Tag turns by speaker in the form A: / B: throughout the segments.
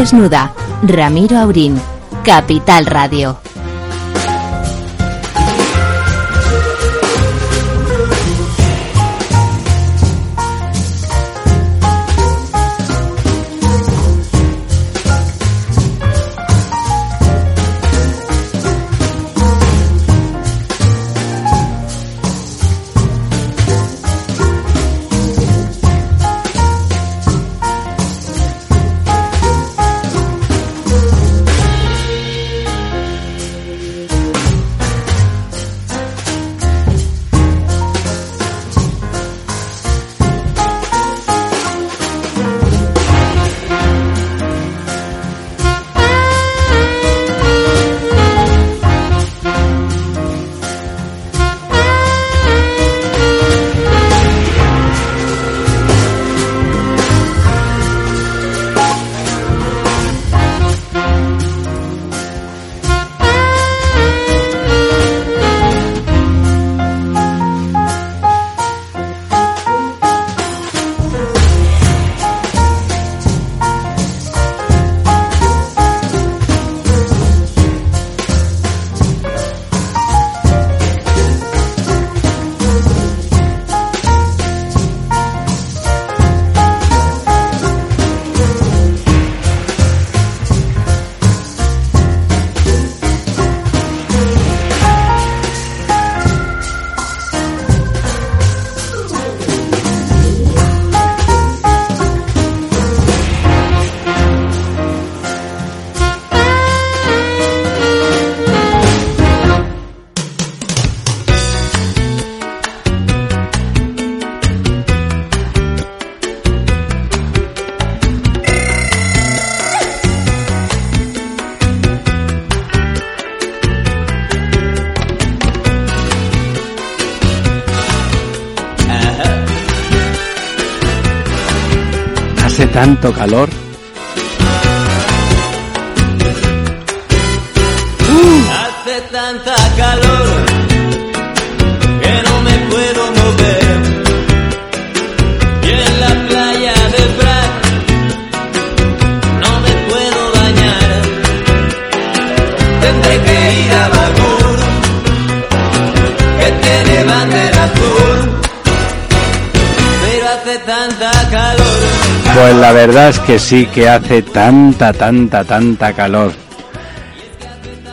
A: Desnuda. Ramiro Aurín. Capital Radio.
B: Tanto calor.
C: Hace tanta
B: Pues la verdad es que sí que hace tanta, tanta, tanta calor.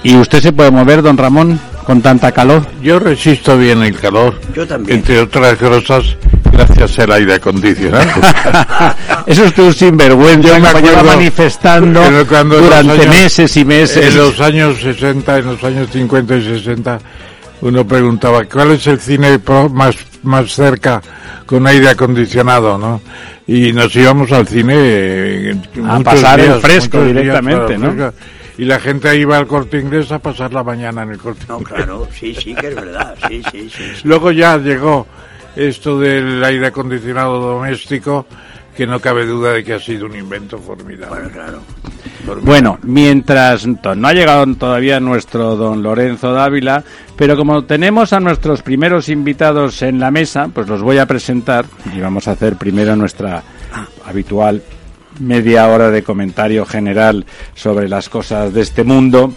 B: ¿Y usted se puede mover, don Ramón, con tanta calor?
D: Yo resisto bien el calor.
E: Yo también.
D: Entre otras cosas, gracias al aire acondicionado.
B: Eso es un sinvergüenza
D: Yo me
B: que lleva
D: acuerdo
B: manifestando durante
D: años-
B: meses y meses.
D: En los años 60, en los años 50 y 60, uno preguntaba, ¿cuál es el cine más, más cerca con aire acondicionado, no? Y nos íbamos al cine eh,
B: A pasar el
D: días,
B: fresco
D: muchos días
B: directamente, ¿no?
D: fresco. Y la gente iba al corte inglés a pasar la mañana en el corte
E: No,
D: inglés.
E: claro, sí, sí, que es verdad, sí, sí, sí. sí.
D: Luego ya llegó esto del aire acondicionado doméstico, que no cabe duda de que ha sido un invento formidable.
E: Bueno, claro.
B: Bueno, mientras no ha llegado todavía nuestro don Lorenzo Dávila, pero como tenemos a nuestros primeros invitados en la mesa, pues los voy a presentar y vamos a hacer primero nuestra habitual media hora de comentario general sobre las cosas de este mundo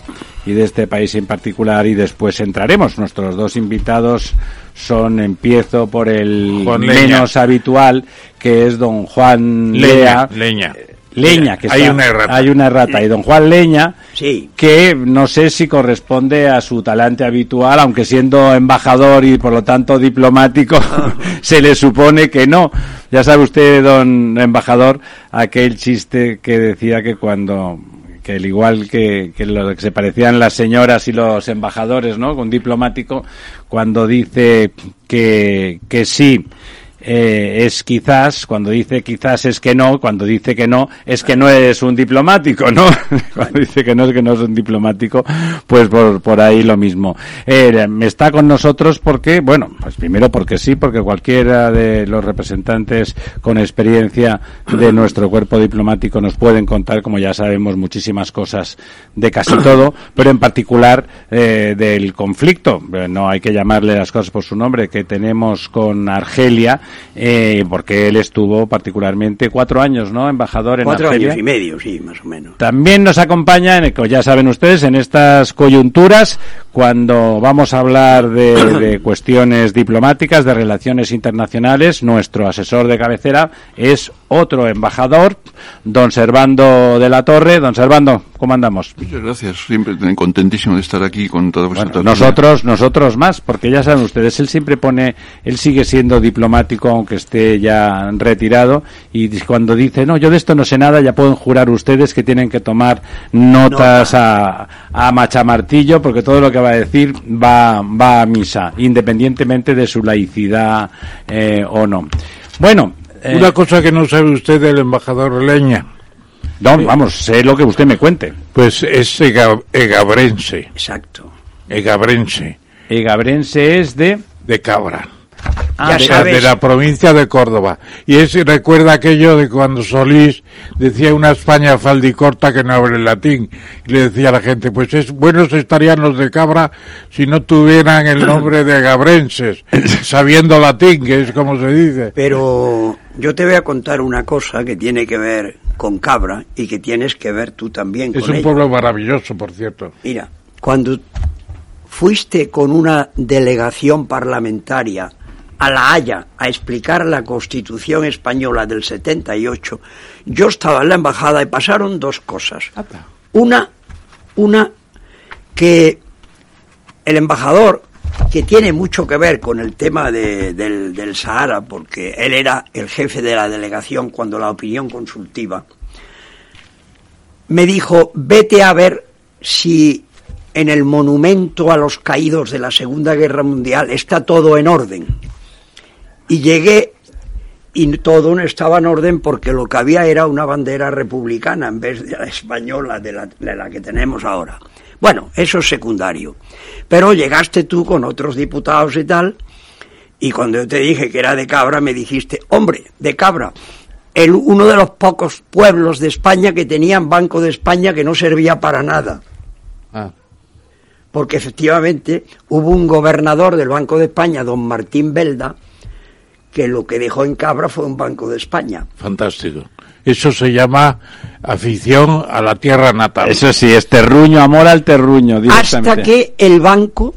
B: y de este país en particular y después entraremos. Nuestros dos invitados son, empiezo por el
D: Leña.
B: menos habitual, que es don Juan
D: Leña,
B: Lea.
D: Leña.
B: Que
D: Hay
B: está-
D: una errata.
B: Hay una errata. Y don Juan Leña,
E: Sí,
B: que no sé si corresponde a su talante habitual, aunque siendo embajador y por lo tanto diplomático, se le supone que no. Ya sabe usted, don embajador, aquel chiste que decía que cuando que al igual que, que lo que se parecían las señoras y los embajadores, ¿no? Con diplomático, cuando dice que, que sí, eh, es quizás, cuando dice quizás es que no, cuando dice que no, es que no es un diplomático, ¿no? cuando dice que no es que no es un diplomático, pues por, por ahí lo mismo. Eh, está con nosotros porque, bueno, pues primero porque sí, porque cualquiera de los representantes con experiencia de nuestro cuerpo diplomático nos pueden contar, como ya sabemos, muchísimas cosas de casi todo, pero en particular eh, del conflicto, no hay que llamarle las cosas por su nombre, que tenemos con Argelia eh, porque él estuvo particularmente cuatro años, ¿no? Embajador en
E: Cuatro
B: Argelia.
E: años y medio, sí, más o menos.
B: También nos acompaña, en el que ya saben ustedes, en estas coyunturas, cuando vamos a hablar de, de cuestiones diplomáticas, de relaciones internacionales, nuestro asesor de cabecera es otro embajador, don Servando de la Torre. Don Servando, ¿cómo andamos?
F: Muchas gracias, siempre contentísimo de estar aquí con toda vuestra
B: Bueno, nosotros, nosotros más, porque ya saben ustedes, él siempre pone, él sigue siendo diplomático aunque esté ya retirado y cuando dice, no, yo de esto no sé nada, ya pueden jurar ustedes que tienen que tomar notas a, a machamartillo porque todo lo que va a decir va, va a misa, independientemente de su laicidad eh, o no. Bueno, eh,
D: Una cosa que no sabe usted del embajador Leña,
B: no, vamos, sé lo que usted me cuente.
D: pues es ega- egabrense,
E: Exacto.
D: egabrense,
B: Egabrense es de...
D: de Cabra.
B: Ah,
E: Ya
B: de-
E: sabes.
D: de la provincia de Córdoba. Y es, recuerda aquello de cuando Solís decía una España faldicorta que no habla el latín. Y le decía a la gente, pues es buenos estarían los de Cabra si no tuvieran el nombre de gabrenses, sabiendo latín, que es como se dice.
E: Pero yo te voy a contar una cosa que tiene que ver con Cabra y que tienes que ver tú también
D: Es
E: con
D: un
E: ella.
D: pueblo maravilloso, por cierto.
E: Mira, cuando fuiste con una delegación parlamentaria a La Haya a explicar la Constitución española del 78, yo estaba en la embajada y pasaron dos cosas. Una, una que el embajador, que tiene mucho que ver con el tema de- del, del Sahara, porque él era el jefe de la delegación cuando la opinión consultiva, me dijo, vete a ver si en el monumento a los caídos de la Segunda Guerra Mundial está todo en orden. Y llegué y todo no estaba en orden porque lo que había era una bandera republicana en vez de la española de la, de la que tenemos ahora. Bueno, eso es secundario. Pero llegaste tú con otros diputados y tal, y cuando yo te dije que era de Cabra, me dijiste, hombre, de Cabra, el, uno de los pocos pueblos de España que tenían Banco de España que no servía para nada. Porque efectivamente hubo un gobernador del Banco de España, don Martín Belda, que lo que dejó en Cabra fue un Banco de España.
D: Fantástico. Eso se llama afición a la tierra natal.
B: Eso sí, es terruño, amor al terruño.
E: Hasta que el banco,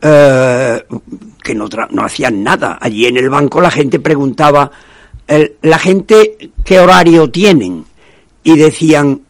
E: eh, que no, tra- no hacían nada, allí en el banco la gente preguntaba, el- la gente qué horario tienen, y decían,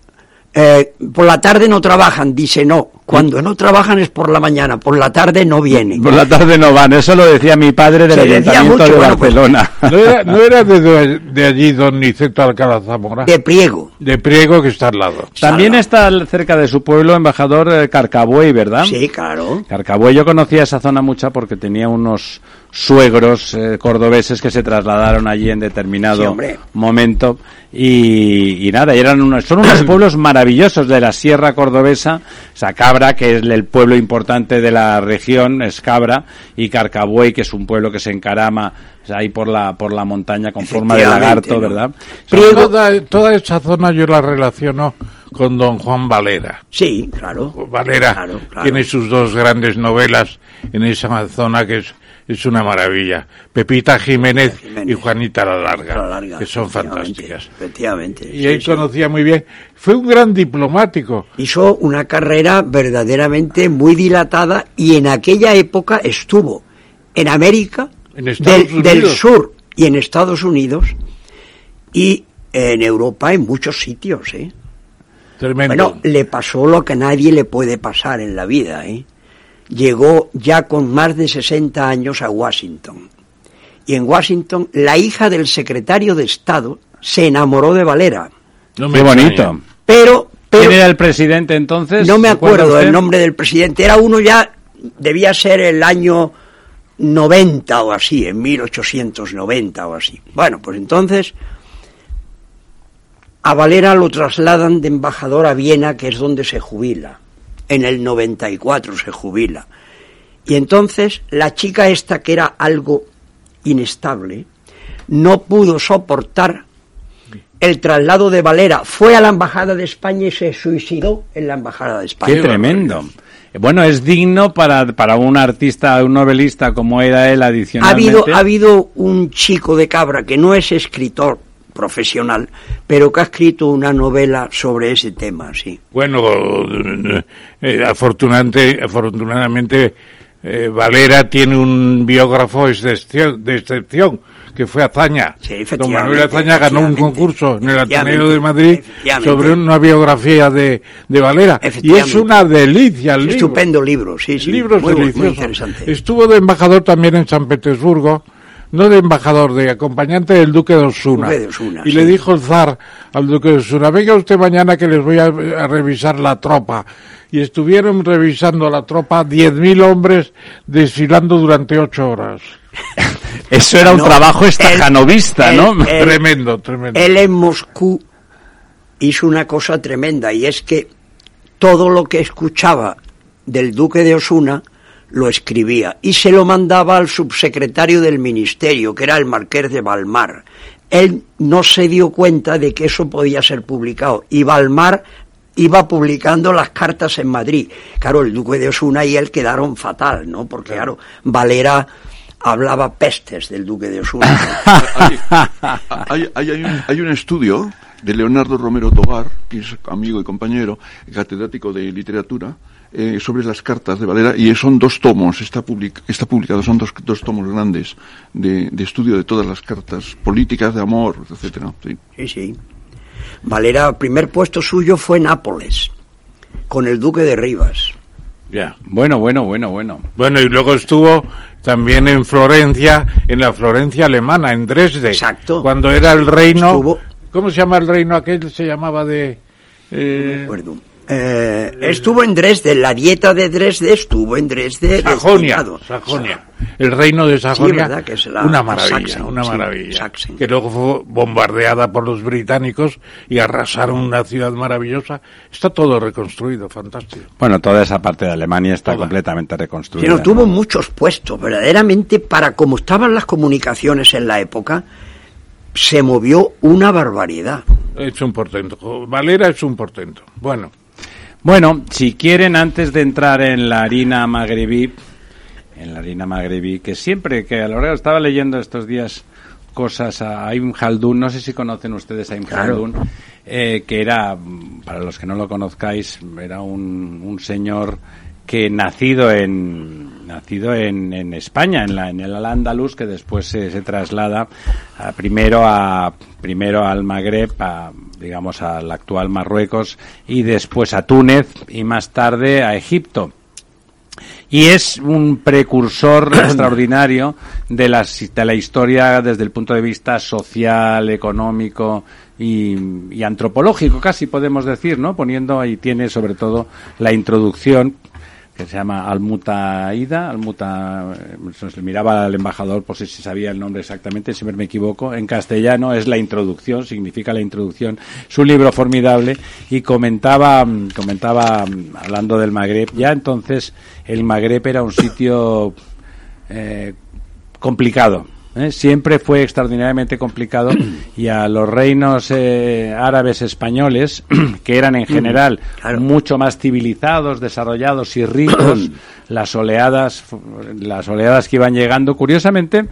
E: eh, por la tarde no trabajan, dice no, cuando no trabajan es por la mañana, por la tarde no vienen.
B: Por la tarde no van, eso lo decía mi padre del
E: Se decía
B: Ayuntamiento
E: mucho,
B: de
E: bueno, pues-
B: Barcelona.
D: ¿No era, no era de, de allí don Niceto Alcalá Zamora?
E: De pliego.
D: De Priego, que está al lado.
B: También está cerca de su pueblo, embajador eh, Carcabuey, ¿verdad?
E: Sí, claro.
B: Carcabuey, yo conocía esa zona mucha porque tenía unos suegros eh, cordobeses que se trasladaron allí en determinado
E: Sí,
B: momento y, y nada, y eran unos, son unos pueblos maravillosos de la Sierra Cordobesa, sea, Cabra, que es el pueblo importante de la región, es Cabra, y Carcabuey, que es un pueblo que se encarama o sea, ahí por la, por la montaña con forma de lagarto. ¿verdad?
E: Priego-
D: Toda, toda esa zona yo la relaciono con don Juan Valera.
E: Sí, claro.
D: Valera
E: Claro, claro.
D: tiene sus dos grandes novelas en esa zona que es, es una maravilla. Pepita Jiménez,
E: Jiménez.
D: y Juanita la Larga,
E: La larga,
D: que son
E: efectivamente,
D: fantásticas.
E: Efectivamente.
D: Y
E: sí,
D: él
E: sí.
D: conocía muy bien. Fue un gran diplomático.
E: hizo una carrera verdaderamente muy dilatada y en aquella época estuvo en América
D: En
E: del, del sur y en Estados Unidos y en Europa en muchos sitios. ¿eh?
D: Tremendo.
E: Bueno, le pasó lo que a nadie le puede pasar en la vida. ¿eh? Llegó ya con más de 60 años a Washington. Y en Washington la hija del secretario de Estado se enamoró de Valera.
D: No me
B: Qué bonito.
E: Pero, pero
B: ¿Quién era el presidente entonces?
E: no me
B: ¿Recuerda
E: acuerdo el nombre del presidente. Era uno ya, debía ser el año 90 o así, en 1890 o así. Bueno, pues entonces a Valera lo trasladan de embajador a Viena, que es donde se jubila. En el 94 se jubila. Y entonces la chica esta, que era algo inestable, no pudo soportar el traslado de Valera. Fue a la embajada de España y se suicidó en la embajada de España.
B: Qué tremendo. bueno, es digno para, para un artista, un novelista como era él
E: Ha
B: adicionalmente.
E: habido, ha habido un chico de Cabra que no es escritor profesional, pero que ha escrito una novela sobre ese tema, sí.
D: Bueno, eh, eh, afortunadamente, afortunadamente eh, Valera tiene un biógrafo excepción, de excepción, que fue Azaña.
E: Sí,
D: Don
E: efectivamente,
D: Manuel Azaña ganó un concurso en el Ateneo de Madrid sobre una biografía de, de Valera. Y es una delicia el libro.
E: Estupendo libro, sí, sí.
D: Libros
E: muy, muy
D: deliciosos.
E: interesante.
D: Estuvo de embajador también en San Petersburgo, no de embajador, de acompañante del duque de Osuna.
E: Duque de Osuna,
D: y
E: sí.
D: le dijo el zar al duque de Osuna, venga usted mañana que les voy a, a revisar la tropa. Y estuvieron revisando la tropa 10.000 hombres desfilando durante ocho horas.
B: Eso era un trabajo
E: él-
B: ¿no?
D: tremendo, tremendo.
E: Él en Moscú hizo una cosa tremenda y es que todo lo que escuchaba del duque de Osuna lo escribía y se lo mandaba al subsecretario del ministerio, que era el marqués de Balmar. Él no se dio cuenta de que eso podía ser publicado y Balmar iba publicando las cartas en Madrid. Claro, el duque de Osuna y él quedaron fatal, ¿no? Porque, claro, Valera hablaba pestes del duque de Osuna.
F: hay, hay- hay- hay un, hay un estudio de Leonardo Romero Tobar, que es amigo y compañero, catedrático de literatura, eh, sobre las cartas de Valera, y son dos tomos, está, public- está publicado, son dos, dos tomos grandes de, de estudio de todas las cartas políticas, de amor, etcétera. sí.
E: Sí, sí. Valera, primer puesto suyo fue Nápoles, con el duque de Rivas.
D: Ya.
B: Bueno, bueno, bueno, bueno.
D: Bueno, y luego estuvo también en Florencia, en la Florencia alemana, en Dresde.
E: Exacto.
D: Cuando era el reino.
E: Estuvo-
D: ¿Cómo se llama el reino aquel? Se llamaba de. eh,
E: Recuerdo. Eh, estuvo en Dresde, la dieta de Dresde estuvo en Dresde.
D: Sajonia. Sajonia. El reino de Sajonia.
E: verdad que es la-
D: una maravilla, una maravilla. Que luego fue bombardeada por los británicos y arrasaron una ciudad maravillosa. Está todo reconstruido, fantástico.
B: Bueno, toda esa parte de Alemania está
D: Toda.
B: completamente reconstruida.
E: no, tuvo
B: ¿no?
E: muchos puestos, verdaderamente, para como estaban las comunicaciones en la época, se movió una barbaridad.
D: Es un portento. Valera es un portento. Bueno.
B: Bueno, si quieren, antes de entrar en la harina magrebí, en la harina magrebí, que siempre que a lo largo estaba leyendo estos días cosas a Aim Haldun, no sé si conocen ustedes a Aim
E: Claro.
B: Eh, que era, para los que no lo conozcáis, era un, un señor que nacido en nacido en, en España, en, la, en el Al-Ándalus, que después se, se traslada a- primero a primero al Magreb, a, digamos al actual Marruecos, y después a Túnez y más tarde a Egipto. Y es un precursor extraordinario de la, de la historia desde el punto de vista social, económico y, y antropológico, casi podemos decir, ¿no? Poniendo ahí tiene sobre todo la introducción que se llama Almuta Ida, Almuta, eh, se le miraba al embajador por si sabía el nombre exactamente, siempre me equivoco, en castellano es la introducción, significa la introducción, es un libro formidable y comentaba, mm, comentaba, mm, hablando del Magreb, ya entonces el Magreb era un sitio eh, complicado. ¿Eh? Siempre fue extraordinariamente complicado y a los reinos eh, árabes españoles, que eran en general
E: claro.
B: mucho más civilizados, desarrollados y ricos, las oleadas, las oleadas que iban llegando, curiosamente,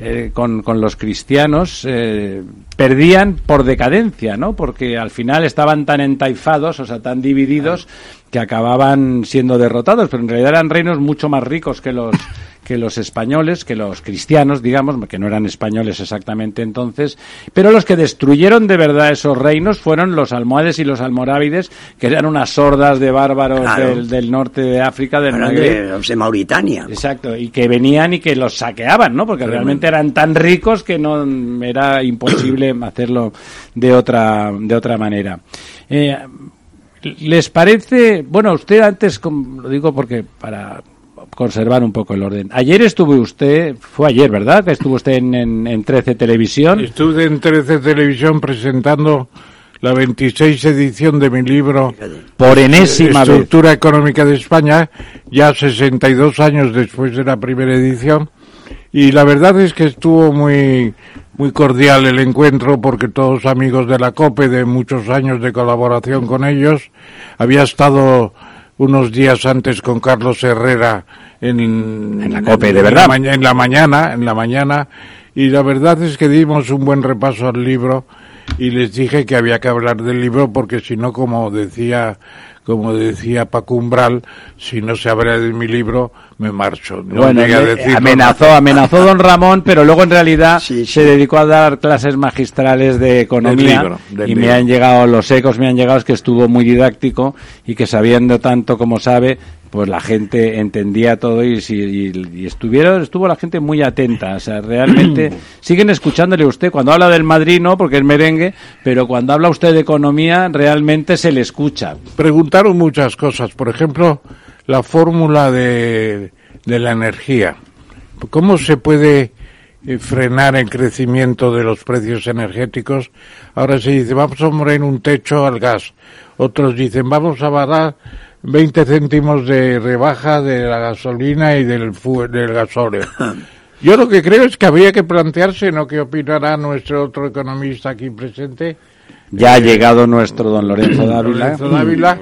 B: eh, con, con los cristianos, eh, perdían por decadencia, ¿no? Porque al final estaban tan entaifados, o sea, tan divididos, que acababan siendo derrotados, pero en realidad eran reinos mucho más ricos que los que los españoles, que los cristianos, digamos, que no eran españoles exactamente entonces, pero los que destruyeron de verdad esos reinos fueron los almohades y los almorávides, que eran unas hordas de bárbaros
E: Claro.
B: del, del norte de África, del Magreb.
E: de, de Mauritania.
B: Exacto, y que venían y que los saqueaban, ¿no? Porque realmente eran tan ricos que no era imposible hacerlo de otra de otra manera. Eh, ¿Les parece, bueno, usted antes, lo digo porque para conservar un poco el orden. Ayer estuvo usted, fue ayer, ¿verdad? Que estuvo usted en, en, en 13 Televisión.
D: Estuve en 13 Televisión presentando la 26 edición de mi libro
B: Por enésima vez.
D: Estructura Económica de España, ya 62 años después de la primera edición. Y la verdad es que estuvo muy, muy cordial el encuentro porque todos amigos de la COPE, de muchos años de colaboración con ellos, había estado unos días antes con Carlos Herrera en,
B: En la COPE, de verdad.
D: la en la mañana, en la mañana, y la verdad es que dimos un buen repaso al libro y les dije que había que hablar del libro porque si no, como decía, como decía Paco Umbral, si no se habla de mi libro, me marcho. No
B: bueno,
D: llegué a decirlo,
B: amenazó, amenazó don Ramón, pero luego en realidad
E: Sí, sí.
B: se dedicó a dar clases magistrales de economía
D: libro, del
B: y me han llegado los ecos, me han llegado es que estuvo muy didáctico y que sabiendo tanto como sabe, pues la gente entendía todo y, y- y estuvieron, estuvo la gente muy atenta, o sea, realmente siguen escuchándole a usted cuando habla del Madrid, no, porque es merengue, pero cuando habla usted de economía realmente se le escucha.
D: preguntaron muchas cosas. Por ejemplo, la fórmula de, de la energía. ¿Cómo se puede eh, frenar el crecimiento de los precios energéticos? Ahora se dice, vamos a poner un techo al gas. Otros dicen, vamos a dar 20 céntimos de rebaja de la gasolina y del, del gasóleo. Yo lo que creo es que habría que plantearse, no qué opinará nuestro otro economista aquí presente,
B: Ya ha llegado nuestro don Lorenzo Dávila.
D: Lorenzo Dávila,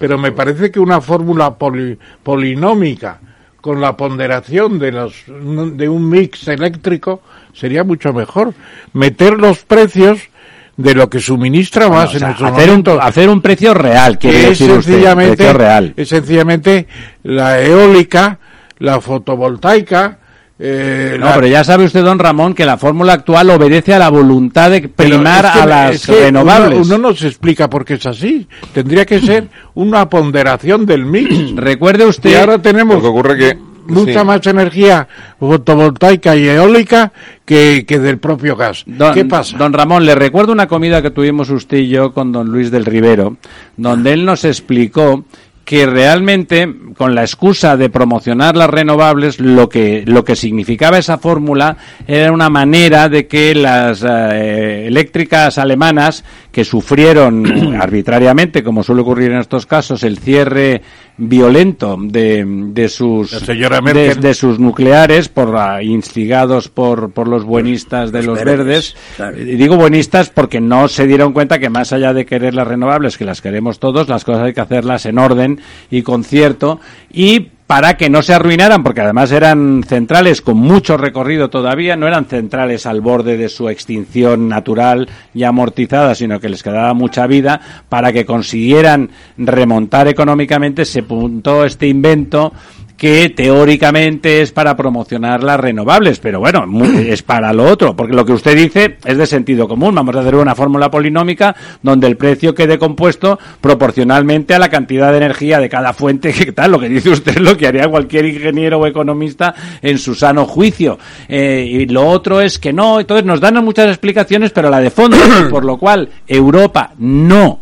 D: pero me parece que una fórmula poli- polinómica con la ponderación de los de un mix eléctrico sería mucho mejor. Meter los precios de lo que suministra más
B: O sea,
D: en estos
B: hacer, un, hacer un precio real, quiere
D: que es
B: decir usted,
D: sencillamente
B: precio real.
D: es sencillamente la eólica la fotovoltaica eh,
B: No,
D: la-
B: pero ya sabe usted, don Ramón, que la fórmula actual obedece a la voluntad de primar
D: es que-
B: a las
D: es que
B: renovables.
D: Uno, uno no se explica por qué es así. Tendría que ser una ponderación del mix.
B: Recuerde usted,
D: Y ahora tenemos
G: Lo que ocurre que
D: mucha
G: sí.
D: más energía fotovoltaica y eólica que, que del propio gas.
B: don,
D: ¿Qué pasa?
B: don Ramón, le recuerdo una comida que tuvimos usted y yo con don Luis del Rivero, donde él nos explicó que realmente con la excusa de promocionar las renovables lo que lo que significaba esa fórmula era una manera de que las eh, eléctricas alemanas que sufrieron arbitrariamente como suele ocurrir en estos casos el cierre violento de, de sus de, sus nucleares por instigados por por los buenistas de los,
E: Los
B: verdes,
E: verdes, claro.
B: Y digo buenistas porque no se dieron cuenta que más allá de querer las renovables, que las queremos todos, las cosas hay que hacerlas en orden y concierto y para que no se arruinaran, porque además eran centrales con mucho recorrido todavía, no eran centrales al borde de su extinción natural y amortizada, sino que les quedaba mucha vida, para que consiguieran remontar económicamente, se puntó este invento que teóricamente es para promocionar las renovables, pero bueno, es para lo otro, porque lo que usted dice es de sentido común. Vamos a hacer una fórmula polinómica donde el precio quede compuesto proporcionalmente a la cantidad de energía de cada fuente que tal. Lo que dice usted es lo que haría cualquier ingeniero o economista en su sano juicio. Eh, y lo otro es que no, entonces nos dan muchas explicaciones, pero la de fondo, por lo cual Europa no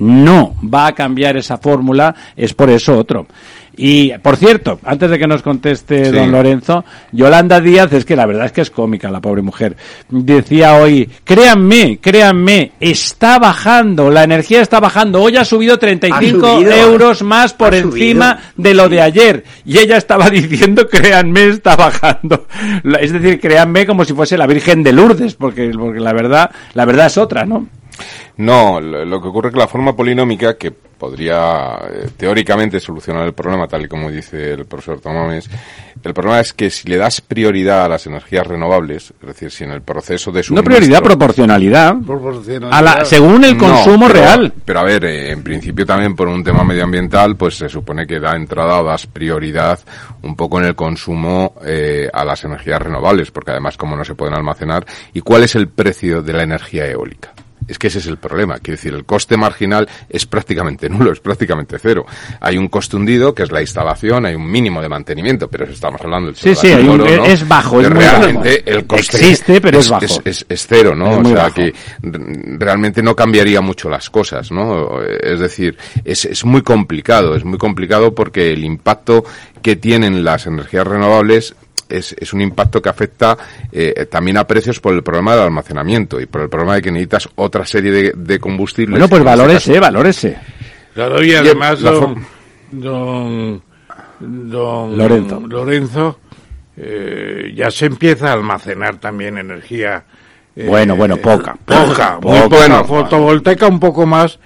B: no va a cambiar esa fórmula, es por eso otro. Y, por cierto, antes de que nos conteste
G: Sí.
B: don Lorenzo, Yolanda Díaz, es que la verdad es que es cómica la pobre mujer, decía hoy, créanme, créanme, está bajando, la energía está bajando, hoy ha subido 35
E: Ha subido,
B: euros más por encima
E: subido.
B: de lo de ayer. Y ella estaba diciendo, créanme, está bajando. Es decir, créanme como si fuese la Virgen de Lourdes, porque, porque la verdad, la verdad es otra, ¿no?
G: No, lo lo que ocurre es que la forma polinómica, que podría eh, teóricamente solucionar el problema, tal y como dice el profesor Tomames, el problema es que si le das prioridad a las energías renovables, es decir, si en el proceso de
B: No
G: suministro...
B: prioridad, proporcionalidad.
D: Proporcionalidad.
B: A la, según el
G: No,
B: consumo
G: pero-
B: real.
G: Pero a ver, eh, en principio también por un tema medioambiental, pues se supone que da entrada o das prioridad un poco en el consumo eh, a las energías renovables, porque además como no se pueden almacenar. ¿Y cuál es el precio de la energía eólica? Es que ese es el problema. Quiero decir, el coste marginal es prácticamente nulo, es prácticamente cero. Hay un coste hundido, que es la instalación, hay un mínimo de mantenimiento, pero estamos hablando del
B: Sí, sí, un- es bajo, es muy
G: realmente
B: bajo.
G: el coste
B: Existe, pero es bajo.
G: Es, es- es cero, ¿no? O sea
B: bajo.
G: que realmente no cambiaría mucho las cosas, ¿no? Es decir, es, es muy complicado, es muy complicado porque el impacto que tienen las energías renovables es, es un impacto que afecta eh, también a precios por el problema del almacenamiento y por el problema de que necesitas otra serie de, de combustibles.
B: Bueno, pues
G: en este
B: valórese, valórese.
D: Claro, y además
G: la
D: don, don, don
B: Lorenzo.
D: Lorenzo, eh, ya se empieza a almacenar también energía. Eh,
B: Bueno, bueno, poca.
D: Poca, muy
G: Poca.
D: poca.
G: Bueno.
D: Fotovoltaica un poco más.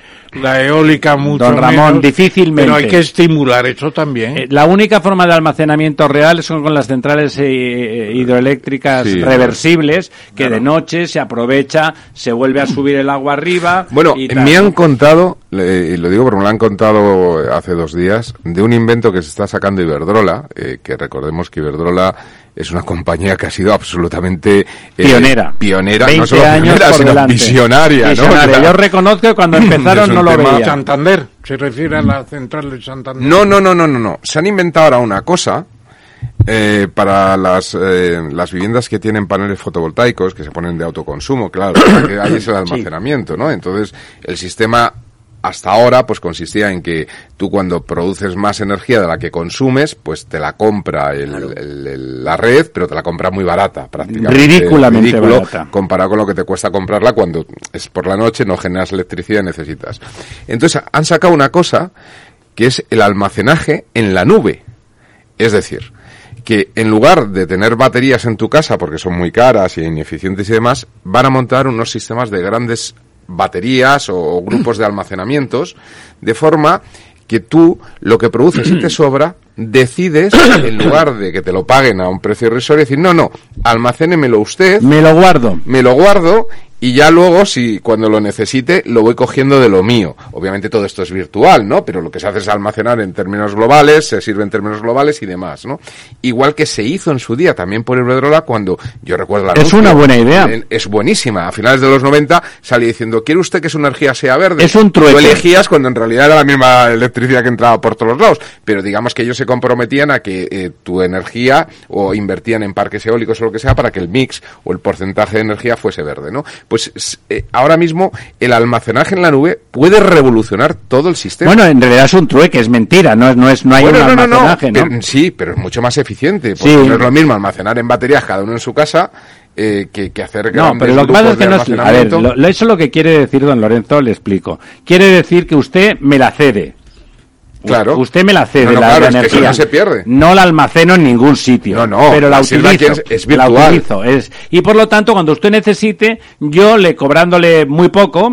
D: La eólica mucho
B: Don Ramón,
D: menos,
B: difícilmente.
D: Pero hay que estimular eso también.
B: Eh, La única forma de almacenamiento real son con las centrales eh, hidroeléctricas
G: Sí.
B: reversibles, que de noche se aprovecha, se vuelve a subir el agua arriba.
G: Bueno,
B: y
G: me han contado, y lo digo porque me lo han contado hace dos días, de un invento que se está sacando Iberdrola, eh, que recordemos que Iberdrola es una compañía que ha sido absolutamente eh,
B: Pionera.
G: pionera,
B: 20
G: no solo
B: años
G: pionera,
B: por
G: sino
B: delante.
G: visionaria, ¿no?
B: Visionaria. Yo reconozco que cuando empezaron no lo veía.
D: Santander, se refiere a la central de Santander.
G: No, no, no, no, no, no. Se han inventado ahora una cosa eh, para las, eh, las viviendas que tienen paneles fotovoltaicos que se ponen de autoconsumo, claro, que ahí es el almacenamiento, ¿no? Entonces, el sistema hasta ahora pues consistía en que tú cuando produces más energía de la que consumes, pues te la compra el- el- el- la red, pero te la compra muy barata, prácticamente.
B: Ridículamente
G: Ridículo
B: barata.
G: comparado con lo que te cuesta comprarla cuando es por la noche, no generas electricidad y necesitas. Entonces, han sacado una cosa que es el almacenaje en la nube. Es decir, que en lugar de tener baterías en tu casa, porque son muy caras y ineficientes y demás, van a montar unos sistemas de grandes baterías o, o grupos de almacenamientos, de forma que tú lo que produces y te sobra, decides, en lugar de que te lo paguen a un precio irrisorio, decir, no, no, almacénemelo usted,
B: Me lo guardo.
G: me lo guardo y ya luego, si cuando lo necesite, lo voy cogiendo de lo mío. Obviamente todo esto es virtual, ¿no? Pero lo que se hace es almacenar en términos globales, se sirve en términos globales y demás, ¿no? Igual que se hizo en su día también por Iberdrola cuando, yo recuerdo la
B: Es una buena idea.
G: Es buenísima. A finales de los 90 salí diciendo, ¿quiere usted que su energía sea verde?
B: Es un trueque.
G: Tú elegías cuando en realidad era la misma electricidad que entraba por todos lados. Pero digamos que ellos se comprometían a que eh, tu energía o invertían en parques eólicos o lo que sea para que el mix o el porcentaje de energía fuese verde, ¿no? Pues s- eh, ahora mismo el almacenaje en la nube puede revolucionar todo el sistema.
B: Bueno, en realidad es un trueque, es mentira, no es, no es, no hay
G: Bueno,
B: un
G: no,
B: almacenaje, ¿no?
G: pero- sí, pero es mucho más eficiente. Porque
B: Sí.
G: no es lo mismo almacenar en baterías cada uno en su casa eh, que, que hacer
B: No, pero lo que pasa es que no es... A ver, lo- eso es lo que quiere decir don Lorenzo, le explico. Quiere decir que usted me la cede.
G: Claro.
B: Usted me la cede,
G: No, no,
B: la,
G: claro,
B: la
G: es que
B: energía.
G: no se pierde.
B: No la almaceno en ningún sitio.
G: No, no,
B: Pero la, utilizo.
G: es-
B: la
G: virtual.
B: utilizo. Es, y por lo tanto, cuando usted necesite, yo le cobrándole muy poco,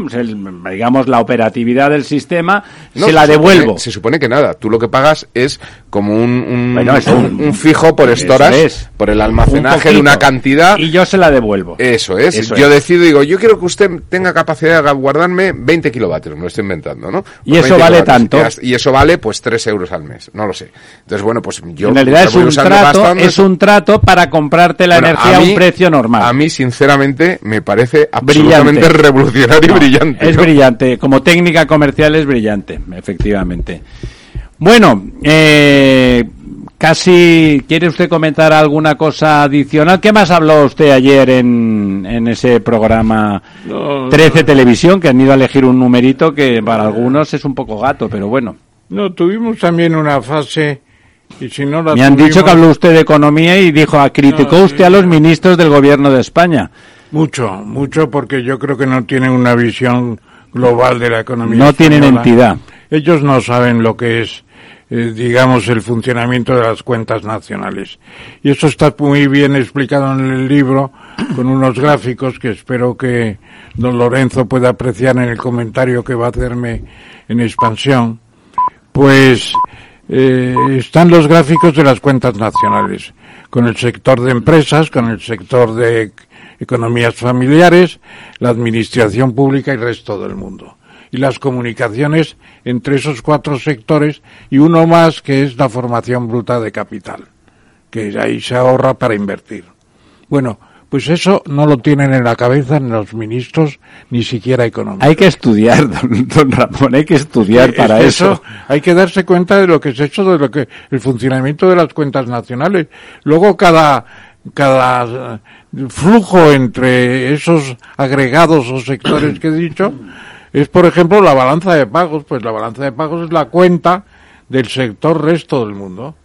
B: digamos, la operatividad del sistema,
G: No,
B: se la devuelvo.
G: se supone que nada. Tú lo que pagas es como un, un,
B: Bueno, es un-
G: un fijo por
B: Eso
G: storage,
B: es.
G: por el
B: Un
G: almacenaje de una cantidad.
B: Y yo se la devuelvo.
G: Eso es.
B: Eso
G: yo decido, digo, yo quiero que usted tenga capacidad de guardarme 20 kilovatios, me lo estoy inventando, ¿no?
B: ¿Y eso
G: 20
B: vale
G: kilovatios.
B: tanto?
G: Y Y eso vale, pues, 3 euros al mes, no lo sé. Entonces, bueno, pues yo...
B: en realidad es
G: voy
B: un
G: usando
B: trato,
G: bastante.
B: es un trato para comprarte la
G: Bueno,
B: energía a,
G: mí-
B: un precio normal.
G: A mí, sinceramente, me parece absolutamente
B: Brillante.
G: revolucionario
B: No,
G: y brillante.
B: Es
G: ¿no?
B: brillante, como técnica comercial es brillante, efectivamente. Bueno, eh, casi quiere usted comentar alguna cosa adicional. ¿Qué más habló usted ayer en, en ese programa
D: No,
B: 13 Televisión que han ido a elegir un numerito que para algunos es un poco gato, pero bueno.
D: No, tuvimos también una fase, y si no la
B: Me han dicho que habló usted de economía y dijo, ah, criticó
D: No,
B: usted a los ministros del gobierno de España.
D: Mucho, mucho, porque yo creo que no tienen una visión global de la economía.
B: No tienen entidad.
D: Ellos no saben lo que es, eh, digamos, el funcionamiento de las cuentas nacionales. Y eso está muy bien explicado en el libro, con unos gráficos que espero que don Lorenzo pueda apreciar en el comentario que va a hacerme en expansión. Pues eh, están los gráficos de las cuentas nacionales, con el sector de empresas, con el sector de economías familiares, la administración pública y el resto del mundo. Y las comunicaciones entre esos cuatro sectores y uno más que es la formación bruta de capital, que ahí se ahorra para invertir. Bueno, pues eso no lo tienen en la cabeza ni los ministros, ni siquiera económicos.
B: Hay que estudiar, don, don Ramón, hay que estudiar para
D: es que
B: eso.
D: Hay que darse cuenta de lo que es eso, de lo que el funcionamiento de las cuentas nacionales. Luego cada cada eh, flujo entre esos agregados o sectores que he dicho es, por ejemplo, la balanza de pagos. Pues la balanza de pagos es la cuenta del sector resto del mundo.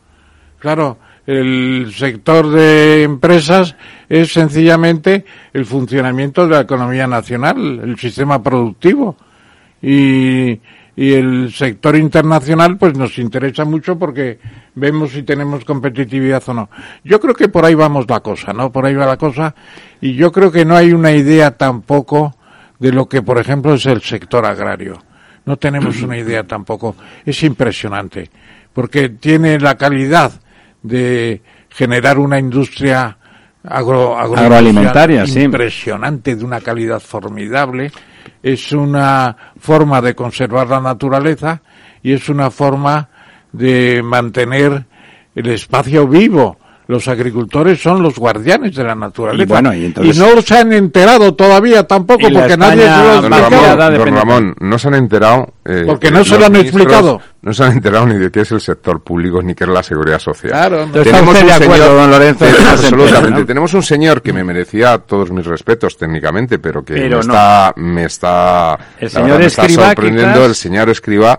D: Claro, el sector de empresas es sencillamente el funcionamiento de la economía nacional, el sistema productivo. Y, y el sector internacional pues nos interesa mucho porque vemos si tenemos competitividad o no. Yo creo que por ahí vamos la cosa, ¿no? Por ahí va la cosa y yo creo que no hay una idea tampoco de lo que por ejemplo es el sector agrario. no tenemos una idea tampoco. Es impresionante, porque tiene la calidad de generar una industria agro,
B: agroalimentaria,
D: impresionante, de una calidad formidable. Es una forma de conservar la naturaleza y es una forma de mantener el espacio vivo los agricultores son los guardianes de la naturaleza. Y, no se han enterado todavía tampoco porque nadie se lo ha explicado.
G: Don Ramón, no se han enterado.
D: Eh, porque no se lo han explicado.
G: No se han enterado ni de qué es el sector público ni qué es la seguridad social.
B: Claro, tenemos un señor, don Lorenzo.
G: absolutamente. Tenemos un señor que me merecía todos mis respetos técnicamente, pero que me, está, me está,
B: el señor Escriba,
G: sorprendiendo, el señor Escriba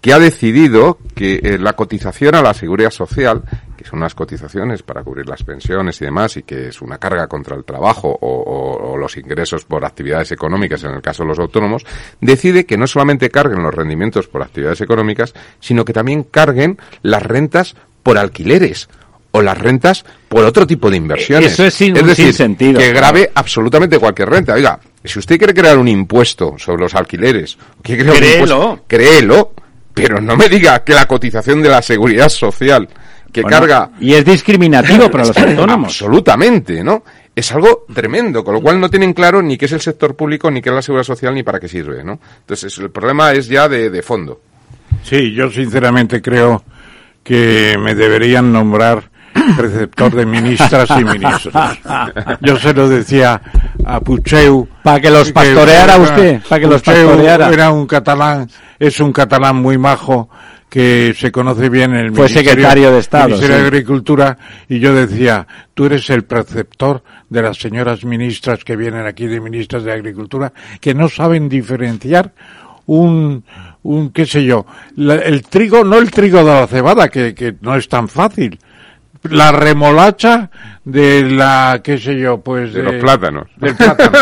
G: que ha decidido que eh, la cotización a la seguridad social son unas cotizaciones para cubrir las pensiones y demás, y que es una carga contra el trabajo o, los ingresos por actividades económicas, en el caso de los autónomos, decide que no solamente carguen los rendimientos por actividades económicas, sino que también carguen las rentas por alquileres o las rentas por otro tipo de inversiones.
B: Eso es sin, decir, sentido.
G: Que grave absolutamente cualquier renta. Oiga, si usted quiere crear un impuesto sobre los alquileres,
B: créelo.
G: créelo, pero no me diga que la cotización de la seguridad social que carga.
B: Y es discriminativo para los autónomos.
G: Absolutamente, ¿no? Es algo tremendo, con lo cual no tienen claro ni qué es el sector público, ni qué es la seguridad social, ni para qué sirve, ¿no? Entonces, el problema es ya de, de fondo.
D: Sí, yo sinceramente creo que me deberían nombrar preceptor de ministras y ministros. Yo se lo decía a Pucheu.
B: Para que los pastoreara usted, para que los pastoreara.
D: Era un catalán, es un catalán muy majo que se conoce bien el
B: Fue secretario de Estado.
D: Ministerio de Agricultura, y yo decía, tú eres el preceptor de las señoras ministras que vienen aquí de ministras de Agricultura, que no saben diferenciar un, un qué sé yo, el trigo, no el trigo de la cebada, que, que no es tan fácil, la remolacha de la, qué sé yo, pues
G: de, los plátanos.
D: Del plátano.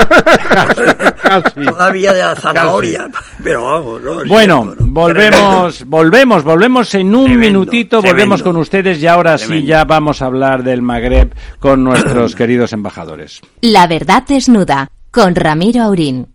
E: Todavía de la zanahoria, pero vamos,
B: Bueno, volvemos, volvemos, volvemos en un minutito, volvemos con ustedes y ahora sí ya vamos a hablar del Magreb con nuestros queridos embajadores.
A: La verdad desnuda, con Ramiro Aurín.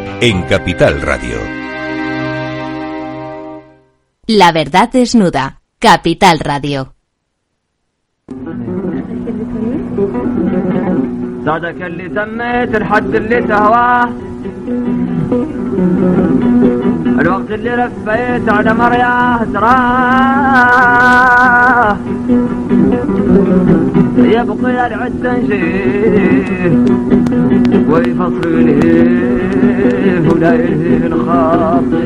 H: en Capital Radio.
A: La verdad desnuda. Capital Radio.
I: صادك اللي تميت الحد اللي تهواه الوقت اللي رفيت على مرياه تراه يبقي العد تنشيه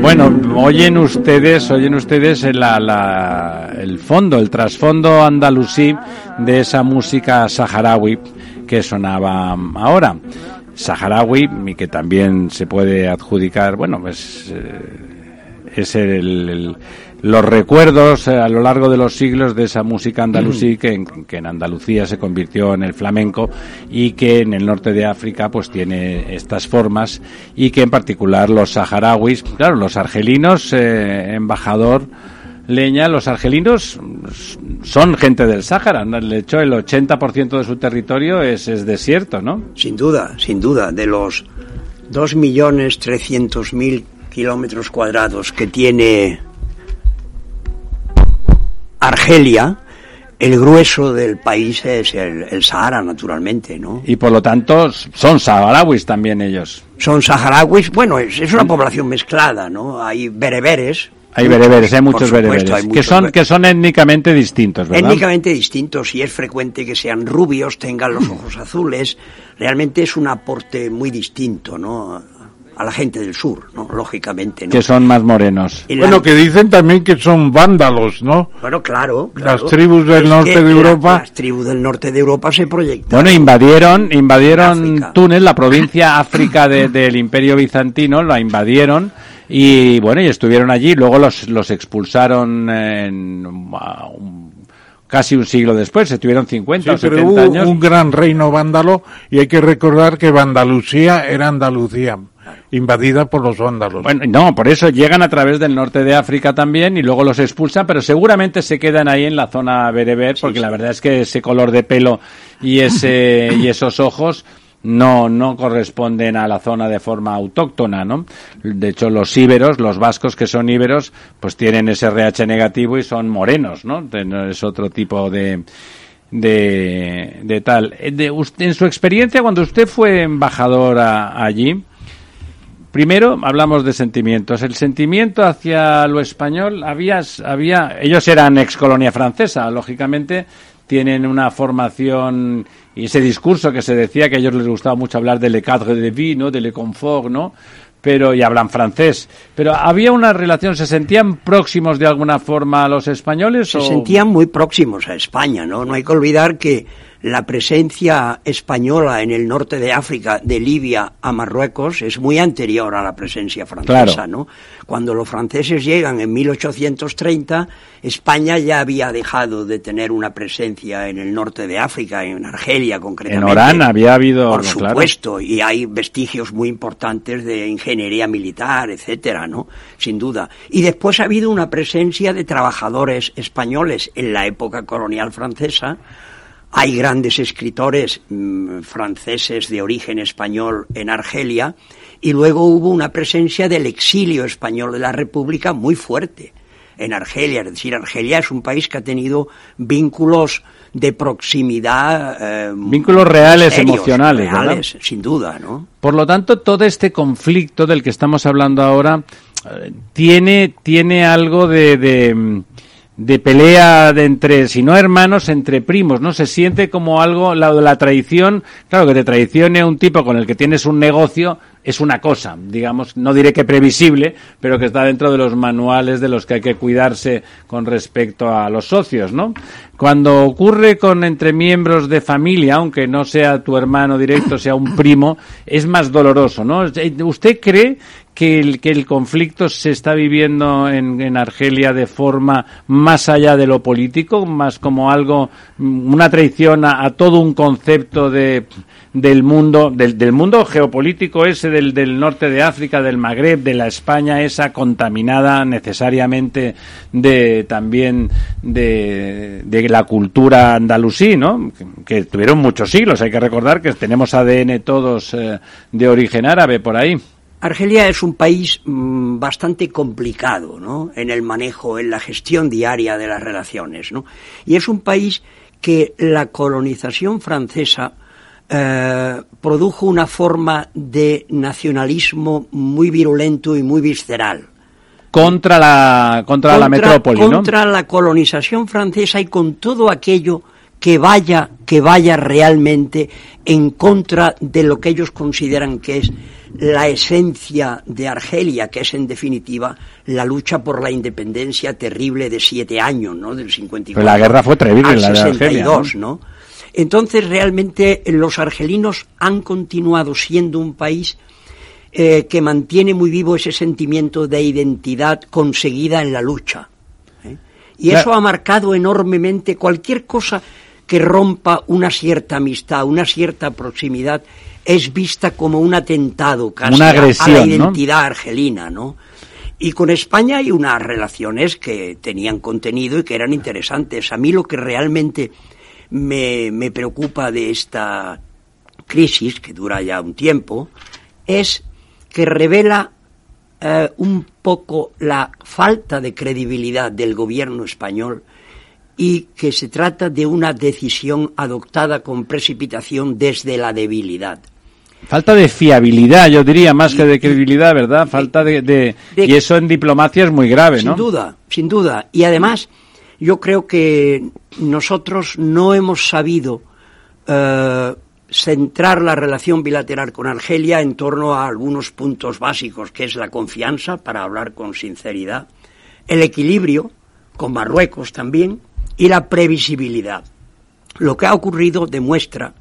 B: Bueno, oyen ustedes, oyen ustedes la, la, el fondo, el trasfondo andalusí de esa música saharaui que sonaba ahora. Saharaui, y que también se puede adjudicar, bueno, pues eh, es el, los recuerdos eh, a lo largo de los siglos de esa música andalusí que en, que en Andalucía se convirtió en el flamenco y que en el norte de África pues tiene estas formas y que en particular los saharauis, claro, los argelinos, eh, embajador Leña, los argelinos son gente del Sáhara, de hecho el 80% de su territorio es, es desierto, ¿no?
E: Sin duda, sin duda, de los 2.300.000 kilómetros cuadrados que tiene Argelia, el grueso del país es el, Sahara, naturalmente, ¿no?
B: Y por lo tanto son saharauis también ellos.
E: Son saharauis, bueno, es, una población mezclada, ¿no? Hay bereberes.
B: Hay bereberes, hay muchos bereberes. que, son, que son étnicamente distintos, ¿verdad?
E: Étnicamente distintos y es frecuente que sean rubios, tengan los ojos azules. Realmente es un aporte muy distinto, ¿no? A la gente del sur, ¿no? Lógicamente, ¿no?
B: Que son más morenos.
D: Bueno, que dicen también que son vándalos, ¿no?
E: Bueno, claro.
D: Las tribus del norte de Europa.
E: Las tribus del norte de Europa se proyectan.
B: Bueno, invadieron, invadieron Túnez, la provincia África del Imperio Bizantino, la invadieron Y bueno, y estuvieron allí, luego los, los expulsaron en, uh, casi un siglo después, estuvieron 50 o
D: Sí, pero
B: 70
D: hubo
B: años.
D: un gran reino vándalo y hay que recordar que Andalucía era Andalucía, invadida por los vándalos.
B: Bueno, no, por eso llegan a través del norte de África también y luego los expulsan, pero seguramente se quedan ahí en la zona bereber, porque la verdad es que ese color de pelo y ese y esos ojos no no corresponden a la zona de forma autóctona, ¿no? De hecho, los íberos, los vascos que son íberos, pues tienen ese RH negativo y son morenos, ¿no? Es otro tipo de de, de tal. Eh, De usted- en su experiencia, cuando usted fue embajador a- allí, Primero hablamos de sentimientos. El sentimiento hacia lo español había, había, ellos eran ex colonia francesa, lógicamente tienen una formación y ese discurso que se decía que a ellos les gustaba mucho hablar de le cadre de vie, ¿no? de le confort, ¿no? Pero y hablan francés. Pero había una relación, se sentían próximos de alguna forma a los españoles
E: se
B: o
E: sentían muy próximos a España, ¿no? No hay que olvidar que la presencia española en el norte de África, de Libia a Marruecos, es muy anterior a la presencia francesa,
B: Claro.
E: ¿no? Cuando los franceses llegan en 1830, España ya había dejado de tener una presencia en el norte de África, en Argelia
B: en
E: concretamente.
B: Orán había habido
E: Por
B: claro.
E: supuesto, y hay vestigios muy importantes de ingeniería militar, etcétera, ¿no? Sin duda. Y después ha habido una presencia de trabajadores españoles en la época colonial francesa. Hay grandes escritores mm, franceses de origen español en Argelia y luego hubo una presencia del exilio español de la República muy fuerte en Argelia. Es decir, Argelia es un país que ha tenido vínculos de proximidad. eh,
B: Vínculos reales,
E: serios,
B: emocionales, ¿verdad?
E: reales, sin duda, ¿no?
B: Por lo tanto, todo este conflicto del que estamos hablando ahora eh, tiene, tiene algo de, de, mm, de pelea de entre, si no hermanos, entre primos, ¿no? Se siente como algo, la, la traición, claro que te traicione un tipo con el que tienes un negocio, es una cosa, digamos, no diré que previsible, pero que está dentro de los manuales de los que hay que cuidarse con respecto a los socios, ¿no? Cuando ocurre con entre miembros de familia, aunque no sea tu hermano directo, sea un primo, es más doloroso, ¿no? ¿Usted cree que el, que el conflicto se está viviendo en, en Argelia de forma más allá de lo político, más como algo, mm, una traición a, a todo un concepto de, del mundo, del, del mundo geopolítico ese del, del norte de África, del Magreb, de la España esa contaminada necesariamente de también de, de la cultura andalusí, ¿no? Que, tuvieron muchos siglos. Hay que recordar que tenemos ADN todos eh, de origen árabe por ahí.
E: Argelia es un país mm, bastante complicado, ¿no? En el manejo, en la gestión diaria de las relaciones, ¿no? Y es un país que la colonización francesa eh, produjo una forma de nacionalismo muy virulento y muy visceral.
B: Contra la, contra, la metrópoli, ¿no?
E: contra la colonización francesa y con todo aquello que vaya, que vaya realmente en contra de lo que ellos consideran que es la esencia de Argelia, que es en definitiva la lucha por la independencia terrible de siete años, ¿no? Del 54
B: Pero la guerra fue terrible,
E: al
B: la de Argelia,
E: 62, ¿no? Entonces realmente los argelinos han continuado siendo un país eh, que mantiene muy vivo ese sentimiento de identidad conseguida en la lucha. ¿eh? Y
B: Claro.
E: eso ha marcado enormemente cualquier cosa que rompa una cierta amistad, una cierta proximidad, es vista como un atentado casi
B: Una
E: a- a
B: agresión,
E: la
B: ¿no?
E: identidad argelina, ¿no? Y con España hay unas relaciones que tenían contenido y que eran interesantes. A mí lo que realmente me, me preocupa de esta crisis, que dura ya un tiempo, es que revela eh, un poco la falta de credibilidad del gobierno español y que se trata de una decisión adoptada con precipitación desde la debilidad.
B: Falta de fiabilidad, yo diría, más que de credibilidad, ¿verdad? Falta de, de-
E: de-
B: y eso en diplomacia es muy grave,
E: Sin
B: ¿no?
E: duda, sin duda. Y además, yo creo que nosotros no hemos sabido eh, centrar la relación bilateral con Argelia en torno a algunos puntos básicos, que es la confianza, para hablar con sinceridad, el equilibrio, con Marruecos también, y la previsibilidad. Lo que ha ocurrido demuestra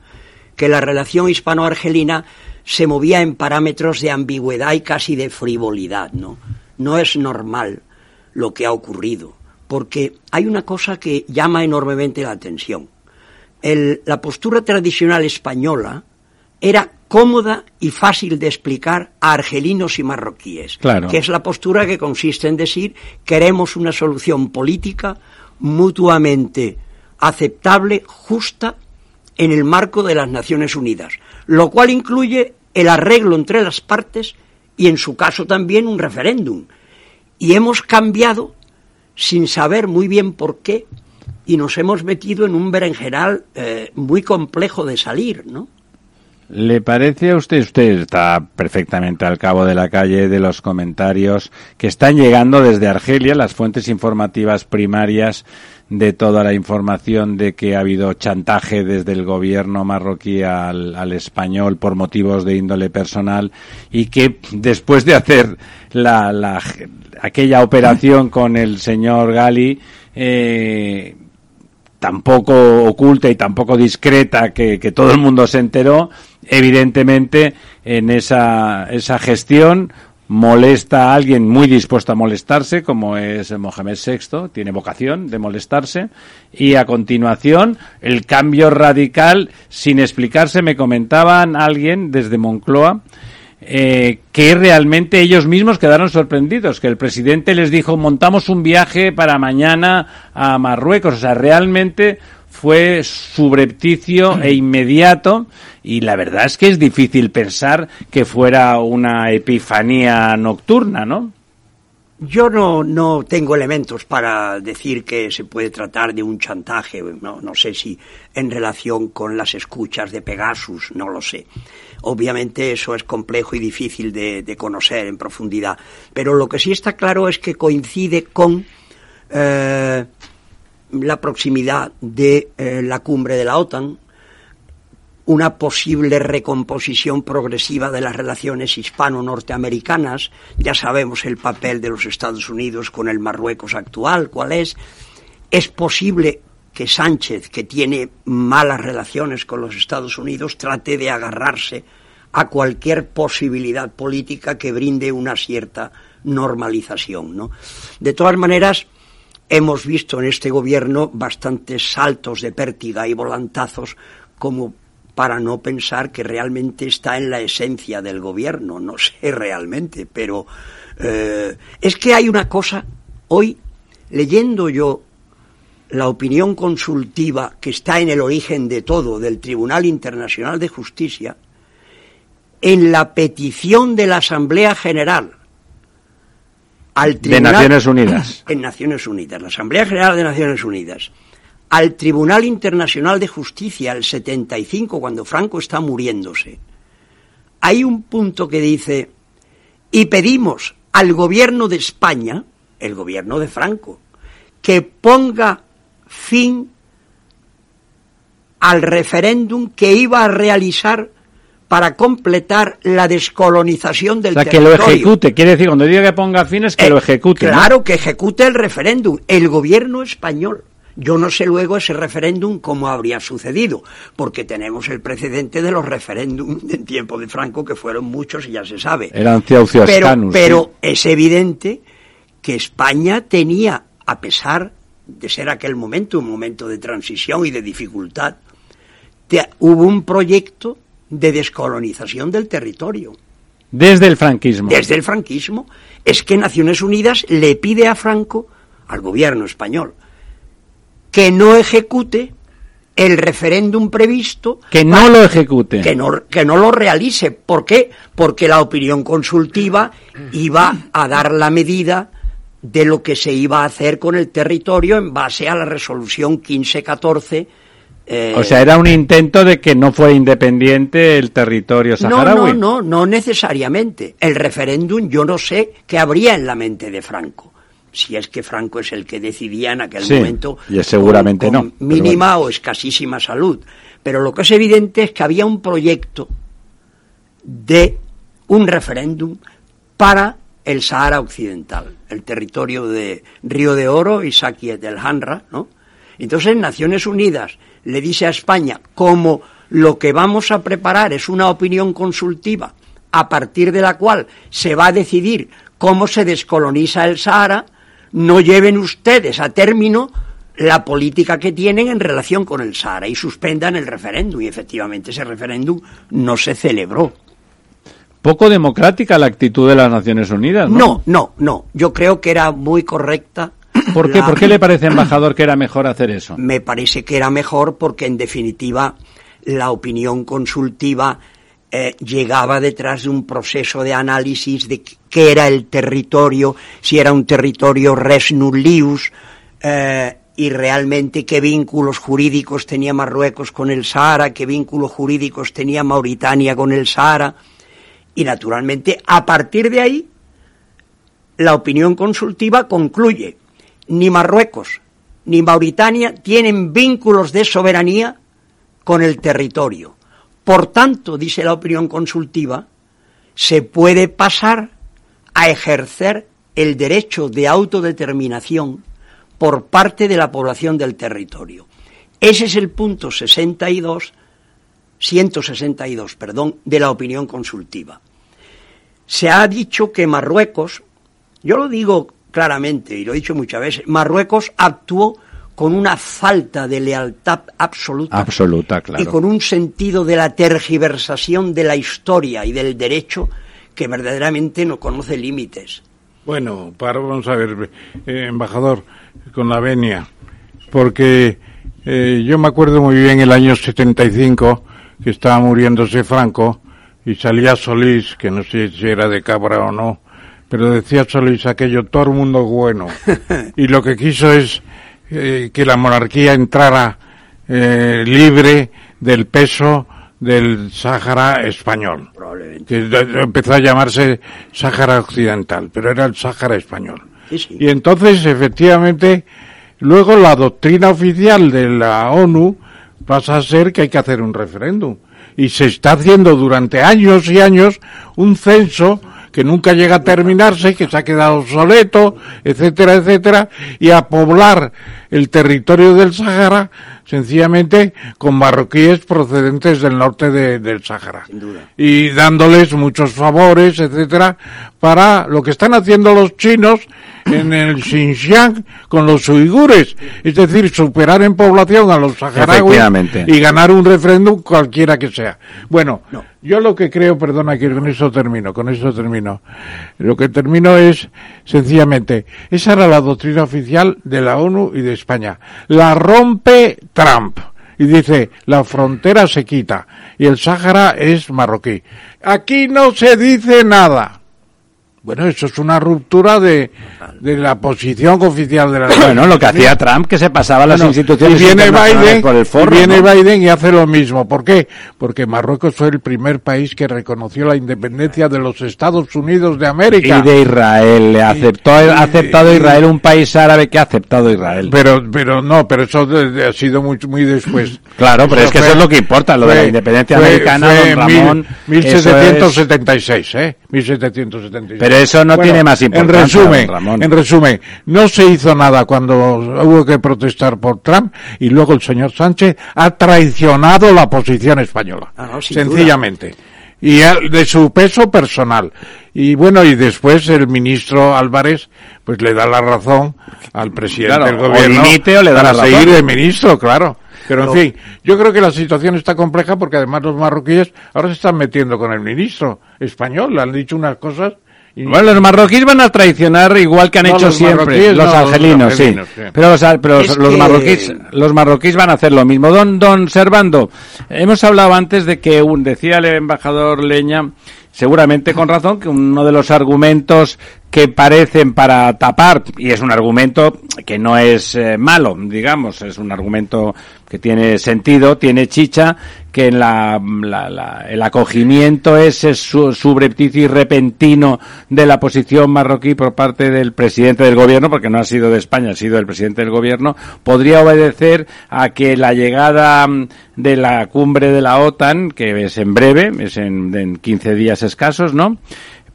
E: que la relación hispano-argelina se movía en parámetros de ambigüedad y casi de frivolidad, ¿no? no es normal lo que ha ocurrido, porque hay una cosa que llama enormemente la atención. El- la postura tradicional española era cómoda y fácil de explicar a argelinos y marroquíes,
B: Claro.
E: que es la postura que consiste en decir queremos una solución política mutuamente aceptable, justa, en el marco de las Naciones Unidas, lo cual incluye el arreglo entre las partes y en su caso también un referéndum. Y hemos cambiado sin saber muy bien por qué y nos hemos metido en un berenjenal eh, muy complejo de salir, ¿no?
B: ¿Le parece a usted, usted está perfectamente al cabo de la calle de los comentarios que están llegando desde Argelia, las fuentes informativas primarias de toda la información de que ha habido chantaje desde el gobierno marroquí al, al español por motivos de índole personal y que después de hacer la, la- aquella operación con el señor Gali, eh, tampoco oculta y tampoco discreta que, que todo el mundo se enteró, evidentemente en esa, esa gestión molesta a alguien muy dispuesto a molestarse, como es Mohamed VI, tiene vocación de molestarse, y a continuación el cambio radical, sin explicarse, me comentaban alguien desde Moncloa, eh, que realmente ellos mismos quedaron sorprendidos, que el presidente les dijo montamos un viaje para mañana a Marruecos, o sea, realmente fue subrepticio e inmediato y la verdad es que es difícil pensar que fuera una epifanía nocturna, ¿no?
E: Yo no, no tengo elementos para decir que se puede tratar de un chantaje, no, no sé si en relación con las escuchas de Pegasus, no lo sé. Obviamente eso es complejo y difícil de, de conocer en profundidad, pero lo que sí está claro es que coincide con eh, la proximidad de eh, la cumbre de la OTAN, una posible recomposición progresiva de las relaciones hispano-norteamericanas. Ya sabemos el papel de los Estados Unidos con el Marruecos actual, cuál es. Es posible que Sánchez, que tiene malas relaciones con los Estados Unidos, trate de agarrarse a cualquier posibilidad política que brinde una cierta normalización. ¿no? De todas maneras, hemos visto en este gobierno bastantes saltos de pértiga y volantazos como para no pensar que realmente está en la esencia del gobierno, no sé realmente, pero eh, es que hay una cosa, hoy leyendo yo la opinión consultiva que está en el origen de todo del Tribunal Internacional de Justicia, en la petición de la Asamblea General al
B: De
E: Tribunal
B: Naciones Unidas.
E: en Naciones Unidas, la Asamblea General de Naciones Unidas, al Tribunal Internacional de Justicia, el 75, cuando Franco está muriéndose, hay un punto que dice, y pedimos al gobierno de España, el gobierno de Franco, que ponga fin al referéndum que iba a realizar para completar la descolonización del
B: O sea, que lo
E: territorio.
B: ejecute. Quiere decir, cuando diga que ponga fin es que
E: Eh,
B: lo ejecute. ¿no?
E: Claro, que ejecute el referéndum. El gobierno español. Yo no sé luego ese referéndum cómo habría sucedido, porque tenemos el precedente de los referéndums en tiempo de Franco, que fueron muchos y ya se sabe.
B: Eran
E: Pero, pero
B: sí.
E: es evidente que España tenía, a pesar de ser aquel momento un momento de transición y de dificultad, te- hubo un proyecto de descolonización del territorio
B: Desde el franquismo.
E: desde el franquismo, es que Naciones Unidas le pide a Franco, al gobierno español, que no ejecute el referéndum previsto,
B: Que no lo ejecute.
E: que no, que no lo realice. ¿Por qué? Porque la opinión consultiva iba a dar la medida de lo que se iba a hacer con el territorio en base a la resolución 1514. Eh,
B: O sea, era un intento de que no fuera independiente el territorio
E: no,
B: saharaui.
E: no, no, no necesariamente. El referéndum yo no sé qué habría en la mente de Franco. Si es que Franco es el que decidía en aquel
B: Sí,
E: momento.
B: y seguramente
E: con-
B: no,
E: con Mínima o escasísima salud. Pero lo que es evidente es que había un proyecto de un referéndum para el Sahara Occidental, el territorio de Río de Oro y Saquiet del Hanra, ¿no? Entonces Naciones Unidas le dice a España, como lo que vamos a preparar es una opinión consultiva a partir de la cual se va a decidir cómo se descoloniza el Sahara, no lleven ustedes a término la política que tienen en relación con el Sahara y suspendan el referéndum. Y efectivamente ese referéndum no se celebró.
B: Poco democrática la actitud de las Naciones Unidas, ¿no?
E: No, no, no. Yo creo que era muy correcta.
B: ¿Por qué,
E: la-
B: ¿Por qué le parece, embajador, que era mejor hacer eso?
E: Me parece que era mejor porque en definitiva la opinión consultiva eh, llegaba detrás de un proceso de análisis de qué era el territorio, si era un territorio res nullius eh, y realmente qué vínculos jurídicos tenía Marruecos con el Sahara, qué vínculos jurídicos tenía Mauritania con el Sahara. Y naturalmente, a partir de ahí, la opinión consultiva concluye, ni Marruecos ni Mauritania tienen vínculos de soberanía con el territorio. Por tanto, dice la opinión consultiva, se puede pasar a ejercer el derecho de autodeterminación por parte de la población del territorio. Ese es el punto 62, 162, perdón, de la opinión consultiva. Se ha dicho que Marruecos, yo lo digo claramente y lo he dicho muchas veces, Marruecos actuó con una falta de lealtad absoluta
B: Absoluta, claro.
E: y con un sentido de la tergiversación de la historia y del derecho que verdaderamente no conoce límites.
D: Bueno, para, vamos a ver, eh, embajador, con la venia, porque eh, yo me acuerdo muy bien el año 75 que estaba muriéndose Franco y salía Solís, que no sé si era de Cabra o no, pero decía Solís aquello, todo el mundo es bueno. y lo que quiso es eh, que la monarquía entrara eh, libre del peso del Sáhara español. Que empezó a llamarse Sáhara Occidental, pero era el Sáhara español.
E: Sí, sí.
D: Y entonces, efectivamente, luego la doctrina oficial de la ONU pasa a ser que hay que hacer un referéndum. Y se está haciendo durante años y años un censo que nunca llega a terminarse, que se ha quedado obsoleto, etcétera, etcétera, y a poblar el territorio del Sáhara sencillamente con marroquíes procedentes del norte de- del Sáhara. Y dándoles muchos favores, etcétera, para lo que están haciendo los chinos en el Xinjiang con los uigures, es decir, superar en población a los saharauis y ganar un referéndum cualquiera que sea. Bueno, yo lo que creo, perdona que con eso termino, con eso termino. Lo que termino es sencillamente, esa era la doctrina oficial de la ONU y de España. La rompe Trump y dice, la frontera se quita y el Sáhara es marroquí. Aquí no se dice nada. Bueno, eso es una ruptura de, de la posición oficial de la
B: Bueno, lo que hacía Trump, que se pasaba las
D: Bueno,
B: instituciones
D: y viene Biden,
B: por el forro,
D: y viene
B: ¿no?
D: Biden y hace lo mismo. ¿Por qué? Porque Marruecos fue el primer país que reconoció la independencia de los Estados Unidos de América.
B: Y de Israel, le aceptó, ha aceptado Israel un país árabe que ha aceptado Israel.
D: Pero, pero no, pero eso ha sido muy, muy después.
B: Claro, pero es que eso es lo que importa, lo de la independencia americana, don Ramón,
D: Mil,
B: eso
D: 1776, ¿eh? 1776.
B: Pero eso no tiene más importancia,
D: En resumen,
B: Ramón.
D: en resumen, no se hizo nada cuando hubo que protestar por Trump y luego el señor Sánchez ha traicionado la posición española.
E: Ah, no,
D: sencillamente. Y de su peso personal. Y bueno, y después el ministro Álvarez, pues le da la razón al presidente
B: Claro,
D: del
B: o
D: gobierno
B: o le da
D: para
B: la razón.
D: seguir de ministro, claro. Pero en
E: No.
D: fin, yo creo que la situación está compleja porque además los marroquíes ahora se están metiendo con el ministro español, le han dicho unas cosas. Y-
B: Bueno, los marroquíes van a traicionar igual que han
D: No,
B: hecho
D: los
B: siempre. Los
D: no, los
B: argelinos, sí. Pero, los, pero los
E: que-
B: marroquíes, los marroquíes van a hacer lo mismo. Don, don Servando, hemos hablado antes de que un, decía el embajador Leña, seguramente con razón, que uno de los argumentos que parecen para tapar, y es un argumento que no es eh, malo, digamos, es un argumento que tiene sentido, tiene chicha, que en la, la- la- el acogimiento ese su, subrepticio y repentino de la posición marroquí por parte del presidente del gobierno, porque no ha sido de España, ha sido del presidente del gobierno, podría obedecer a que la llegada mm, de la cumbre de la OTAN, que es en breve, es en, en 15 días escasos, ¿no?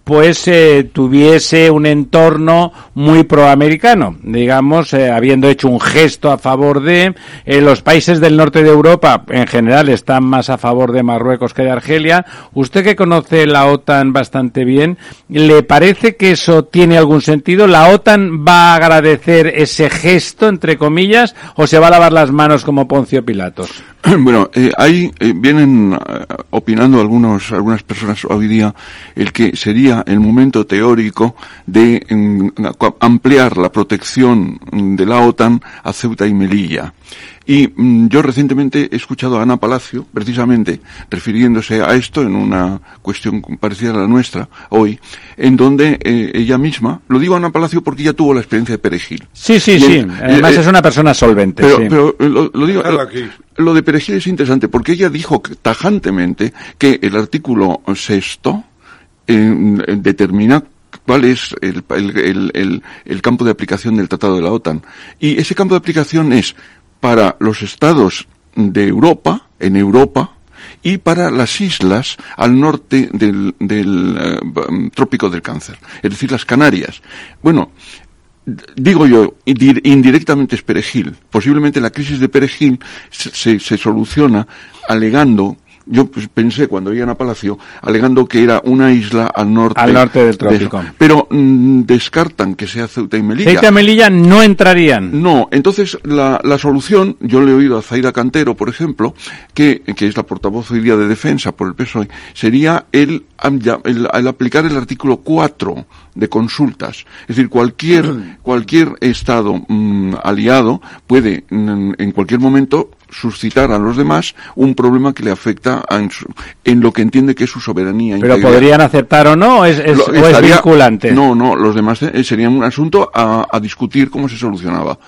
B: Pues eh, tuviese un entorno muy proamericano, digamos, eh, habiendo hecho un gesto a favor de eh, los países del norte de Europa, en general están más a favor de Marruecos que de Argelia. Usted que conoce la OTAN bastante bien, ¿le parece que eso tiene algún sentido? ¿La OTAN va a agradecer ese gesto, entre comillas, o se va a lavar las manos como Poncio Pilatos?
F: Bueno, eh, ahí eh, vienen eh, opinando algunos, algunas personas hoy día el que sería el momento teórico de ampliar la protección de la OTAN a Ceuta y Melilla. Y mm, yo recientemente he escuchado a Ana Palacio, precisamente refiriéndose a esto en una cuestión parecida a la nuestra hoy, en donde eh, ella misma, lo digo a Ana Palacio porque ella tuvo la experiencia de Perejil.
B: Sí, sí,
F: Y
B: sí. Además
F: eh,
B: es una persona solvente.
F: pero,
B: sí.
F: pero, eh, lo, lo digo, lo,
D: aquí.
F: lo de Perejil es interesante porque ella dijo que- tajantemente que el artículo sexto eh, determina cuál es el, el- el- el- el campo de aplicación del Tratado de la OTAN. Y ese campo de aplicación es para los estados de Europa, en Europa, y para las islas al norte del, del eh, trópico del cáncer, es decir, las Canarias. Bueno, digo yo, indi- indirectamente es Perejil. Posiblemente la crisis de Perejil se- se soluciona alegando, yo pues, pensé cuando iban a Palacio, alegando que era una isla al norte.
B: Al norte del
F: de-
B: trópico.
F: pero mm, descartan que sea Ceuta y Melilla.
B: Ceuta y Melilla no entrarían.
F: No, entonces la, la solución, yo le he oído a Zaira Cantero, por ejemplo, que, que es la portavoz hoy día de defensa por el PSOE, sería el, el aplicar el artículo 4 de consultas. Es decir, cualquier, cualquier Estado mm, aliado puede mm, en cualquier momento suscitar a los demás un problema que le afecta a en, su- en lo que entiende que es su soberanía.
B: Pero
F: integral.
B: podrían aceptar o no, es, es-
F: Lo-
B: o es vinculante.
F: No, no, los demás eh, sería un asunto a, a discutir cómo se solucionaba.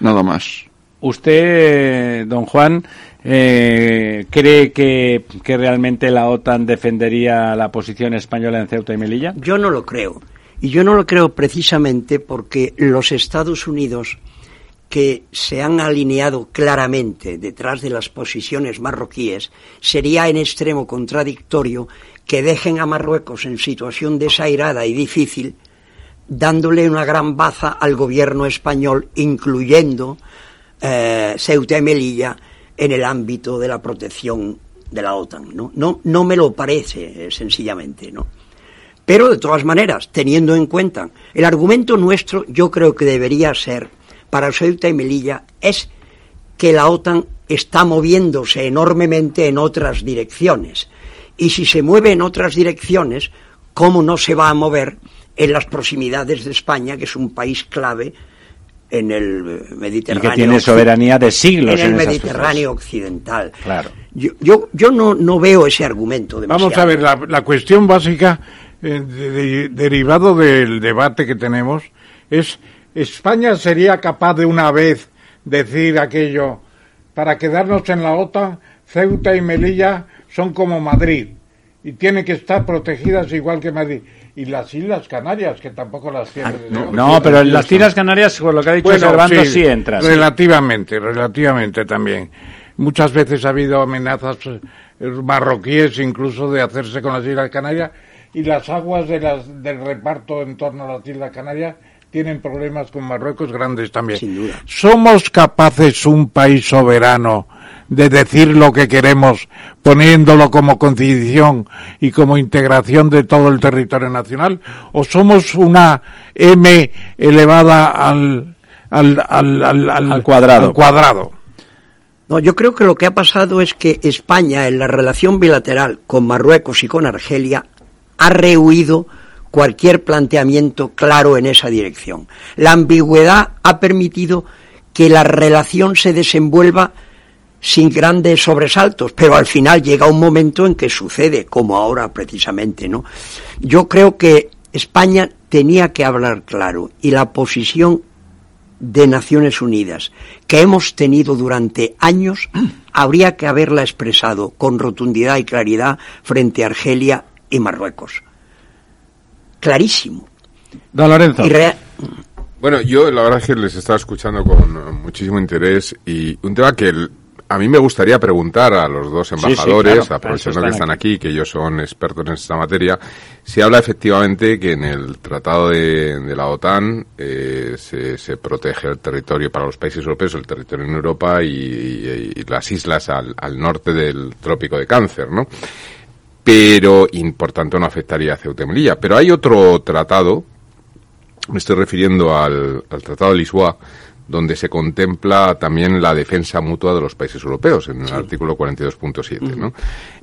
F: Nada más.
B: ¿Usted, don Juan, eh, cree que, que realmente la OTAN defendería la posición española en Ceuta y Melilla?
E: Yo no lo creo. Y yo no lo creo precisamente porque los Estados Unidos, que se han alineado claramente detrás de las posiciones marroquíes, sería en extremo contradictorio que dejen a Marruecos en situación desairada y difícil, dándole una gran baza al gobierno español, incluyendo eh, Ceuta y Melilla en el ámbito de la protección de la OTAN. No, no, no me lo parece, eh, sencillamente, ¿no? Pero de todas maneras, teniendo en cuenta, el argumento nuestro yo creo que debería ser, para Ceuta y Melilla, es que la OTAN está moviéndose enormemente en otras direcciones. Y si se mueve en otras direcciones, ¿cómo no se va a mover en las proximidades de España, que es un país clave en el eh,
B: Y
E: Mediterráneo?
B: que tiene soberanía de siglos
E: en el
B: en
E: Mediterráneo occidental.
B: Claro.
E: Yo, yo, yo no, no veo ese argumento demasiado.
D: Vamos a ver, la, la cuestión básica, eh, de- de- derivado del debate que tenemos, es, ¿España sería capaz de una vez decir aquello, para quedarnos en la OTAN, Ceuta y Melilla son como Madrid, y tienen que estar protegidas igual que Madrid? Y las Islas Canarias, que tampoco las tienen.
B: Ah, No, pero en las Islas Canarias, por lo que ha dicho
D: Bueno,
B: Servando, sí, entras.
D: Relativamente, relativamente también. Muchas veces ha habido amenazas eh, marroquíes incluso de hacerse con las Islas Canarias y las aguas de las, del reparto en torno a las Islas Canarias tienen problemas con Marruecos grandes también.
E: Sin duda.
D: ¿Somos capaces, un país soberano, de decir lo que queremos, poniéndolo como constitución y como integración de todo el territorio nacional? ¿O somos una M elevada al, al, al, al,
B: cuadrado.
D: al cuadrado?
E: No, yo creo que lo que ha pasado es que España, en la relación bilateral con Marruecos y con Argelia, ha rehuido cualquier planteamiento claro en esa dirección. La ambigüedad ha permitido que la relación se desenvuelva sin grandes sobresaltos, pero al final llega un momento en que sucede, como ahora precisamente, ¿no? Yo creo que España tenía que hablar claro y la posición de Naciones Unidas que hemos tenido durante años habría que haberla expresado con rotundidad y claridad frente a Argelia y Marruecos. Clarísimo.
B: Don Lorenzo.
E: Y rea-
G: Bueno, yo la verdad es que les estaba escuchando con muchísimo interés y un tema que el- a mí me gustaría preguntar a los dos
B: sí,
G: embajadores,
B: claro,
G: aprovechando
B: para
G: que
B: están
G: aquí, que ellos son expertos en esta materia, si habla efectivamente que en el tratado de, de la OTAN eh, se, se protege el territorio para los países europeos, el territorio en Europa y, y- y las islas al, al norte del trópico de Cáncer, ¿no? Pero, y por tanto no afectaría a Ceuta y Melilla. Pero hay otro tratado, me estoy refiriendo al, al Tratado de Lisboa, donde se contempla también la defensa mutua de los países europeos, en el artículo 42.7. ¿no?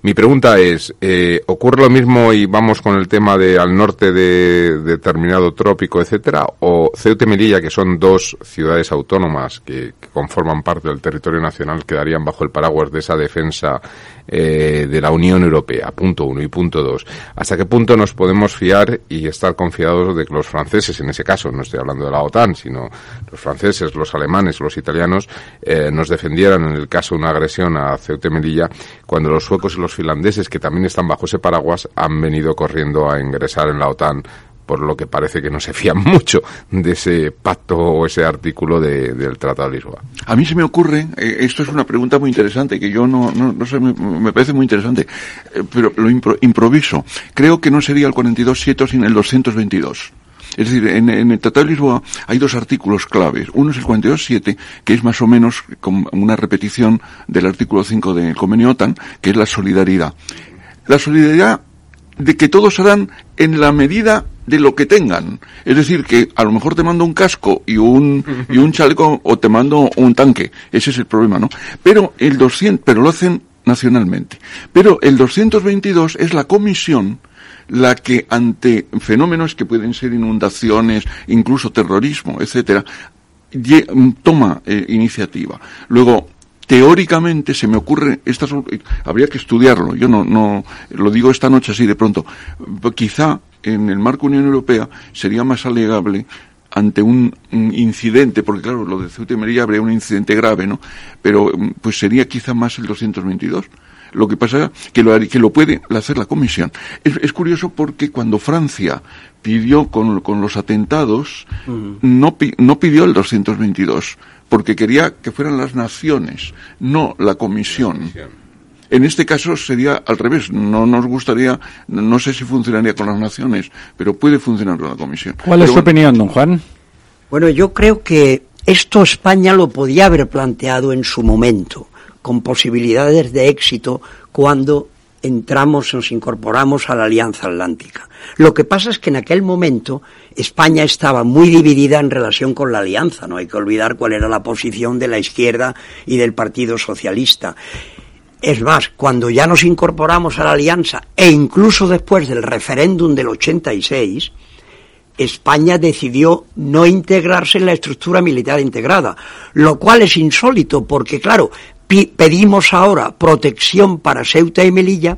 G: Mi pregunta es, eh, ¿ocurre lo mismo y vamos con el tema de al norte de determinado trópico, etcétera? ¿O Ceuta y Melilla, que son dos ciudades autónomas que, que conforman parte del territorio nacional, quedarían bajo el paraguas de esa defensa eh, de la Unión Europea? Punto uno. Y punto dos. ¿Hasta qué punto nos podemos fiar y estar confiados de que los franceses, en ese caso, no estoy hablando de la OTAN, sino los franceses, los alemanes, los italianos, eh, nos defendieran en el caso de una agresión a Ceuta y Melilla, cuando los suecos y los finlandeses, que también están bajo ese paraguas, han venido corriendo a ingresar en la OTAN por lo que parece que no se fían mucho de ese pacto o ese artículo de- del Tratado de Lisboa.
F: A mí se me ocurre, eh, esto es una pregunta muy interesante, que yo no, no, no sé, me, me parece muy interesante, eh, pero lo impro- improviso. Creo que no sería el 42.7, sino el 222. Es decir, en, en el Tratado de Lisboa hay dos artículos claves. Uno es el 42.7, que es más o menos como una repetición del artículo 5 del convenio OTAN, que es la solidaridad. La solidaridad de que todos harán en la medida de lo que tengan. Es decir, que a lo mejor te mando un casco y un, y un chaleco o te mando un tanque. Ese es el problema, ¿no? Pero el 200, pero lo hacen nacionalmente. Pero el 222 es la comisión la que ante fenómenos que pueden ser inundaciones, incluso terrorismo, etcétera, toma eh, iniciativa. Luego, teóricamente se me ocurre, estas, habría que estudiarlo, yo no, no, lo digo esta noche así de pronto, quizá en el marco Unión Europea sería más alegable ante un, incidente, porque claro, lo de Ceuta y Melilla habría un incidente grave, ¿no? Pero pues sería quizá más el 222. Lo que pasa que lo, que lo puede hacer la Comisión. Es, es curioso porque cuando Francia pidió con, con los atentados, no, pi- no pidió el 222, porque quería que fueran las naciones, no la Comisión. En este caso sería al revés. No nos gustaría, no sé si funcionaría con las naciones, pero puede funcionar con la Comisión.
B: ¿Cuál es su
F: bueno,
B: opinión, don Juan?
E: Bueno, yo creo que esto España lo podía haber planteado en su momento, con posibilidades de éxito cuando entramos, nos incorporamos a la Alianza Atlántica. Lo que pasa es que en aquel momento España estaba muy dividida en relación con la Alianza. No hay que olvidar cuál era la posición de la izquierda y del Partido Socialista. Es más, cuando ya nos incorporamos a la alianza e incluso después del referéndum del 86, España decidió no integrarse en la estructura militar integrada, lo cual es insólito porque, claro, pedimos ahora protección para Ceuta y Melilla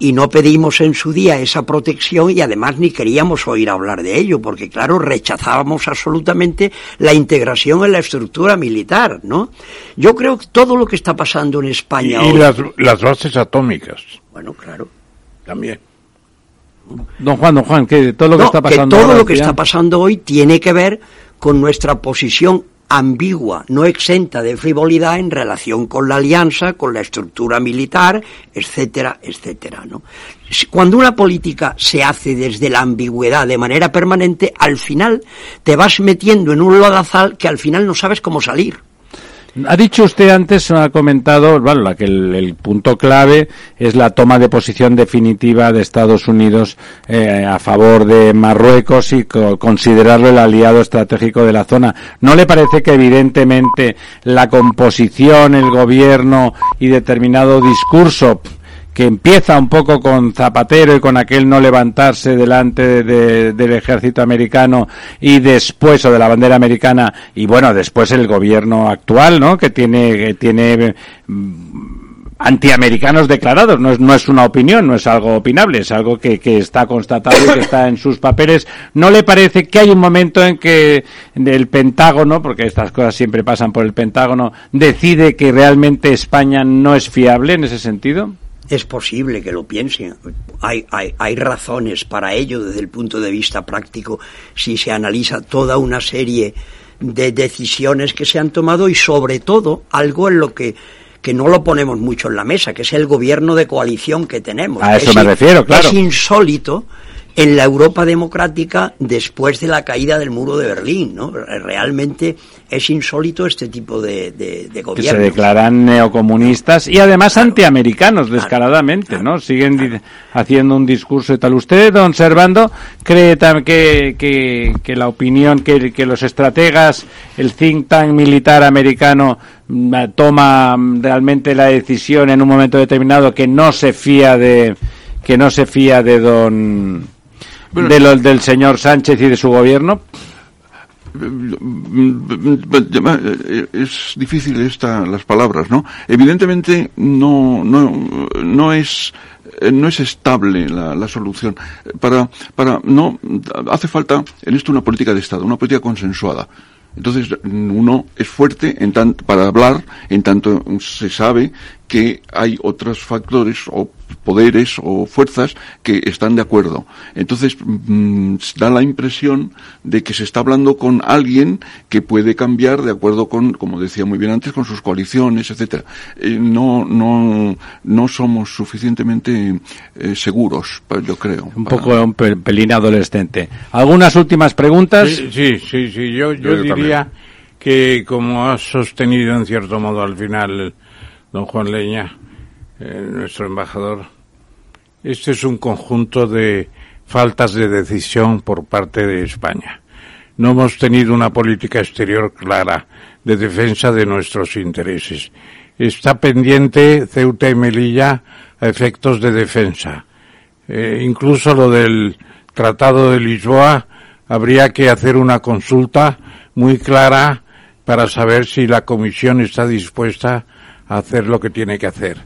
E: y no pedimos en su día esa protección y además ni queríamos oír hablar de ello, porque claro, rechazábamos absolutamente la integración en la estructura militar, ¿no? Yo creo que todo lo que está pasando en
D: Y,
E: España
D: y
E: hoy,
D: las, las bases atómicas.
E: Bueno, claro,
D: también.
B: Don Juan, don Juan, que todo lo que
E: No,
B: está pasando
E: todo
B: ahora,
E: lo que está pasando hoy tiene que ver con nuestra posición ambigua, no exenta de frivolidad en relación con la alianza, con la estructura militar, etcétera, etcétera, ¿no? Cuando una política se hace desde la ambigüedad de manera permanente, al final te vas metiendo en un lodazal que al final no sabes cómo salir.
B: Ha dicho usted antes, ha comentado, bueno, la que el, punto clave es la toma de posición definitiva de Estados Unidos eh, a favor de Marruecos y co- considerarlo el aliado estratégico de la zona. ¿No le parece que evidentemente la composición, el gobierno y determinado discurso que empieza un poco con Zapatero y con aquel no levantarse delante de- de- del ejército americano y después o de la bandera americana y bueno después el gobierno actual no que tiene que tiene mm, antiamericanos declarados. No es no es una opinión no es algo opinable es algo que, que está constatado y que está en sus papeles. No le parece que hay un momento en que el Pentágono porque estas cosas siempre pasan por el Pentágono decide que realmente España no es fiable en ese sentido
E: Es posible que lo piensen. Hay, hay, hay razones para ello desde el punto de vista práctico si se analiza toda una serie de decisiones que se han tomado y sobre todo algo en lo que que no lo ponemos mucho en la mesa, que es el gobierno de coalición que tenemos.
B: A eso
E: es,
B: me refiero, claro.
E: Es insólito en la Europa democrática después de la caída del muro de Berlín, ¿no? Realmente es insólito este tipo de, de, de
B: que se declaran neocomunistas y además antiamericanos descaradamente, ¿no? Siguen haciendo un discurso y tal. ¿Usted, don Servando, cree que, que, que la opinión, que, que los estrategas, el think tank militar americano mm, toma realmente la decisión en un momento determinado que no se fía de que no se fía de don de lo, del señor Sánchez y de su gobierno?
F: Es difícil esta las palabras no evidentemente no no no es no es estable la, la, solución. Para para no hace falta en esto una política de estado una política consensuada. Entonces uno es fuerte en tanto, para hablar en tanto se sabe que hay otros factores o poderes o fuerzas que están de acuerdo. Entonces mmm, da la impresión de que se está hablando con alguien que puede cambiar de acuerdo con, como decía muy bien antes, con sus coaliciones, etcétera. Eh, no, no, no somos suficientemente eh, seguros, yo creo.
B: Un para... poco un pelín adolescente. ¿Algunas últimas preguntas?
D: Sí, sí, sí. sí. Yo, yo, yo diría también. que como ha sostenido en cierto modo al final don Juan Leña, eh, nuestro embajador, este es un conjunto de faltas de decisión por parte de España. No hemos tenido una política exterior clara de defensa de nuestros intereses. Está pendiente Ceuta y Melilla a efectos de defensa. Eh, incluso lo del Tratado de Lisboa habría que hacer una consulta muy clara para saber si la Comisión está dispuesta a hacer lo que tiene que hacer.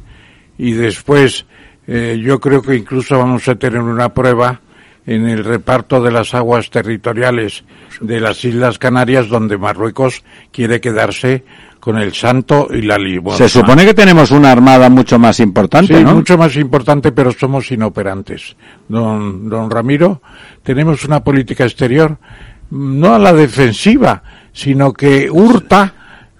D: Y después, eh, yo creo que incluso vamos a tener una prueba en el reparto de las aguas territoriales de las Islas Canarias, donde Marruecos quiere quedarse con el Santo y la Limosna.
B: Se supone que tenemos una armada mucho más importante,
D: sí,
B: ¿no?
D: mucho más importante, pero somos inoperantes. Don, don Ramiro, tenemos una política exterior no a la defensiva, sino que hurta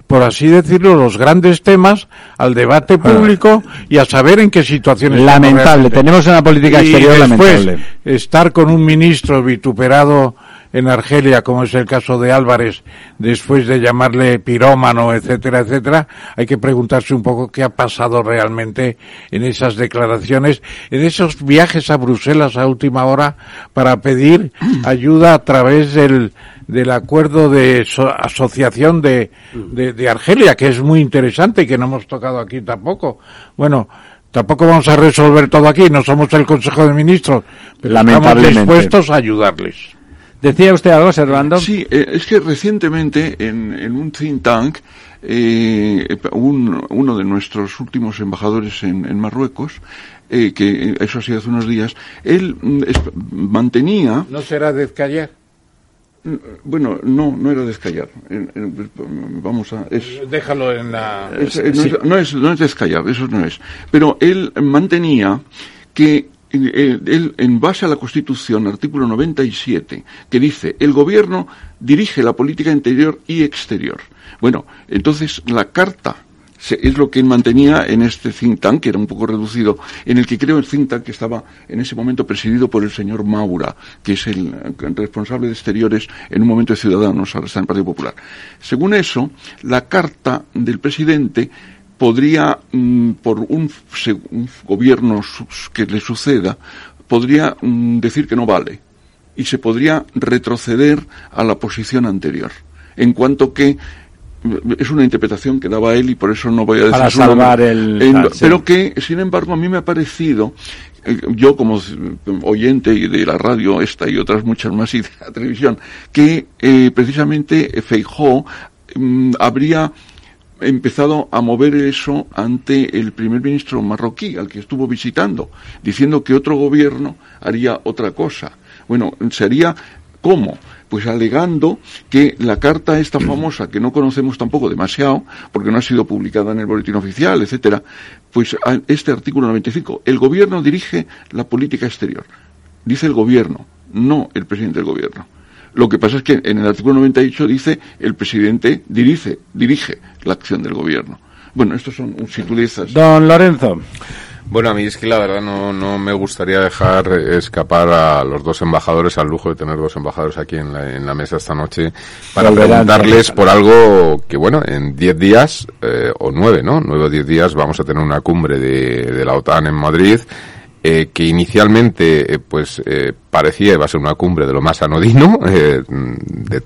D: por así decirlo, los grandes temas al debate público y a saber en qué situaciones.
B: Lamentable, tenemos una política exterior
D: y después,
B: lamentable.
D: Estar con un ministro vituperado en Argelia, como es el caso de Álvarez, después de llamarle pirómano, etcétera, etcétera, hay que preguntarse un poco qué ha pasado realmente en esas declaraciones, en esos viajes a Bruselas a última hora para pedir ayuda a través del del acuerdo de so asociación de, de, de, Argelia, que es muy interesante y que no hemos tocado aquí tampoco. Bueno, tampoco vamos a resolver todo aquí, no somos el Consejo de Ministros, pero estamos dispuestos a ayudarles.
B: ¿Decía usted algo, Servando?
F: Sí, eh, es que recientemente en, en un think tank, eh, un, uno de nuestros últimos embajadores en, en Marruecos, eh, que eso ha sido hace unos días, él es, mantenía...
D: ¿No será Dezcayar?
F: Bueno, no, no era descallar. Vamos a. Es,
D: Déjalo en la.
F: Es, no, sí. es, no, es, no es descallar, eso no es. Pero él mantenía que él, en base a la Constitución, artículo 97, que dice, el gobierno dirige la política interior y exterior. Bueno, entonces la carta es lo que él mantenía en este think tank, que era un poco reducido, en el que creo el think tank que estaba en ese momento presidido por el señor Maura, que es el responsable de exteriores en un momento de Ciudadanos, ahora está en el Partido Popular. Según eso, la carta del presidente podría, mmm, por un, un, gobierno que le suceda, podría mmm, decir que no vale y se podría retroceder a la posición anterior. En cuanto que es una interpretación que daba él y por eso no voy a decir
B: para salvar el
F: ah, sí. pero que sin embargo a mí me ha parecido eh, yo como oyente de la radio esta y otras muchas más y de la televisión que eh, precisamente Feijó mm, habría empezado a mover eso ante el primer ministro marroquí al que estuvo visitando diciendo que otro gobierno haría otra cosa. Bueno sería cómo pues alegando que la carta esta famosa, que no conocemos tampoco demasiado, porque no ha sido publicada en el boletín oficial, etcétera, pues este artículo 95, el gobierno dirige la política exterior. Dice el gobierno, no el presidente del gobierno. Lo que pasa es que en el artículo 98 dice el presidente dirige, dirige la acción del gobierno. Bueno, estos son sutilezas.
B: Don Lorenzo.
G: Bueno, a mí es que la verdad no, no me gustaría dejar escapar a los dos embajadores, al lujo de tener dos embajadores aquí en la, en la mesa esta noche, para
B: Volverán,
G: preguntarles por algo que, bueno, en 10 días, eh, o 9, ¿no? 9 o 10 días vamos a tener una cumbre de, de la OTAN en Madrid, eh, que inicialmente, eh, pues, eh, parecía iba a ser una cumbre de lo más anodino, eh, de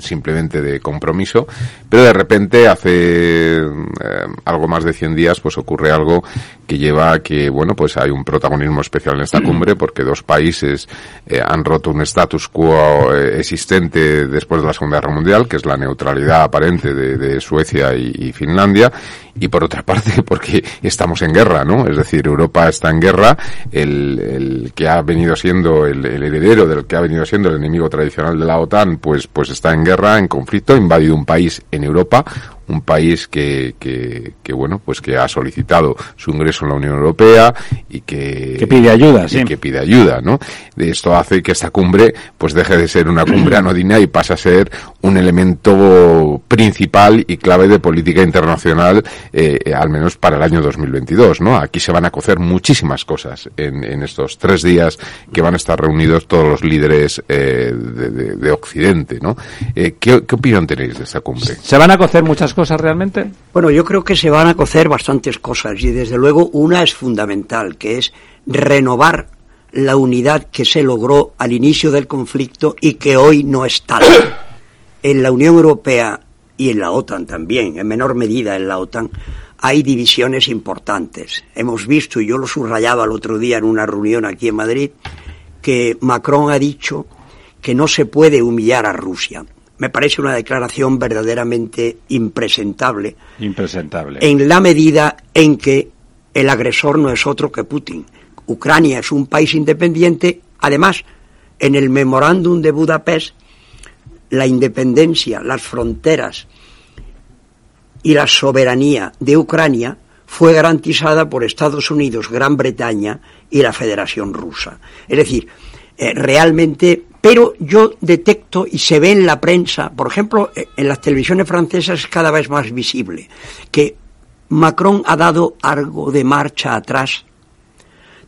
G: simplemente de compromiso, pero de repente hace eh, algo más de 100 días pues ocurre algo que lleva a que, bueno, pues hay un protagonismo especial en esta cumbre porque dos países eh, han roto un status quo existente después de la Segunda Guerra Mundial, que es la neutralidad aparente de, de Suecia y, y Finlandia, y por otra parte porque estamos en guerra, ¿no? Es decir, Europa está en guerra, el, el que ha venido siendo el, el heredero del que ha venido siendo el enemigo tradicional de la OTAN, pues, pues está en guerra, en conflicto, ha invadido un país en Europa, un país que, que, que, bueno, pues que ha solicitado su ingreso en la Unión Europea y que,
B: Que pide ayuda,
G: y
B: sí.
G: que pide ayuda, ¿no? Esto hace que esta cumbre, pues deje de ser una cumbre anodina y pase a ser un elemento principal y clave de política internacional, eh, eh, al menos para el año 2022, ¿no? Aquí se van a cocer muchísimas cosas en, en estos tres días que van a estar reunidos todos los líderes eh, de, de- de Occidente, ¿no? Eh, ¿qué, ¿Qué opinión tenéis de esta cumbre?
B: ¿Se van a cocer muchas cosas realmente?
E: Bueno, yo creo que se van a cocer bastantes cosas y desde luego una es fundamental, que es renovar la unidad que se logró al inicio del conflicto y que hoy no es tal. En la Unión Europea y en la OTAN también, en menor medida en la OTAN, hay divisiones importantes. Hemos visto, y yo lo subrayaba el otro día en una reunión aquí en Madrid, que Macron ha dicho que no se puede humillar a Rusia. Me parece una declaración verdaderamente impresentable
B: Impresentable.
E: en la medida en que el agresor no es otro que Putin. Ucrania es un país independiente, además, en el memorándum de Budapest, la independencia, las fronteras y la soberanía de Ucrania fue garantizada por Estados Unidos, Gran Bretaña y la Federación Rusa. Es decir, eh, realmente, pero yo detecto y se ve en la prensa, por ejemplo, eh, en las televisiones francesas es cada vez más visible, que Macron ha dado algo de marcha atrás,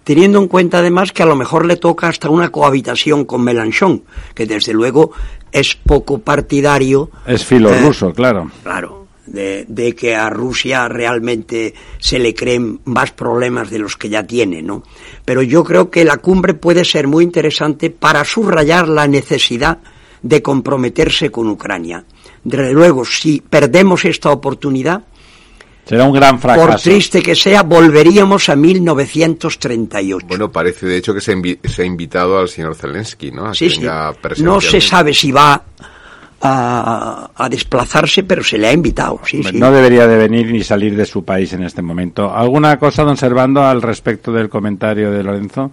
E: teniendo en cuenta además que a lo mejor le toca hasta una cohabitación con Mélenchon, que desde luego es poco partidario.
B: Es filo
E: eh,
B: ruso, claro.
E: Claro, de, de que a Rusia realmente se le creen más problemas de los que ya tiene, ¿no? Pero yo creo que la cumbre puede ser muy interesante para subrayar la necesidad de comprometerse con Ucrania. Desde luego, si perdemos esta oportunidad,
B: Será un gran fracaso.
E: por triste que sea, volveríamos a 1938.
G: Bueno, parece de hecho que se, invi- se ha invitado al señor Zelensky, ¿no? A
E: Sí,
G: que
E: sí. No se sabe si va a, a desplazarse, pero se le ha invitado. Sí, sí.
B: No debería de venir ni salir de su país en este momento. ¿Alguna cosa, don Servando, al respecto del comentario de Lorenzo?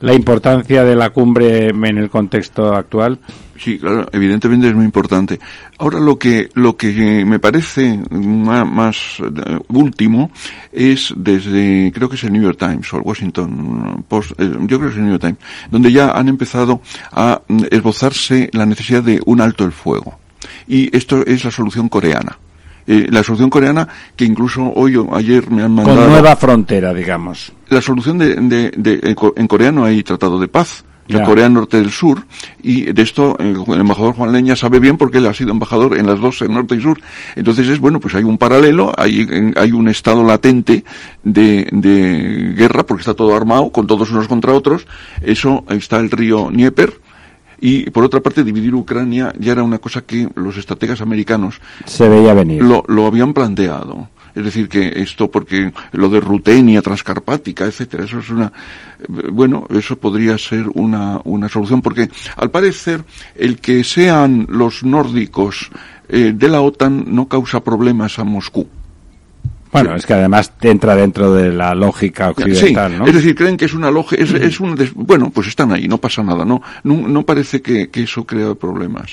B: La importancia de la cumbre en el contexto actual.
F: Sí, claro, evidentemente es muy importante. Ahora lo que lo que me parece ma- más, eh, último es desde creo que es el New York Times o el Washington Post, eh, yo creo que es el New York Times, donde ya han empezado a mm, esbozarse la necesidad de un alto el fuego. Y esto es la solución coreana. Eh, la solución coreana que incluso hoy o ayer me han mandado
B: Con nueva frontera, digamos.
F: la solución de, de- de- en co- en Corea no hay tratado de paz. La
B: Ya.
F: Corea Norte del Sur, y de esto el embajador Juan Leña sabe bien porque él ha sido embajador en las dos, en Norte y Sur. Entonces es bueno, pues hay un paralelo, hay, hay un estado latente de, de guerra porque está todo armado, con todos unos contra otros. Eso está el río Dnieper. Y por otra parte, dividir Ucrania ya era una cosa que los estrategas americanos
B: Se veía venir.
F: lo, lo habían planteado. Es decir, que esto, porque lo de Rutenia, Transcarpática, etcétera, eso es una, bueno, eso podría ser una, una solución, porque al parecer el que sean los nórdicos eh, de la OTAN no causa problemas a Moscú.
B: Bueno, es que además entra dentro de la lógica occidental,
F: sí,
B: ¿no?
F: es decir, creen que es una lógica, es, es un, des- bueno, pues están ahí, no pasa nada, no, no, no parece que, que eso crea problemas.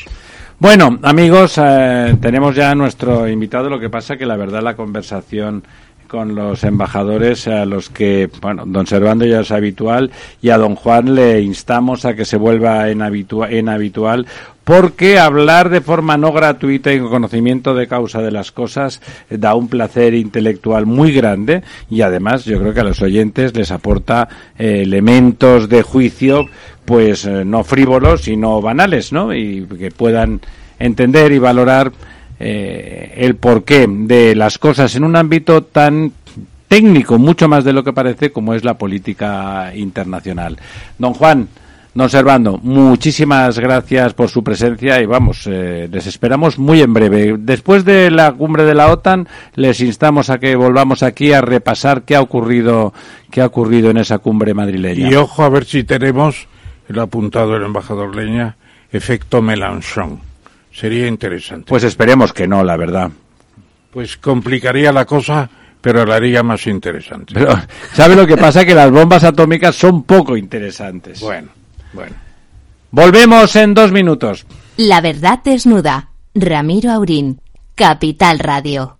B: Bueno, amigos, eh, tenemos ya a nuestro invitado. Lo que pasa que la verdad la conversación con los embajadores a los que, bueno, don Servando ya es habitual y a don Juan le instamos a que se vuelva en, habitua en habitual porque hablar de forma no gratuita y con conocimiento de causa de las cosas eh, da un placer intelectual muy grande y además yo creo que a los oyentes les aporta eh, elementos de juicio pues eh, no frívolos sino banales, ¿no? Y que puedan entender y valorar el porqué de las cosas en un ámbito tan técnico, mucho más de lo que parece, como es la política internacional. Don Juan, don Servando, muchísimas gracias por su presencia y vamos, eh, les esperamos muy en breve. Después de la cumbre de la OTAN, les instamos a que volvamos aquí a repasar qué ha ocurrido, qué ha ocurrido en esa cumbre madrileña.
D: Y ojo a ver si tenemos, el apuntado el embajador Leña, efecto Melanchón. Sería interesante.
B: Pues esperemos que no, la verdad.
D: Pues complicaría la cosa, pero la haría más interesante.
B: Pero, ¿sabe lo que pasa? Que las bombas atómicas son poco interesantes.
D: Bueno, bueno.
B: Volvemos en dos minutos.
A: La verdad desnuda. Ramiro Aurín. Capital Radio.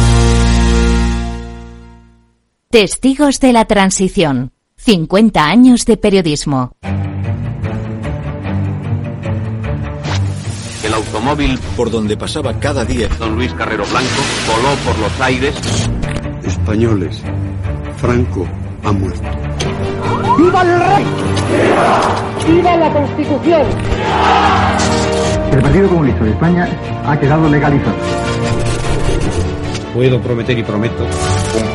A: Testigos de la Transición. 50 años de periodismo.
J: El automóvil por donde pasaba cada día don Luis Carrero Blanco voló por los aires.
K: Españoles, Franco ha muerto.
L: ¡Viva el rey! ¡Viva la Constitución!
M: El Partido Comunista de España ha quedado legalizado.
N: Puedo prometer y prometo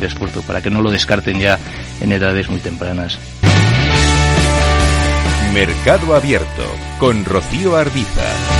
O: el esfuerzo para que no lo descarten ya en edades muy tempranas.
H: Mercado Abierto con Rocío Arbiza.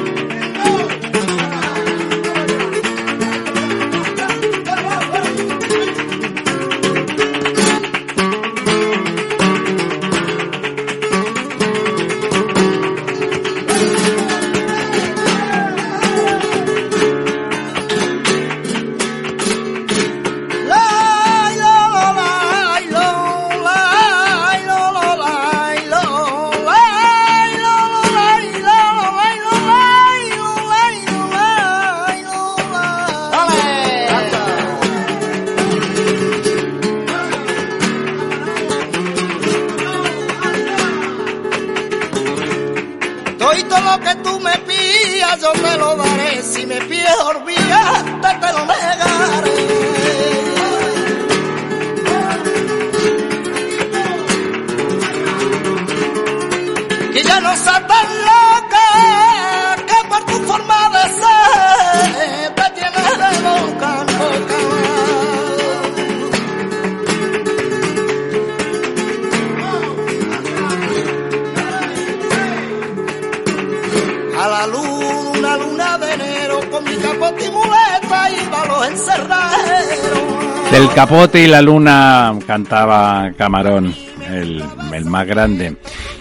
N: Capote y
B: la luna cantaba Camarón, el, el más grande.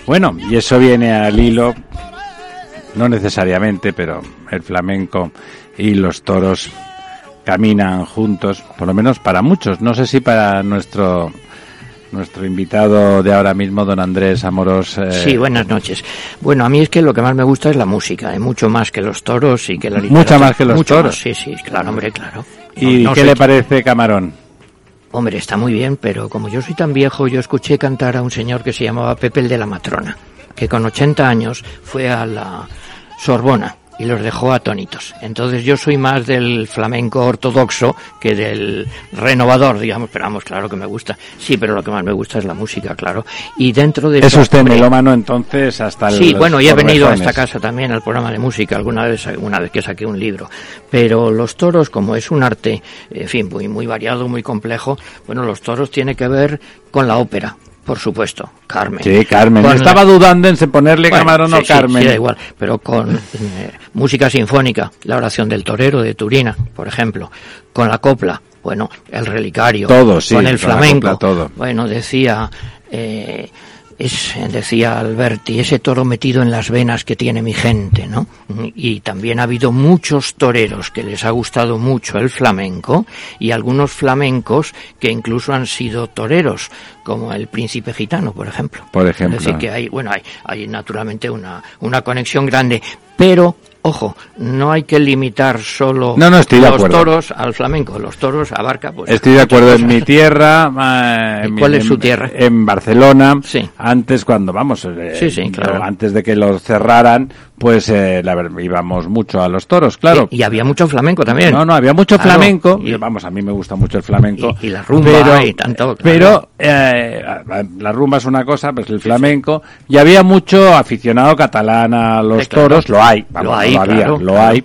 B: Bueno, y eso viene al hilo, no necesariamente, pero el flamenco y los toros caminan juntos, por lo menos para muchos. No sé si para nuestro nuestro invitado de ahora mismo, don Andrés Amoros. eh,
P: Sí, buenas noches. Bueno, a mí es que lo que más me gusta es la música, eh, mucho más que los toros y que la literatura.
B: Mucha más que los
P: Mucho
B: toros.
P: más, sí, sí, claro, hombre, claro.
B: ¿Y
P: No- no
B: qué le
P: qué-
B: parece Camarón?
P: Hombre, está muy bien, pero como yo soy tan viejo, yo escuché cantar a un señor que se llamaba Pepe el de la Matrona, que con 80 años fue a la Sorbona y los dejó atónitos. Entonces yo soy más del flamenco ortodoxo que del renovador, digamos, pero vamos, claro que me gusta. Sí, pero lo que más me gusta es la música, claro. Y dentro de
B: Es usted
P: hombre,
B: melómano entonces hasta el-
P: Sí, bueno, y he venido a esta casa también al programa de música alguna vez, una vez que saqué un libro. Pero los toros, como es un arte, en fin, muy, muy variado, muy complejo, bueno, los toros tiene que ver con la ópera, por supuesto, Carmen.
B: Sí, Carmen.
P: Con
B: Estaba
P: la-
B: dudando en ponerle
P: Bueno,
B: Camarón
P: sí,
B: o Carmen.
P: sí, da igual, pero con eh, música sinfónica, la oración del torero de Turina, por ejemplo, con la copla, bueno, el relicario,
B: Todo, sí,
P: con el
B: con
P: flamenco,
B: copla, todo.
P: bueno, decía, eh, es, decía Alberti, ese toro metido en las venas que tiene mi gente, ¿no? Y también ha habido muchos toreros que les ha gustado mucho el flamenco y algunos flamencos que incluso han sido toreros, como el príncipe gitano, por ejemplo.
B: Por ejemplo.
P: Es decir, que hay, bueno, hay, hay naturalmente una, una conexión grande, pero, ojo, no hay que limitar solo
B: No, no, estoy de
P: los toros al flamenco. Los toros abarca, pues.
B: Estoy de acuerdo en mi tierra. en mi-
P: cuál es su tierra?
B: En Barcelona.
P: Sí.
B: Antes, cuando vamos, eh,
P: Sí, sí, claro.
B: antes de que los cerraran, pues eh, la íbamos mucho a los toros, claro.
P: Y, y había mucho flamenco también.
B: No, no, había mucho
P: Claro.
B: flamenco. Y, vamos, a mí me gusta mucho el flamenco.
P: Y, y la rumba
B: pero,
P: y tanto. claro.
B: Pero eh, la rumba es una cosa, pues el flamenco. Y había mucho aficionado catalán a los toros. Lo hay, vamos,
P: Lo hay,
B: había,
P: claro,
B: lo hay.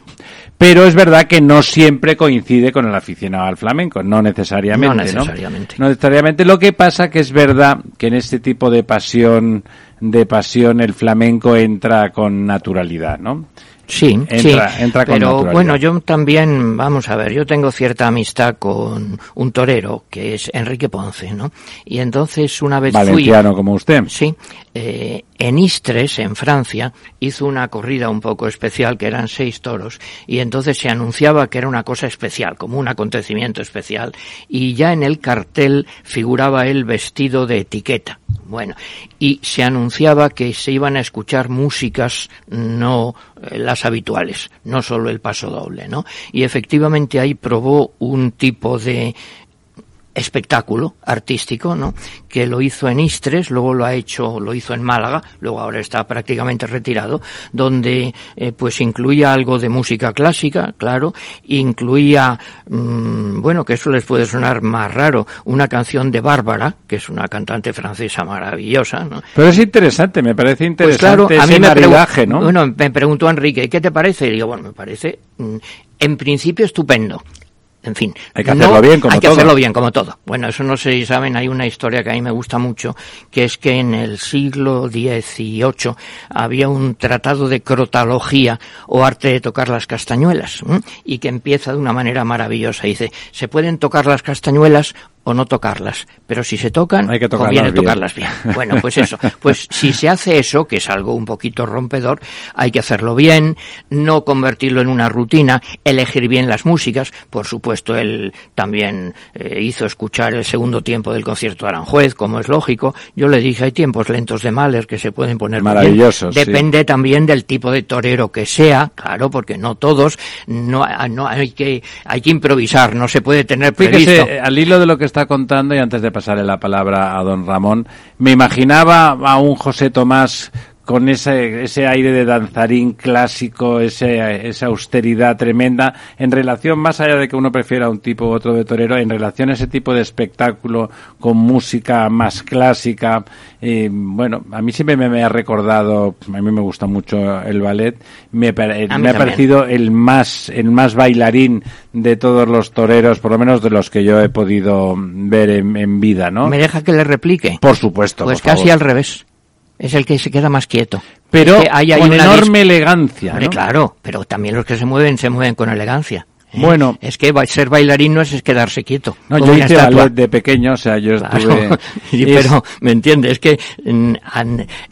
B: Pero es verdad que no siempre coincide con el aficionado al flamenco, no necesariamente.
P: No necesariamente.
B: No necesariamente. Lo que pasa que es verdad que en este tipo de pasión, de pasión, el flamenco entra con naturalidad, ¿no?
P: Sí,
B: Entra-
P: sí.
B: entra con
P: pero bueno, yo también, vamos a ver, yo tengo cierta amistad con un torero que es Enrique Ponce, ¿no? Y entonces una vez
B: Valenciano
P: fui,
B: como usted.
P: Sí, eh, en Istres, en Francia, hizo una corrida un poco especial, que eran seis toros, y entonces se anunciaba que era una cosa especial, como un acontecimiento especial, y ya en el cartel figuraba él vestido de etiqueta. Bueno, y se anunciaba que se iban a escuchar músicas no eh, las habituales, no solo el paso doble, ¿no? Y efectivamente ahí probó un tipo de espectáculo artístico, ¿no? Que lo hizo en Istres, luego lo ha hecho, lo hizo en Málaga, luego ahora está prácticamente retirado, donde eh, pues incluía algo de música clásica, claro, incluía, mm, bueno, que eso les puede sonar más raro, una canción de Bárbara, que es una cantante francesa maravillosa, ¿no?
B: Pero es interesante, me parece
P: Pues
B: interesante
P: claro, a mí me,
B: maridaje, ¿no?
P: bueno, me preguntó Enrique, ¿qué te parece? Y digo, bueno, me parece, mm, en principio, estupendo. En fin,
B: Hay que
P: no-
B: hacerlo bien, como
P: hay que
B: todo.
P: hacerlo bien, como todo. Bueno, eso no sé si saben, hay una historia que a mí me gusta mucho, que es que en el siglo XVIII había un tratado de crotalogía o arte de tocar las castañuelas, ¿m? y que empieza de una manera maravillosa. Dice, se pueden tocar las castañuelas o no tocarlas, pero si se tocan,
B: Hay que tocarlas
P: conviene
B: bien.
P: tocarlas bien. Bueno, pues eso. Pues si se hace eso, que es algo un poquito rompedor, hay que hacerlo bien, no convertirlo en una rutina, elegir bien las músicas. Por supuesto, él también eh, hizo escuchar el segundo tiempo del concierto de Aranjuez, como es lógico. Yo le dije, hay tiempos lentos de Mahler que se pueden poner bien.
B: Maravillosos, sí.
P: Depende también del tipo de torero que sea, claro, porque no todos, no, no hay que, hay que improvisar, no se puede tener previsto.
B: Fíjese, eh, al hilo de lo que está contando, y antes de pasarle la palabra a don Ramón, me imaginaba a un José Tomás con ese, ese aire de danzarín clásico, ese, esa austeridad tremenda, en relación, más allá de que uno prefiera un tipo u otro de torero, en relación a ese tipo de espectáculo con música más clásica, eh, bueno, a mí siempre me, me ha recordado, a mí me gusta mucho el ballet, me,
P: mí
B: me ha parecido el más, el más bailarín de todos los toreros, por lo menos de los que yo he podido ver en, en vida, ¿no?
P: ¿Me deja que le replique?
B: Por supuesto.
P: Pues
B: por
P: casi
B: favor.
P: al revés. Es el que se queda más quieto.
B: Pero
P: Es que ahí hay
B: con
P: una
B: enorme elegancia.
P: Claro, pero también los que se mueven, se mueven con elegancia. ¿Eh?
B: Bueno.
P: Es que ser bailarín no es, es quedarse quieto.
B: No, yo hice ballet de pequeño, o sea, yo
P: Claro.
B: estuve...
P: Sí,
B: es-
P: pero, ¿me entiendes? Es que... mm,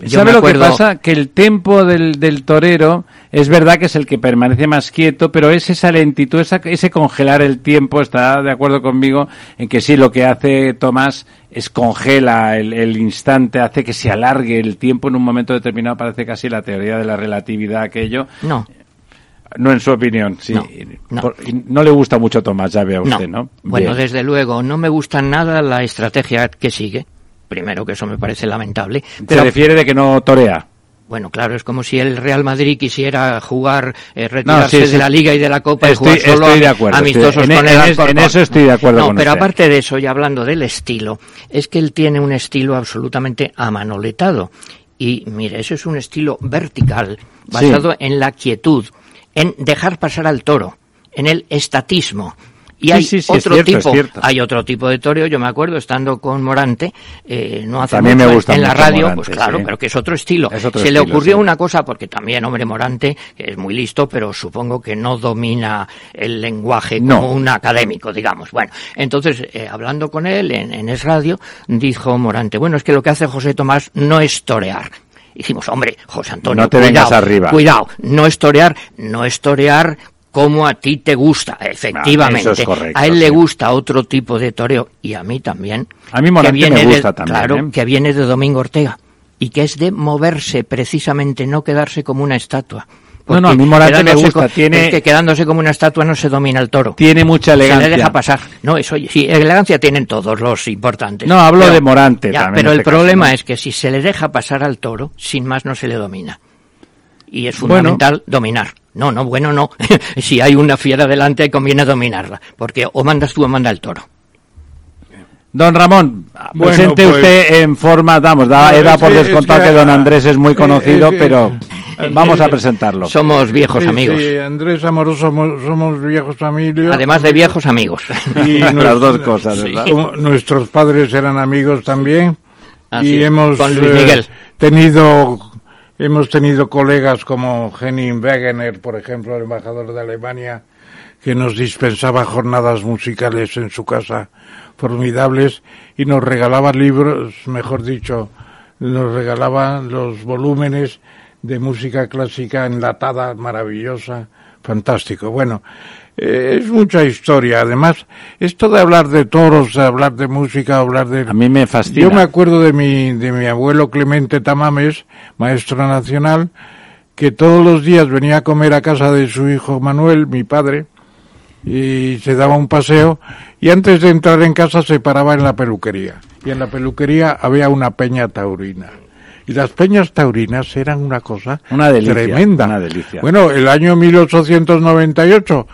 B: ¿Sabe lo que pasa? Que el tempo del, del torero es verdad que es el que permanece más quieto, pero es esa lentitud, esa- ese congelar el tiempo, está de acuerdo conmigo en que sí, lo que hace Tomás es congela el, el instante, hace que se alargue el tiempo en un momento determinado, parece casi la teoría de la relatividad aquello.
P: No.
B: No en su opinión, sí.
P: No, no.
B: Por- no le gusta mucho Tomás, ya vea usted, ¿no?
P: Bueno,
B: Bien.
P: desde luego, no me gusta nada la estrategia que sigue. Primero, que eso me parece lamentable.
B: Se refiere de que no torea.
P: Bueno, claro, es como si el Real Madrid quisiera jugar, eh, retirarse
B: sí, sí.
P: de la Liga y de la Copa
B: Estoy-
P: y jugar solo a-
B: de acuerdo,
P: amistosos
B: estoy- en-
P: con el
B: en
P: Alcorcón.
B: en eso estoy de acuerdo
P: No,
B: con
P: pero
B: usted.
P: aparte de eso, y hablando del estilo, es que él tiene un estilo absolutamente amanoletado. Y mire, eso es un estilo vertical, basado en la quietud, en dejar pasar al toro, en el estatismo. Y
B: Sí,
P: hay
B: sí, sí, es
P: otro
B: cierto,
P: tipo, hay otro tipo de toreo, yo me acuerdo estando con Morante, eh, no hace
B: También
P: mucho
B: me gusta
P: en la radio,
B: Morante,
P: pues claro,
B: sí.
P: pero que es otro estilo.
B: Es otro
P: Se le ocurrió
B: sí.
P: una cosa, porque también, hombre, Morante, que es muy listo, pero supongo que no domina el lenguaje
B: No.
P: como un académico, digamos. Bueno, entonces, eh, hablando con él en, en Es Radio, dijo Morante, bueno, es que lo que hace José Tomás no es torear. Dijimos, hombre, José Antonio,
B: No te
P: cuidado,
B: vengas arriba.
P: Cuidado, no es torear, no es torear como a ti te gusta, efectivamente.
B: Ah, es correcto,
P: a él le gusta otro tipo de toreo, y a mí también.
B: A mí
P: que viene
B: me
P: de-
B: gusta también,
P: Claro,
B: ¿eh?
P: que viene de Domingo Ortega y que es de moverse precisamente, no quedarse como una estatua.
B: No, no, a mí Morante me gusta, tiene-
P: es que quedándose como una estatua no se domina el toro.
B: Tiene mucha
P: Se
B: elegancia.
P: le deja pasar. No, eso, sí, elegancia tienen todos los importantes.
B: No, hablo
P: Pero-
B: de Morante
P: ya,
B: también
P: Pero el
B: este caso,
P: problema
B: ¿no?
P: es que si se le deja pasar al toro, sin más no se le domina. Y es
B: Bueno.
P: fundamental dominar. No, no, bueno, no. si hay una fiera delante, conviene dominarla. Porque o mandas tú o manda el toro.
B: Don Ramón,
D: Bueno,
B: presente
D: pues-
B: usted en forma, vamos, da, era por descontar
D: es
B: que,
D: que-
B: don Andrés es muy conocido,
D: es que-
B: pero vamos a presentarlo.
P: Somos viejos
D: Sí,
P: amigos.
D: sí, Andrés Amoroso somos, somos viejos amigos.
P: Además de viejos amigos.
D: Y
B: Las dos cosas, ¿verdad?
D: nuestros padres eran amigos también.
P: Ah,
D: y hemos eh, tenido hemos tenido colegas como Henning Wegener, por ejemplo, el embajador de Alemania, que nos dispensaba jornadas musicales en su casa formidables y nos regalaba libros, mejor dicho, nos regalaba los volúmenes de música clásica enlatada, maravillosa, fantástico. Bueno, eh, es mucha historia. Además, esto de hablar de toros, de hablar de música, hablar de...
B: A mí me fascina.
D: Yo me acuerdo de mi, de mi abuelo Clemente Tamames, maestro nacional, que todos los días venía a comer a casa de su hijo Manuel, mi padre, y se daba un paseo, y antes de entrar en casa se paraba en la peluquería. Y en la peluquería había una peña taurina. Y las peñas taurinas eran una cosa
B: Una delicia,
D: tremenda.
B: una delicia.
D: Bueno, el año 1898,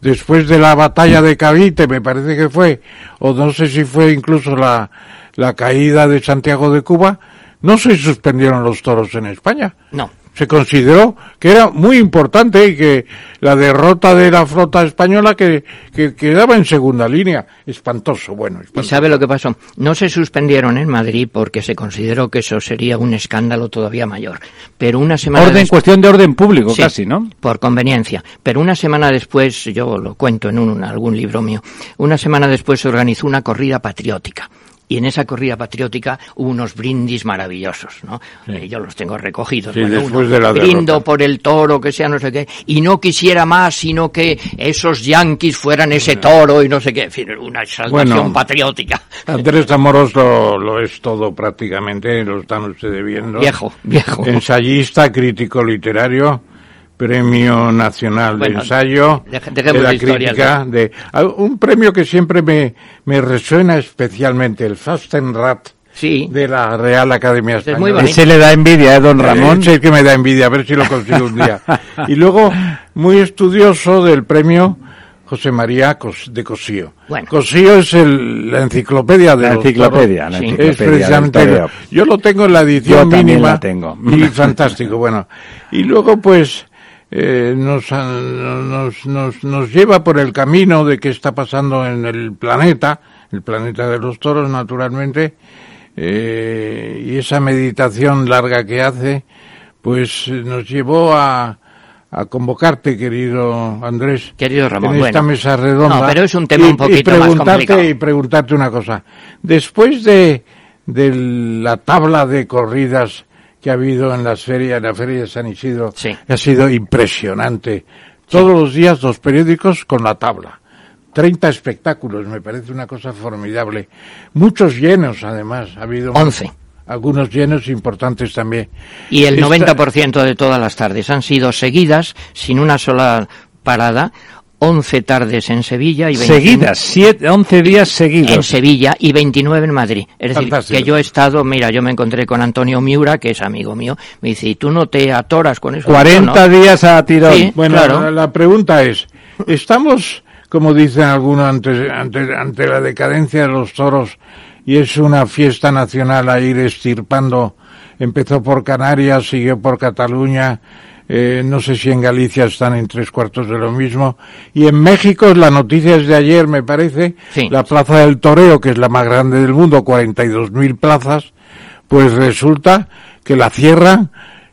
D: después de la batalla de Cavite, me parece que fue, o no sé si fue incluso la, la caída de Santiago de Cuba, no se suspendieron los toros en España.
P: No.
D: Se consideró que era muy importante y que la derrota de la flota española que, que quedaba en segunda línea. Espantoso, bueno.
P: ¿Y sabe lo que pasó? No se suspendieron en Madrid porque se consideró que eso sería un escándalo todavía mayor. Pero una semana
B: Orden,
P: des-
B: cuestión de orden público
P: Sí,
B: casi, ¿no?
P: Por conveniencia. Pero una semana después, yo lo cuento en un, algún libro mío, una semana después se organizó una corrida patriótica. Y en esa corrida patriótica hubo unos brindis maravillosos, ¿no? Eh, yo los tengo recogidos.
D: Sí,
P: Bueno,
D: después
P: uno,
D: de la
P: brindo por el toro, que sea no sé qué, y no quisiera más, sino que esos yanquis fueran ese toro y no sé qué. En fin, una exaltación
D: Bueno.
P: patriótica.
D: Andrés Amorós lo, lo es todo prácticamente, lo están ustedes viendo.
P: Viejo, viejo.
D: Ensayista, crítico literario, Premio Nacional
P: Bueno,
D: de Ensayo, de la crítica, de un premio que siempre me, me resuena especialmente, el Fastenrat
P: Sí.
D: de la Real Academia
P: muy
D: Española.
P: bonito.
B: Ese le da envidia, ¿eh, don Ramón?
D: Es el que me da envidia, a ver si lo consigo un día. Y luego, muy estudioso del premio José María Cos- de Cosío.
P: Bueno.
D: Cosío es el- la enciclopedia de
B: La enciclopedia, la
D: Sí.
B: enciclopedia
D: Es precisamente. Yo lo tengo en la
B: Yo
D: edición
B: también
D: mínima.
B: la tengo.
D: Y fantástico, bueno. Y luego, pues, eh, nos, nos, nos, nos lleva por el camino de qué está pasando en el planeta, el planeta de los toros, naturalmente, eh, y esa meditación larga que hace, pues nos llevó a, a convocarte, querido Andrés,
P: Querido Ramón,
D: en esta
P: bueno.
D: mesa redonda.
P: No, pero es un tema
D: y-
P: un poquito
D: y
P: más
D: preguntarte,
P: complicado.
D: Y preguntarte una cosa. Después de, de la tabla de corridas que ha habido en las ferias, en la feria de San Isidro, ha sido impresionante. Todos los días los periódicos con la tabla. 30 espectáculos, me parece una cosa formidable. Muchos llenos, además. Ha habido
P: 11.
D: algunos llenos importantes también.
P: Y el
D: Esta-
P: 90% de todas las tardes han sido seguidas, sin una sola parada, 11 tardes en Sevilla y 29
B: Seguidas, siete, 11 días seguidos.
P: en Sevilla y 29 en Madrid. Es decir, que yo he estado, mira, yo me encontré con Antonio Miura, que es amigo mío, me dice, ¿y tú no te atoras con eso?
B: 40
P: Yo no.
B: días a tirón.
P: Sí,
D: Bueno,
P: claro.
D: la, la pregunta es, ¿estamos, como dicen algunos, ante, ante, ante la decadencia de los toros y es una fiesta nacional a ir estirpando? Empezó por Canarias, siguió por Cataluña, eh, no sé si en Galicia están en tres cuartos de lo mismo. Y en México, la noticia es de ayer, me parece, la Plaza del Toreo, que es la más grande del mundo, 42.000 plazas, pues resulta que la cierran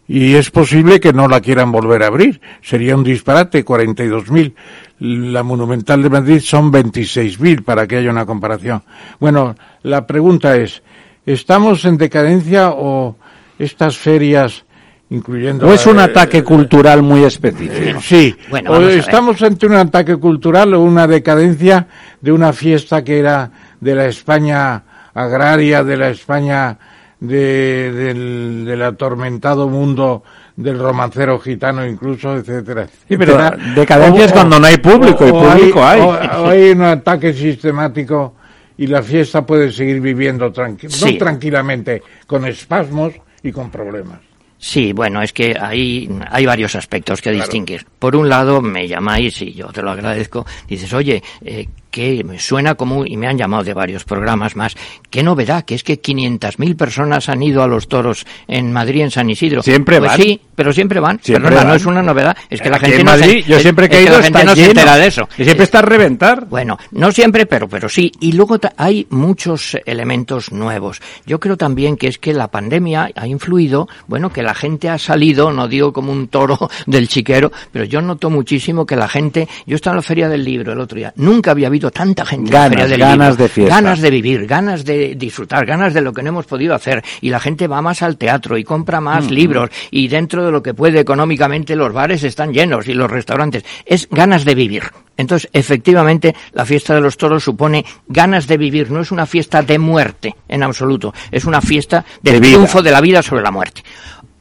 D: y es posible que no la quieran volver a abrir. Sería un disparate, 42.000. La Monumental de Madrid son 26.000 para que haya una comparación. Bueno, la pregunta es, ¿estamos en decadencia o estas ferias, incluyendo...
B: ¿O es un
D: eh,
B: ataque cultural muy específico?
D: eh, sí,
P: Bueno,
D: o estamos ante un ataque cultural o una decadencia de una fiesta que era de la España agraria, de la España de- del, del atormentado mundo del romancero gitano incluso, etcétera.
B: Sí, pero decadencia es cuando no hay público, y público hay.
D: O, o hay un ataque sistemático y la fiesta puede seguir viviendo tranqui-
P: Sí.
D: no tranquilamente, con espasmos y con problemas.
P: Sí, bueno, es que hay, hay varios aspectos que distinguir. Por un lado, me llamáis y yo te lo agradezco. Dices, oye, eh, que me suena como, y me han llamado de varios programas más, qué novedad, que es que 500.000 personas han ido a los toros en Madrid, en San Isidro.
B: Siempre
P: pues
B: van.
P: sí, pero siempre van.
B: Siempre
P: Perdona, no es una novedad, es que la
B: Aquí
P: gente
B: en
P: no se-
B: Madrid, yo siempre que he ido está
P: no se
B: lleno.
P: entera de eso.
B: Y siempre está a reventar.
P: Bueno, no siempre, pero, pero sí. Y luego hay muchos elementos nuevos. Yo creo también que es que la pandemia ha influido, bueno, que la gente ha salido, no digo como un toro del chiquero, pero yo noto muchísimo que la gente, yo estaba en la Feria del Libro el otro día, nunca había habido tanta gente en la
B: Ganas,
P: Feria del
B: ganas
P: Libro.
B: de fiesta.
P: Ganas de vivir, ganas de disfrutar, ganas de lo que no hemos podido hacer. Y la gente va más al teatro y compra más
B: Mm.
P: libros y dentro de lo que puede económicamente los bares están llenos y los restaurantes. Es ganas de vivir. Entonces, efectivamente, la fiesta de los toros supone ganas de vivir, no es una fiesta de muerte en absoluto, es una fiesta del
B: De
P: triunfo de la vida sobre la muerte.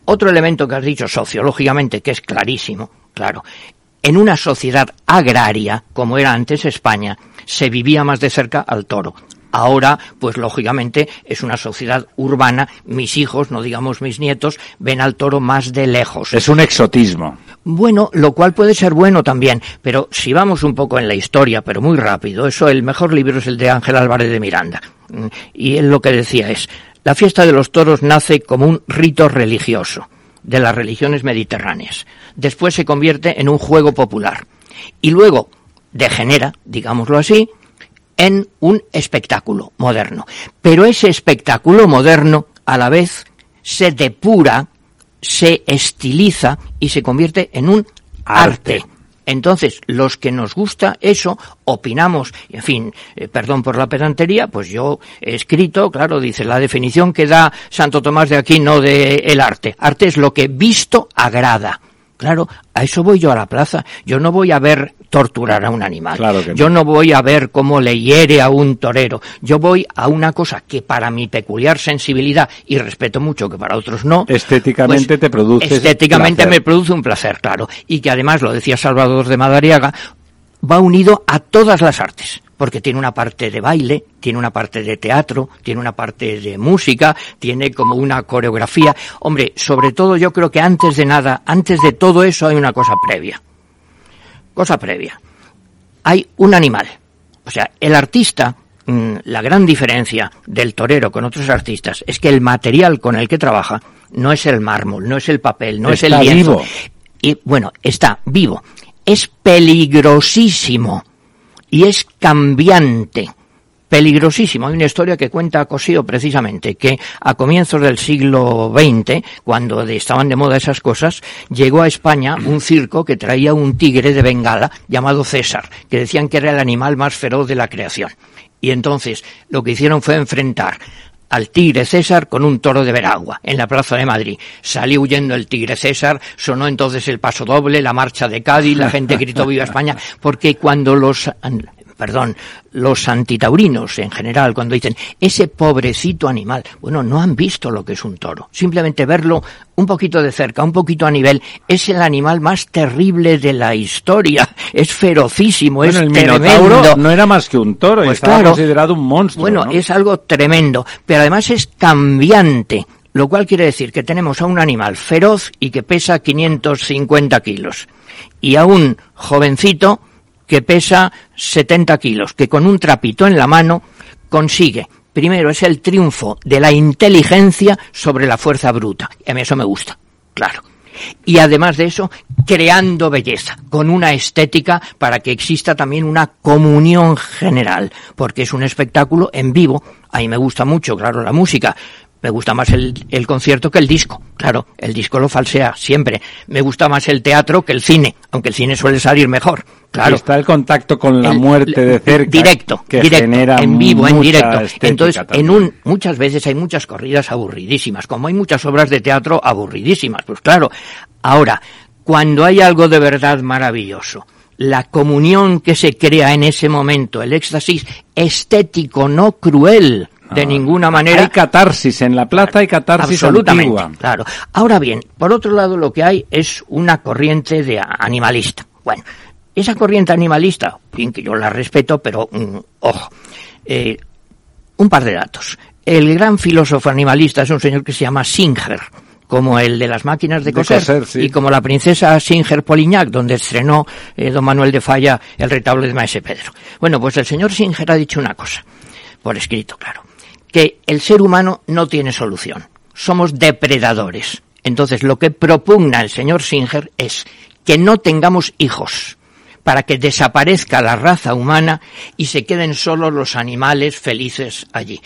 P: Otro elemento que has dicho sociológicamente, que es clarísimo, claro, en una sociedad agraria, como era antes España, se vivía más de cerca al toro. Ahora, pues lógicamente, es una sociedad urbana. Mis hijos, no digamos mis nietos, ven al toro más de lejos.
B: Es un exotismo.
P: Bueno, lo cual puede ser bueno también, pero si vamos un poco en la historia, pero muy rápido, eso el mejor libro es el de Ángel Álvarez de Miranda. Mm, Y él lo que decía es, la fiesta de los toros nace como un rito religioso de las religiones mediterráneas. Después se convierte en un juego popular. Y luego degenera, digámoslo así, en un espectáculo moderno. Pero ese espectáculo moderno, a la vez, se depura, se estiliza y se convierte en un arte. Entonces, los que nos gusta eso, opinamos, en fin, eh, perdón por la pedantería, pues yo he escrito, claro, dice la definición que da Santo Tomás de Aquino de el arte. Arte es lo que visto agrada. Claro, a eso voy yo a la plaza. Yo no voy a ver torturar a un animal.
B: Claro que no.
P: Yo no voy a ver cómo le hiere a un torero. Yo voy a una cosa que para mi peculiar sensibilidad, y respeto mucho que para otros no,
B: Estéticamente
P: pues,
B: te produce
P: Estéticamente
B: placer.
P: me produce un placer, claro. Y que además, lo decía Salvador de Madariaga, va unido a todas las artes. Porque tiene una parte de baile, tiene una parte de teatro, tiene una parte de música, tiene como una coreografía. Hombre, sobre todo yo creo que antes de nada, antes de todo eso hay una cosa previa. Cosa previa. Hay un animal. O sea, el artista, mm, la gran diferencia del torero con otros artistas es que el material con el que trabaja no es el mármol, no es el papel, no es el lienzo.
B: vivo.
P: Y bueno, está vivo. Es peligrosísimo y es cambiante. peligrosísimo. Hay una historia que cuenta Cosío precisamente, que a comienzos del siglo XX, cuando estaban de moda esas cosas, llegó a España un circo que traía un tigre de Bengala llamado César, que decían que era el animal más feroz de la creación. Y entonces lo que hicieron fue enfrentar al tigre César con un toro de Veragua en la plaza de Madrid. Salió huyendo el tigre César, sonó entonces el paso doble, la marcha de Cádiz, la gente gritó viva España, porque cuando los perdón, los antitaurinos en general, cuando dicen ese pobrecito animal, bueno, no han visto lo que es un toro. Simplemente verlo un poquito de cerca, un poquito a nivel, es el animal más terrible de la historia. Es ferocísimo, es
B: el
P: tremendo.
B: no era más que un toro,
P: Pues
B: estaba
P: claro.
B: considerado un monstruo.
P: Bueno,
B: ¿no?
P: es algo tremendo, pero además es cambiante, lo cual quiere decir que tenemos a un animal feroz y que pesa 550 kilos, y a un jovencito que pesa 70 kilos, que con un trapito en la mano consigue. Primero es el triunfo de la inteligencia sobre la fuerza bruta. Y a mí eso me gusta, claro. Y además de eso, creando belleza, con una estética para que exista también una comunión general, porque es un espectáculo en vivo. A mí me gusta mucho, claro, la música. Me gusta más el, el concierto que el disco. Claro, el disco lo falsea siempre. Me gusta más el teatro que el cine, aunque el cine suele salir mejor. Claro.
B: Está el contacto con la
P: El-
B: muerte de cerca.
P: Directo,
B: que
P: directo,
B: genera
P: en vivo, en directo. Entonces,
B: también.
P: en un, muchas veces hay muchas corridas aburridísimas, como hay muchas obras de teatro aburridísimas, pues claro. Ahora, cuando hay algo de verdad maravilloso, la comunión que se crea en ese momento, el éxtasis estético, no cruel, de ninguna manera.
B: Hay catarsis en la plaza, hay catarsis
P: Absolutamente,
B: antigua.
P: claro. Ahora bien, por otro lado lo que hay es una corriente de animalista. Bueno, esa corriente animalista, en fin, que yo la respeto, pero mm, ojo, eh, un par de datos. El gran filósofo animalista es un señor que se llama Singer, como el de las máquinas de
B: De
P: coser,
B: coser, sí.
P: y como la princesa Singer Polignac, donde estrenó eh, don Manuel de Falla el retablo de Maese Pedro. Bueno, pues el señor Singer ha dicho una cosa, por escrito, claro, que el ser humano no tiene solución. Somos depredadores. Entonces, lo que propugna el señor Singer es que no tengamos hijos para que desaparezca la raza humana y se queden solo los animales felices allí.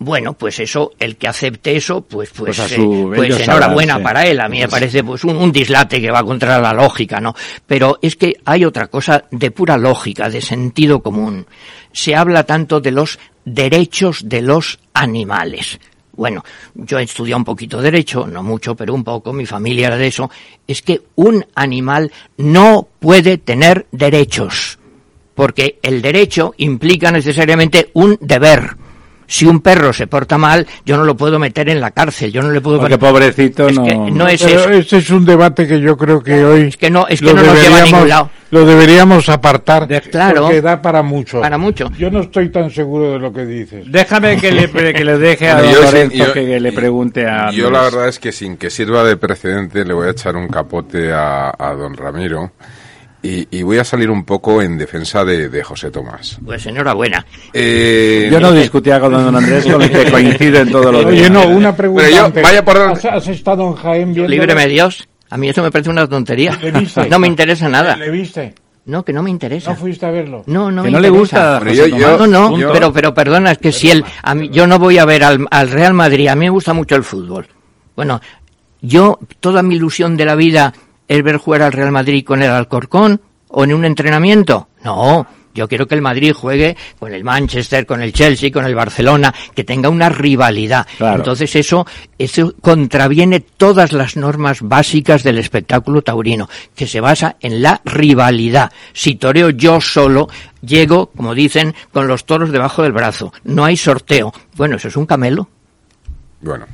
P: Bueno, pues eso, el que acepte eso, pues, pues,
B: Pues
P: eh, pues enhorabuena
B: sabrán, sí.
P: para él. A mí me parece pues un, un dislate que va contra la lógica, ¿no? Pero es que hay otra cosa de pura lógica, de sentido común. Se habla tanto de los derechos de los animales. Bueno, yo he estudiado un poquito derecho, no mucho, pero un poco, mi familia era de eso. Es que un animal no puede tener derechos, porque el derecho implica necesariamente un deber. Si un perro se porta mal, yo no lo puedo meter en la cárcel, yo no le puedo
B: Porque pobrecito
P: Es
B: no...
P: que no es
D: Pero
P: eso.
D: este es un debate que yo creo que hoy
P: que no, es que no nos lleva a ningún lado.
D: Lo deberíamos apartar
P: Claro.
D: porque da para mucho.
P: Para mucho.
D: Yo no estoy tan seguro de lo que dices.
B: Déjame que le, que le deje a
G: yo
B: Lorenzo
G: yo-
B: que le pregunte a...
G: Yo la verdad es que sin que sirva de precedente le voy a echar un capote a, a don Ramiro y, y voy a salir un poco en defensa de, de José Tomás.
P: Pues enhorabuena.
G: Eh,
B: Yo no discutía con don Andrés, con el que coincido en todo lo
D: Oye, no, una pregunta
G: Pero yo- vaya por
D: ¿Has, has estado en Jaén viendo...
P: Líbreme Dios. A mí eso me parece una tontería.
D: ¿Le viste?
P: No me interesa nada.
D: ¿Le viste?
P: No, que no me interesa.
D: ¿No fuiste a verlo?
P: No, no
B: Que
P: me
B: no le gusta
G: Pero yo-.
P: No, no, pero, pero perdona, es que si él, a mí, yo no voy a ver al, al Real Madrid, a mí me gusta mucho el fútbol. Bueno, yo, toda mi ilusión de la vida es ver jugar al Real Madrid con el Alcorcón o en un entrenamiento. No, yo quiero que el Madrid juegue con el Manchester, con el Chelsea, con el Barcelona, que tenga una rivalidad.
B: Claro.
P: Entonces eso, eso contraviene todas las normas básicas del espectáculo taurino, que se basa en la rivalidad. Si toreo yo solo, llego, como dicen, con los toros debajo del brazo. No hay sorteo. Bueno, eso es un camelo.
G: Bueno,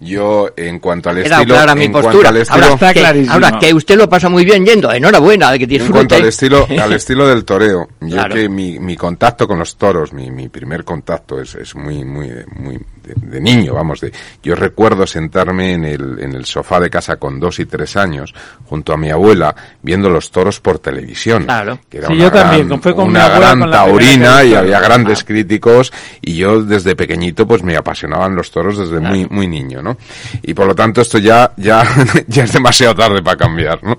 G: yo en cuanto al estilo,
P: clara mi
G: en cuanto
P: postura.
G: al estilo,
P: Ahora,
B: Está
P: que,
B: clarísimo.
P: ahora que usted lo pasa muy bien yendo, enhorabuena, de que
G: en
P: disfrute.
G: cuanto al estilo, al estilo del toreo, yo
P: Claro.
G: que mi, mi contacto con los toros, mi, mi primer contacto es, es muy, muy, muy de, de niño, vamos, de, yo recuerdo sentarme en el, en el sofá de casa con dos y tres años, junto a mi abuela, viendo los toros por televisión.
P: Claro.
G: Que era
B: Sí,
G: una
B: yo también,
G: gran-
B: fue con
G: una gran
B: con
G: taurina y había grandes críticos y yo desde pequeñito pues me apasionaban los toros desde muy, muy niño, ¿no? ¿no? Y por lo tanto esto ya, ya, ya es demasiado tarde para cambiar, ¿no?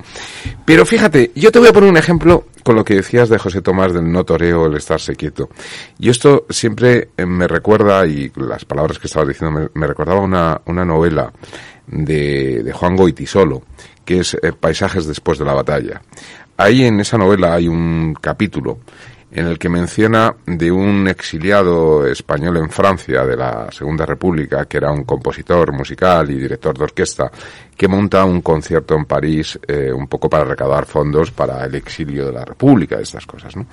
G: Pero fíjate, yo te voy a poner un ejemplo con lo que decías de José Tomás del no toreo, el estarse quieto. Y esto siempre eh, me recuerda, y las palabras que estabas diciendo, me, recordaba una, una novela de, de Juan Goitisolo, que es eh, Paisajes después de la batalla. Ahí en esa novela hay un capítulo en el que menciona de un exiliado español en Francia de la Segunda República, que era un compositor musical y director de orquesta, que monta un concierto en París eh, un poco para recaudar fondos para el exilio de la República, estas cosas, ¿no?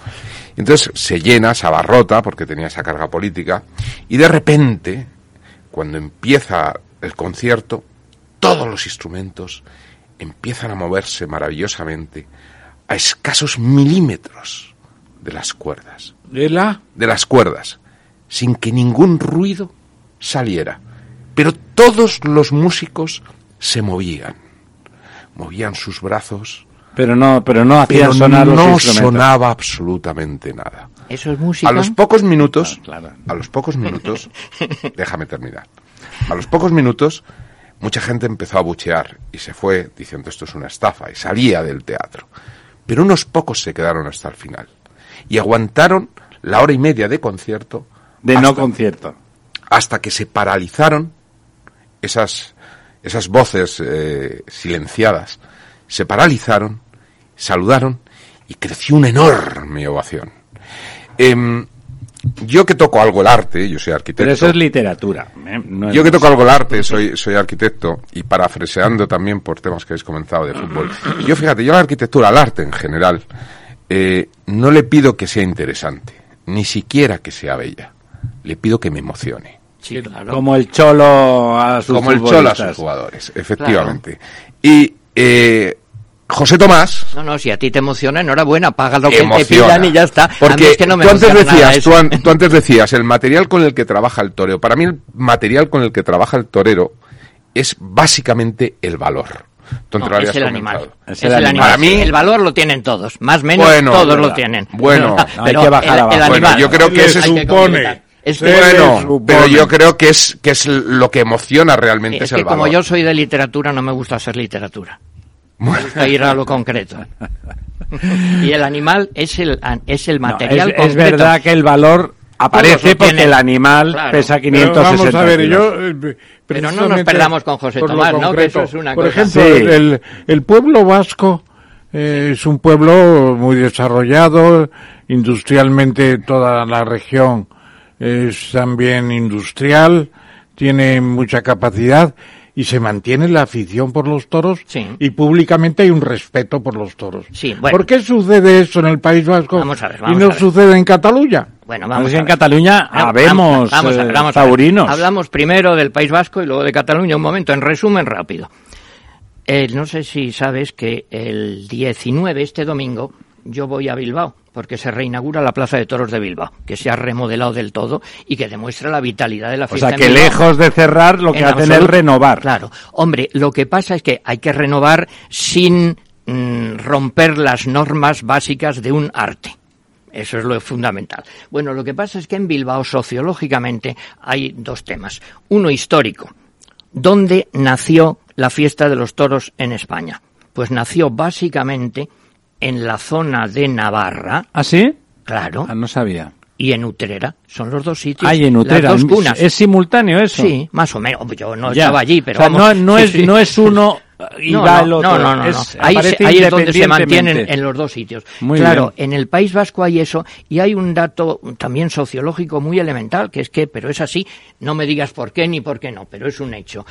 G: Entonces se llena, se abarrota, porque tenía esa carga política, y de repente, cuando empieza el concierto, todos los instrumentos empiezan a moverse maravillosamente a escasos milímetros de las cuerdas.
D: ¿De la?
G: De las cuerdas, sin que ningún ruido saliera. Pero todos los músicos se movían. Movían sus brazos.
B: Pero no, pero no hacían
G: pero
B: sonar los
G: no
B: instrumentos.
G: sonaba absolutamente nada.
P: Eso es música.
G: A los pocos minutos,
B: Ah,
G: a los pocos minutos, déjame terminar. A los pocos minutos, mucha gente empezó a buchear y se fue diciendo esto es una estafa y salía del teatro. Pero unos pocos se quedaron hasta el final y aguantaron la hora y media de concierto.
B: De no concierto.
G: Hasta que se paralizaron esas, esas voces eh, silenciadas. Se paralizaron, saludaron y creció una enorme ovación. Em, yo que toco algo el arte, yo soy arquitecto.
B: Pero eso es literatura. ¿eh? No es
G: Yo que toco algo el arte, soy, soy arquitecto y parafraseando también por temas que habéis comentado de fútbol. Yo fíjate, yo a la arquitectura, al arte en general, eh, no le pido que sea interesante, ni siquiera que sea bella. Le pido que me emocione.
P: Sí, claro.
B: Como el cholo a sus
G: Como el cholo a sus jugadores, efectivamente. Y eh, José Tomás,
P: No, no, si a ti te emociona, enhorabuena, paga lo que te
G: emociona.
P: pidan y ya está.
G: Porque
P: es que no me
G: tú antes decías, tú, an- tú antes decías, el material con el que trabaja el torero. Para mí el material con el que trabaja el torero es básicamente el valor.
P: No, es el animal. Es el animal.
G: Para mí,
P: el valor lo tienen todos, más o menos
G: Bueno,
P: todos lo tienen.
G: Bueno, hay que bajar
P: el,
G: abajo.
P: el
G: Bueno,
P: animal.
G: yo creo que
P: que
G: supone-.
P: Es que-
G: bueno, pero yo creo que es que es lo que emociona realmente
P: es
G: es
P: que
G: el valor.
P: como yo soy de literatura, no me gusta hacer literatura. Me gusta ir a lo concreto. y el animal es el, es el
B: No,
P: material
B: es, es
P: concreto.
B: verdad que el valor aparece porque el animal
P: Claro.
B: pesa
D: Pero
B: 560
D: vamos a ver,
B: kilos.
D: yo... eh,
P: Pero no nos perdamos con José Tomás, ¿no? Que eso es una
D: Por
P: cosa.
D: ejemplo,
B: Sí.
D: el, el- el pueblo vasco eh, es un pueblo muy desarrollado, industrialmente toda la región es también industrial, tiene mucha capacidad y se mantiene la afición por los toros y públicamente hay un respeto por los toros.
P: Sí, bueno.
D: ¿Por qué sucede eso en el País Vasco
P: Vamos a ver,
D: y no
P: a ver.
D: sucede en Cataluña?
P: Bueno,
B: A
P: vamos
B: en. Cataluña habemos
P: vamos
B: eh,
P: vamos
B: taurinos.
P: Hablamos primero del País Vasco y luego de Cataluña. Un momento, en resumen rápido. Eh, no sé si sabes que el 19, este domingo, yo voy a Bilbao, porque se reinaugura la Plaza de Toros de Bilbao, que se ha remodelado del todo y que demuestra la vitalidad de la
B: O
P: fiesta.
B: sea,
P: en
B: que lejos de cerrar, lo que
P: En
B: hacen es renovar.
P: Claro. Hombre, lo que pasa es que hay que renovar sin mm, romper las normas básicas de un arte. Eso es lo fundamental. Bueno, lo que pasa es que en Bilbao, sociológicamente, hay dos temas. Uno histórico. ¿Dónde nació la fiesta de los toros en España? Pues nació básicamente en la zona de Navarra.
B: ¿Ah, sí?
P: Claro.
B: Ah, no sabía.
P: Y en Utrera. Son los dos sitios.
B: Ay, en Utrera.
P: Las dos cunas.
B: ¿Es simultáneo eso?
P: Sí, más o menos. Yo no
B: Ya.
P: estaba allí, pero
B: O sea,
P: vamos.
B: no, es,
P: sí.
B: no es uno y
P: no,
B: va
P: no,
B: el otro.
P: No, no, no.
B: Es-.
P: Ahí, se-
B: aparece
P: ahí es donde se mantienen en los dos sitios.
B: Muy
P: claro,
B: bien.
P: en el País Vasco hay eso y hay un dato también sociológico muy elemental, que es que, pero es así, no me digas por qué ni por qué no, pero es un hecho.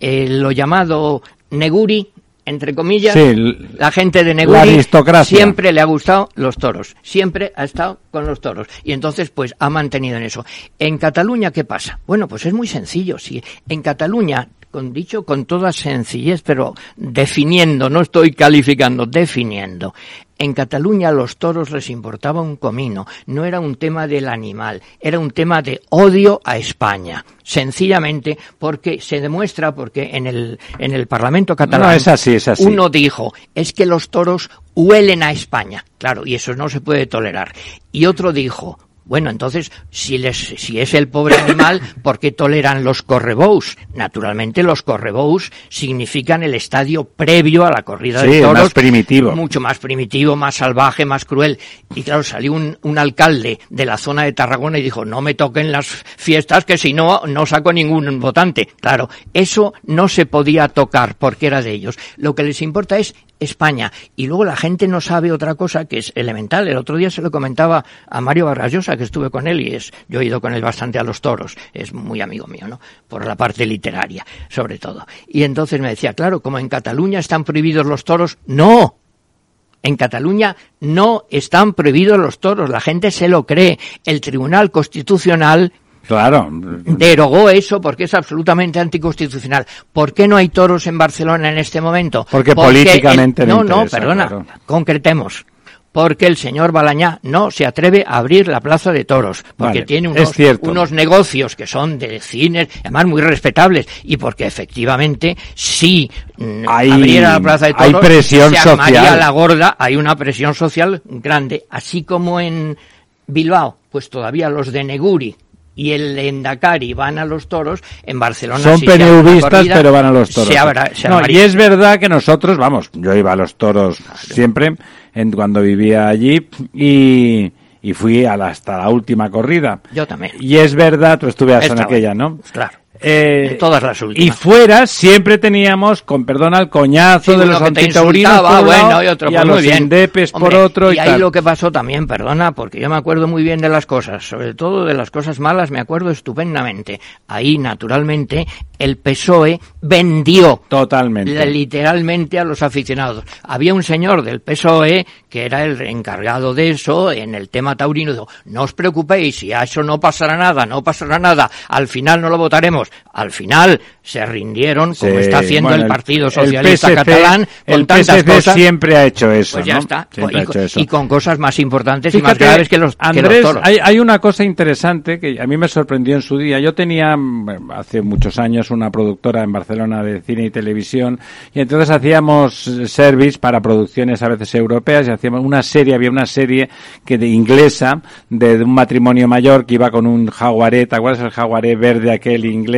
P: Eh, lo llamado Neguri, entre comillas,
B: Sí,
P: la gente de
B: la
P: Neguri
B: aristocracia.
P: siempre le ha gustado los toros, siempre ha estado con los toros y entonces pues ha mantenido en eso. En Cataluña, ¿qué pasa? Bueno, pues es muy sencillo, sí. En Cataluña, con dicho con toda sencillez, pero definiendo, no estoy calificando, definiendo. En Cataluña a los toros les importaba un comino, no era un tema del animal, era un tema de odio a España. Sencillamente porque se demuestra, porque en el, en el Parlamento catalán
B: No, es así, es así.
P: uno dijo, es que los toros huelen a España. Claro, y eso no se puede tolerar. Y otro dijo, Bueno, entonces, si, les, si es el pobre animal, ¿por qué toleran los correbous? Naturalmente, los correbous significan el estadio previo a la corrida
B: Sí,
P: de toros.
B: más primitivo.
P: Mucho más primitivo, más salvaje, más cruel. Y claro, salió un, un alcalde de la zona de Tarragona y dijo, no me toquen las fiestas, que si no, no saco ningún votante. Claro, eso no se podía tocar porque era de ellos. Lo que les importa es España. Y luego la gente no sabe otra cosa que es elemental. El otro día se lo comentaba a Mario Vargas Llosa, que estuve con él y es, yo he ido con él bastante a los toros. Es muy amigo mío, ¿no? Por la parte literaria, sobre todo. Y entonces me decía, claro, como en Cataluña están prohibidos los toros, no. En Cataluña no están prohibidos los toros. La gente se lo cree. El Tribunal Constitucional
B: Claro.
P: derogó eso porque es absolutamente anticonstitucional. ¿Por qué no hay toros en Barcelona en este momento?
B: Porque políticamente
P: el- no, no,
B: interesa,
P: perdona,
B: claro.
P: concretemos. Porque el señor Balañá no se atreve a abrir la plaza de toros, porque
B: Vale,
P: tiene unos, negocios que son de cines, además muy respetables, y porque efectivamente si mm,
B: Hay-
P: abriera la plaza de
B: hay
P: toros,
B: presión
P: se armaría
B: social.
P: la gorda, hay una presión social grande, así como en Bilbao, pues todavía los de Neguri y el Endacari van a los toros, en Barcelona
B: Son
P: si
B: pero van a los toros.
P: Se abra- se
B: no, y es verdad que nosotros, vamos, yo iba a los toros siempre, en, cuando vivía allí, y, y fui a la- hasta la última corrida.
P: Yo también.
B: Y es verdad, tú estuvieras en aquella, ¿no?
P: Claro.
B: Eh,
P: En todas las
B: y fuera siempre teníamos, con perdón, al coñazo
P: Sí,
B: de los antitaurinos por un
P: bueno,
B: lado,
P: y otro,
B: a
P: pues
B: los
P: bien.
B: indepes por otro y,
P: y ahí
B: tal.
P: lo que pasó también, perdona, porque yo me acuerdo muy bien de las cosas, sobre todo de las cosas malas me acuerdo estupendamente. Ahí, naturalmente, el PSOE vendió
B: Totalmente.
P: literalmente a los aficionados. Había un señor del PSOE que era el encargado de eso en el tema taurino. Dijo, no os preocupéis, si a eso no pasará nada, no pasará nada, al final no lo votaremos. Al final se rindieron, como
B: Sí,
P: está haciendo
B: bueno,
P: el Partido
B: el
P: Socialista
B: PSC
P: catalán, con
B: el
P: tantas
B: PSC
P: cosas.
B: siempre ha hecho eso,
P: Pues ya
B: ¿no?
P: está.
B: Siempre
P: y,
B: ha hecho eso.
P: y con cosas más importantes y más
B: Fíjate,
P: graves que los, que los
B: Andrés,
P: toros.
B: hay, hay una cosa interesante que a mí me sorprendió en su día. Yo tenía hace muchos años una productora en Barcelona de cine y televisión y entonces hacíamos service para producciones a veces europeas y hacíamos una serie, había una serie que de inglesa de, de un matrimonio mayor que iba con un jaguaré, ¿te acuerdas el jaguaré verde aquel inglés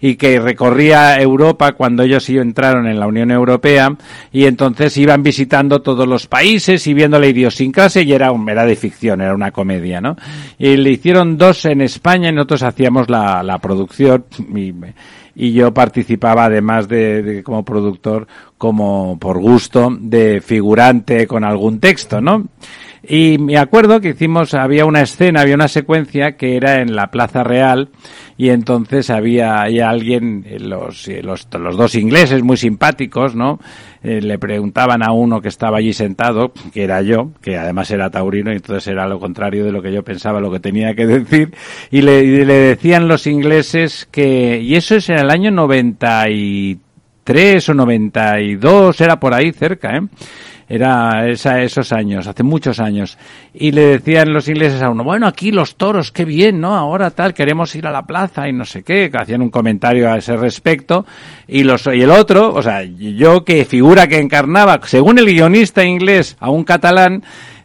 B: y que recorría Europa cuando ellos entraron en la Unión Europea y entonces iban visitando todos los países y viendo la idiosincrasia y era, un, era de ficción, era una comedia, ¿no? Y le hicieron dos en España y nosotros hacíamos la, la producción y, y yo participaba además de, de como productor como por gusto de figurante con algún texto, ¿no? Y me acuerdo que hicimos, había una escena, había una secuencia que era en la Plaza Real y entonces había, alguien, eh, los, eh, los, los dos ingleses muy simpáticos, ¿no? Eh, le preguntaban a uno que estaba allí sentado, que era yo, que además era taurino y entonces era lo contrario de lo que yo pensaba, lo que tenía que decir, y le, y le decían los ingleses que, y eso es en el año 93 o 92, era por ahí cerca, ¿eh? Era esa, esos años, hace muchos años. Y le decían los ingleses a uno, bueno, aquí los toros, qué bien, ¿no? Ahora tal, queremos ir a la plaza y no sé qué, hacían un comentario a ese respecto. Y los, y el otro, o sea, yo que figura que encarnaba, según el guionista inglés, a un catalán,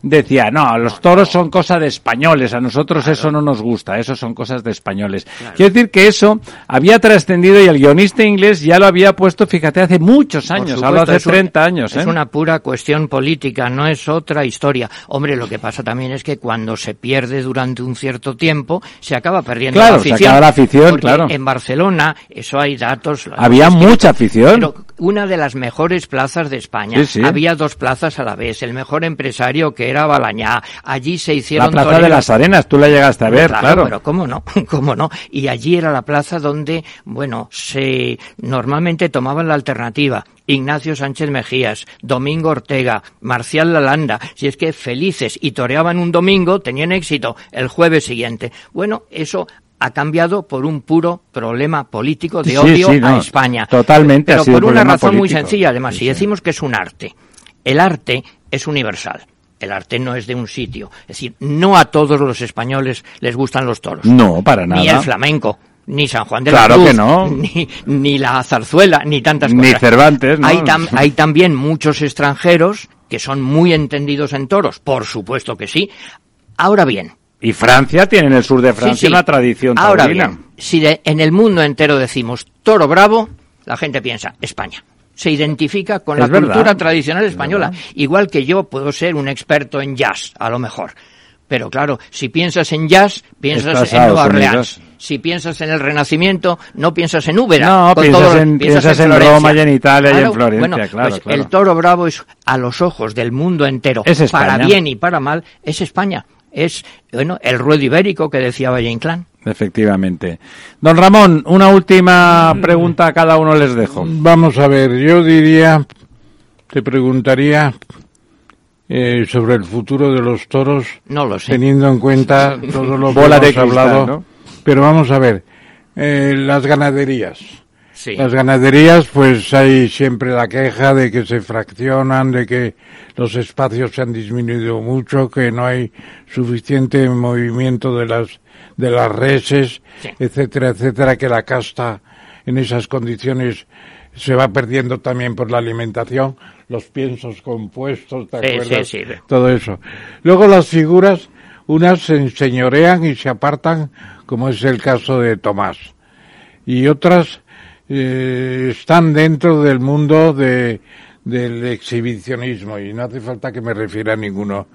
B: decía, no, los toros son cosa de españoles, a nosotros eso no nos gusta, eso son cosas de españoles. Quiero decir que eso había trascendido y el guionista inglés ya lo había puesto, fíjate, hace muchos años, hablo hace
P: es un-
B: 30 años.
P: Es
B: ¿eh?
P: una pura cuestión política, no es otra historia. Hombre, lo que pasa también es que cuando se pierde durante un cierto tiempo, se acaba perdiendo
B: Claro,
P: la
B: se
P: afición.
B: acaba la afición, claro.
P: En Barcelona, eso hay datos.
B: Había mucha afición.
P: Pero una de las mejores plazas de España.
B: Sí, sí.
P: Había dos plazas a la vez. El mejor empresario que era Balañá. Allí se hicieron
B: La Plaza de las Arenas, tú la llegaste a ver, claro.
P: Pero cómo no, cómo no. Y allí era la plaza donde, bueno, se normalmente tomaban la alternativa. Ignacio Sánchez Mejías, Domingo Ortega, Marcial Lalanda, si es que felices y toreaban un domingo, tenían éxito el jueves siguiente. Bueno, eso ha cambiado por un puro problema político de odio
B: sí, no,
P: a España.
B: totalmente ha
P: Pero
B: sido
P: por una razón muy sencilla, además,
B: Sí,
P: si decimos que es un arte, el arte es universal. El arte no es de un sitio. Es decir, no a todos los españoles les gustan los toros.
B: No, para nada.
P: Ni el flamenco, ni San Juan de
B: Claro
P: la Cruz,
B: que no.
P: ni, ni la zarzuela, ni tantas
B: Ni
P: cosas.
B: Cervantes, ¿no?
P: Hay, tam- hay también muchos extranjeros que son muy entendidos en toros, por supuesto que sí. Ahora bien,
B: Y Francia tiene en el sur de Francia
P: Sí, sí.
B: una tradición
P: Ahora
B: taurina.
P: bien, si de- en el mundo entero decimos toro bravo, la gente piensa España. Se identifica con la
B: verdad.
P: cultura tradicional española. Igual que yo puedo ser un experto en jazz, a lo mejor. Pero claro, si piensas en jazz, piensas
B: Estás
P: en Nueva Orleans. Si piensas en el Renacimiento, no piensas en Úbeda.
B: No, piensas
P: todo-
B: en- piensas en
P: Florencia.
B: Roma y en Italia y en Florencia,
P: bueno,
B: claro,
P: pues
B: claro.
P: El toro bravo es, a los ojos del mundo entero, para bien y para mal, es España. Es, bueno, el ruedo ibérico que decía Valle Inclán.
B: Efectivamente. Don Ramón, una última pregunta a cada uno les dejo.
D: Vamos a ver, yo diría, te preguntaría eh, sobre el futuro de los toros,
P: No lo sé.
D: teniendo en cuenta todo lo que
B: Bola de
D: hemos
B: cristal,
D: hablado.
B: ¿no?
D: Pero vamos a ver, eh, las ganaderías.
P: Sí.
D: Las ganaderías, pues hay siempre la queja de que se fraccionan, de que los espacios se han disminuido mucho, que no hay suficiente movimiento de las de las reses, etcétera, etcétera, que la casta en esas condiciones se va perdiendo también por la alimentación, los piensos compuestos, ¿te acuerdas?
P: sí.
D: Todo eso. Luego las figuras, unas se enseñorean y se apartan, como es el caso de Tomás y otras eh, están dentro del mundo de, del exhibicionismo y no hace falta que me refiera a ninguno.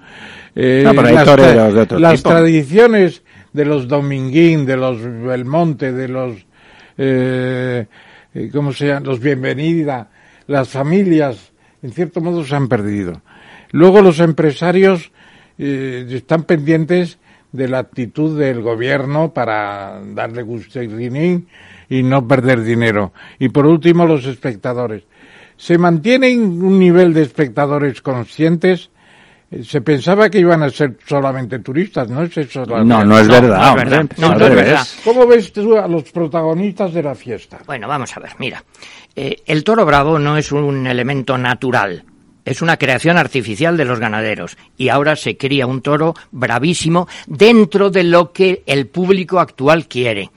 D: Eh,
B: No, pero hay
D: las,
B: toreros
D: tra-
B: de otro
D: las
B: tipo.
D: tradiciones de los Dominguín, de los Belmonte, de los eh, eh, ¿cómo se llama? Los Bienvenida, las familias, en cierto modo se han perdido. Luego los empresarios eh, están pendientes de la actitud del gobierno para darle gusto y rinín y no perder dinero. Y por último, los espectadores. ¿Se mantienen un nivel de espectadores conscientes? Eh, Se pensaba que iban a ser solamente turistas, ¿no es eso? la
B: No, no es verdad.
P: No,
B: al
P: no es
B: revés.
P: verdad.
D: ¿Cómo ves tú a los protagonistas de la fiesta?
P: Bueno, vamos a ver, mira. Eh, el toro bravo no es un elemento natural. Es una creación artificial de los ganaderos. Y ahora se cría un toro bravísimo dentro de lo que el público actual quiere.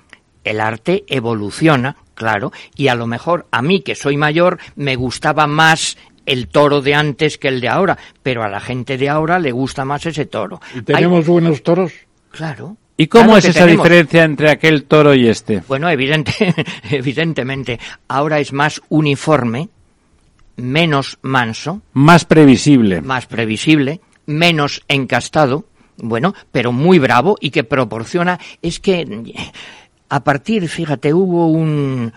P: El arte evoluciona, claro, y a lo mejor a mí, que soy mayor, me gustaba más el toro de antes que el de ahora, pero a la gente de ahora le gusta más ese toro.
D: ¿Y tenemos buenos toros?
P: Claro.
B: ¿Y cómo
P: Claro
B: es esa
P: tenemos.
B: diferencia entre aquel toro y este?
P: Bueno, evidente, evidentemente, ahora es más uniforme, menos manso,
B: Más previsible.
P: más previsible, menos encastado, bueno, pero muy bravo y que proporciona, es que a partir, fíjate, hubo un,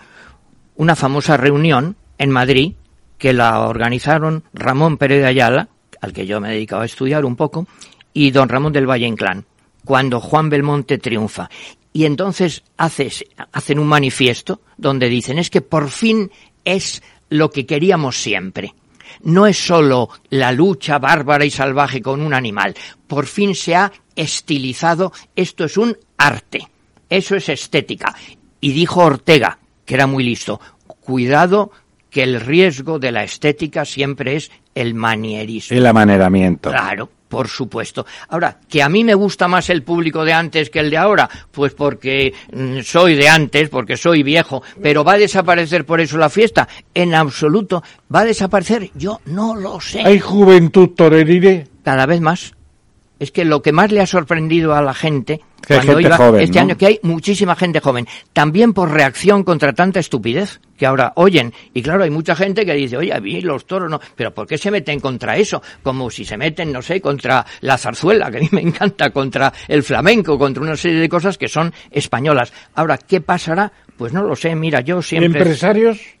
P: una famosa reunión en Madrid que la organizaron Ramón Pérez de Ayala, al que yo me he dedicado a estudiar un poco, y don Ramón del Valle Inclán, cuando Juan Belmonte triunfa. Y entonces haces- hacen un manifiesto donde dicen es que por fin es lo que queríamos siempre. No es solo la lucha bárbara y salvaje con un animal. Por fin se ha estilizado. Esto es un arte. Eso es estética. Y dijo Ortega, que era muy listo, cuidado que el riesgo de la estética siempre es el manierismo.
B: El amaneramiento.
P: Claro, por supuesto. Ahora, que a mí me gusta más el público de antes que el de ahora, pues porque mm, soy de antes, porque soy viejo, pero ¿va a desaparecer por eso la fiesta? En absoluto. ¿Va a desaparecer? Yo no lo sé.
D: ¿Hay juventud torerire?
P: Cada vez más. Es que lo que más le ha sorprendido a la gente
B: Que
P: cuando
B: gente
P: iba
B: joven,
P: este
B: ¿no?
P: año que hay muchísima gente joven, también por reacción contra tanta estupidez que ahora oyen. Y claro, hay mucha gente que dice, oye, a mí los toros no, pero ¿por qué se meten contra eso? Como si se meten, no sé, contra la zarzuela, que a mí me encanta, contra el flamenco, contra una serie de cosas que son españolas. Ahora, ¿qué pasará? Pues no lo sé, mira, yo siempre...
D: ¿Empresarios?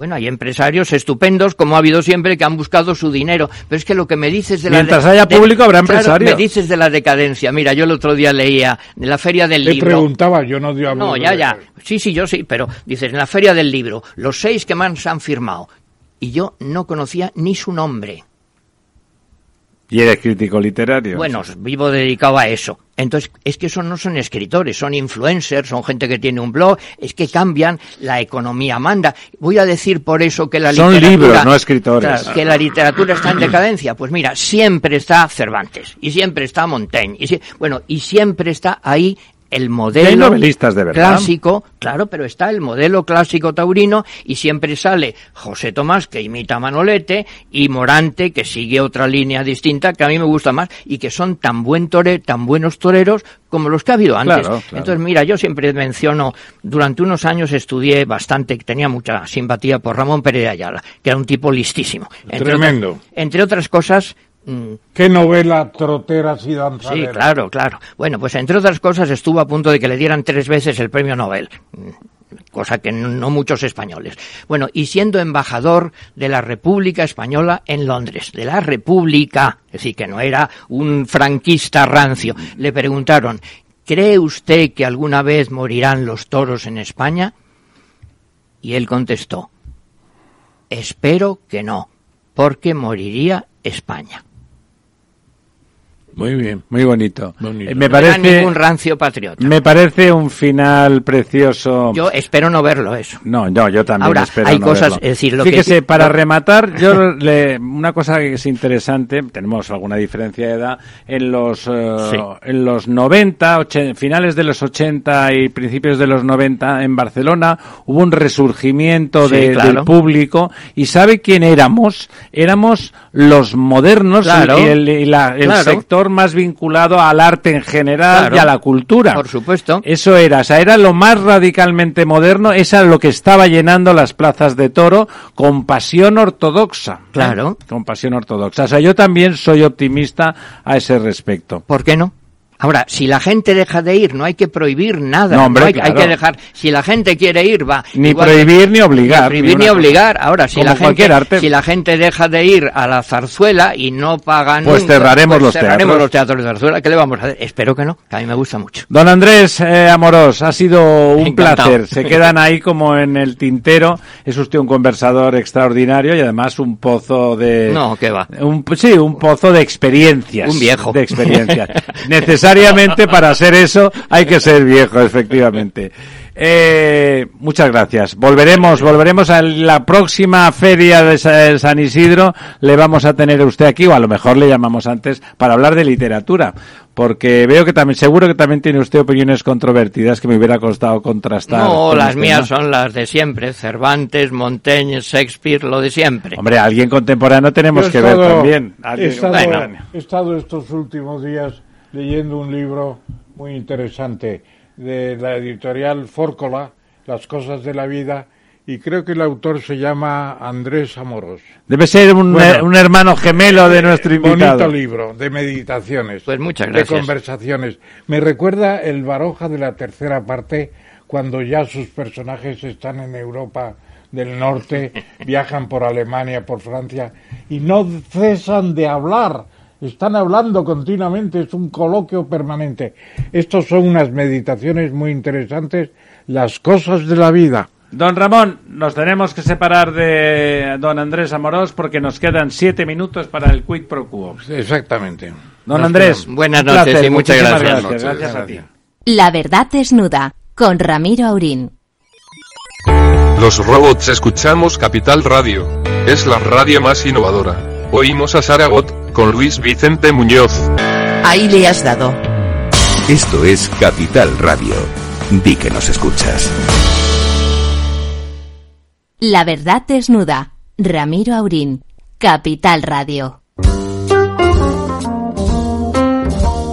P: Bueno, hay empresarios estupendos, como ha habido siempre, que han buscado su dinero. Pero es que lo que me dices de la...
B: Mientras
P: de-
B: haya
P: de-
B: público, habrá
P: claro,
B: empresario.
P: me dices de la decadencia. Mira, yo el otro día leía de la Feria del
D: Te
P: Libro...
D: preguntaba, yo no dio
P: No, ya, ya. Sí, sí, yo sí, pero dices, en la Feria del Libro, los seis que más han firmado. Y yo no conocía ni su nombre.
B: Y eres crítico literario.
P: Bueno, vivo dedicado a eso. Entonces, es que esos no son escritores, son influencers, son gente que tiene un blog, es que cambian, la economía manda. Voy a decir por eso que la
B: Son
P: literatura...
B: libros, no escritores.
P: Que la literatura está en decadencia. Pues mira, siempre está Cervantes, y siempre está Montaigne, y si- bueno, y siempre está ahí el modelo
B: novelistas de verdad.
P: clásico, claro, pero está el modelo clásico taurino y siempre sale José Tomás que imita a Manolete y Morante que sigue otra línea distinta que a mí me gusta más y que son tan buen tore, tan buenos toreros como los que ha habido antes.
B: Claro, claro.
P: Entonces, mira, yo siempre menciono, durante unos años estudié bastante, tenía mucha simpatía por Ramón Pérez de Ayala, que era un tipo listísimo. Entre
D: Tremendo.
P: otras- entre otras cosas, mm,
D: ¿Qué novela troteras y danzaderas?
P: Sí, claro, claro. Bueno, pues entre otras cosas estuvo a punto de que le dieran tres veces el premio Nobel, mm, cosa que no, no muchos españoles. Bueno, y siendo embajador de la República Española en Londres, de la República, es decir, que no era un franquista rancio, le preguntaron, ¿cree usted que alguna vez morirán los toros en España? Y él contestó, espero que no, porque moriría España.
B: Muy bien, muy bonito.
D: Bonito.
B: Eh, me
P: No
B: parece
P: ningún rancio patriota.
B: me parece un final precioso.
P: Yo espero no verlo eso.
B: No, no, yo también
P: Ahora,
B: espero
P: hay
B: no
P: cosas,
B: verlo.
P: es decir, lo que-
B: Fíjese, para rematar, yo le- una cosa que es interesante, tenemos alguna diferencia de edad, en los eh,
P: Sí.
B: en los 90, oche- finales de los 80 y principios de los 90 en Barcelona hubo un resurgimiento
P: Sí,
B: de-
P: claro.
B: del público y ¿sabe quién éramos? Éramos los modernos
P: Claro.
B: y el, y la- el
P: Claro.
B: sector más vinculado al arte en general
P: Claro.
B: y a la cultura.
P: Por supuesto.
B: Eso era, o sea, era lo más radicalmente moderno, esa lo que estaba llenando las plazas de toro con pasión ortodoxa. ¿eh?
P: Claro.
B: Con pasión ortodoxa. O sea, yo también soy optimista a ese respecto.
P: ¿Por qué no? Ahora, si la gente deja de ir, no hay que prohibir nada.
B: No, hombre,
P: hay, hay
B: claro.
P: que dejar. Si la gente quiere ir, va.
B: Ni
P: Igual-
B: prohibir ni obligar.
P: Ni prohibir ni obligar. Ahora, si la, gente,
B: arte.
P: si la gente deja de ir a la zarzuela y no pagan.
B: Pues
P: nunca,
B: cerraremos
P: pues
B: los
P: cerraremos
B: teatros.
P: los teatros de zarzuela. ¿Qué le vamos a hacer? Espero que no, que a mí me gusta mucho.
B: Don Andrés eh, Amorós, ha sido un
P: Encantado.
B: placer. Se quedan ahí como en el tintero. Es usted un conversador extraordinario y además un pozo de...
P: No, ¿qué va?
B: Un, sí, un pozo de experiencias.
P: Un viejo.
B: De experiencias. Necesariamente para ser eso hay que ser viejo, efectivamente. Eh, muchas gracias. Volveremos, volveremos a la próxima feria de Sa- San Isidro. Le vamos a tener a usted aquí, o a lo mejor le llamamos antes, para hablar de literatura. Porque veo que también, seguro que también tiene usted opiniones controvertidas que me hubiera costado contrastar.
P: No,
B: con
P: las
B: usted,
P: mías
B: ¿no?
P: son las de siempre. Cervantes, Montaigne, Shakespeare, lo de siempre.
B: Hombre, alguien contemporáneo tenemos
D: Yo he
B: que ver
D: estado-
B: también.
D: He
B: Alguien
D: estado,
B: contemporáneo.
D: he estado estos últimos días leyendo un libro muy interesante de la editorial Fórcola, Las cosas de la vida, y creo que el autor se llama Andrés Amoros.
B: Debe ser un,
D: Bueno.
B: eh, un hermano gemelo de nuestro invitado.
D: Bonito libro de meditaciones.
P: Pues muchas
D: De
P: gracias.
D: conversaciones. Me recuerda el Baroja de la tercera parte, cuando ya sus personajes están en Europa del Norte, viajan por Alemania, por Francia, y no cesan de hablar. Están hablando continuamente, es un coloquio permanente. Estos son unas meditaciones muy interesantes, las cosas de la vida.
B: Don Ramón, nos tenemos que separar de don Andrés Amorós porque nos quedan siete minutos para el quid pro quo.
D: Exactamente.
B: Don
D: Nos
B: Andrés.
P: Buenas noches
B: placer,
P: y muchas gracias.
B: Gracias, gracias a ti.
A: La verdad desnuda, con Ramiro Aurín.
Q: Los robots escuchamos Capital Radio. Es la radio más innovadora. Oímos a Saragot, con Luis Vicente Muñoz.
R: Ahí le has dado.
H: Esto es Capital Radio. Di que nos escuchas.
A: La verdad desnuda, Ramiro Aurín. Capital Radio.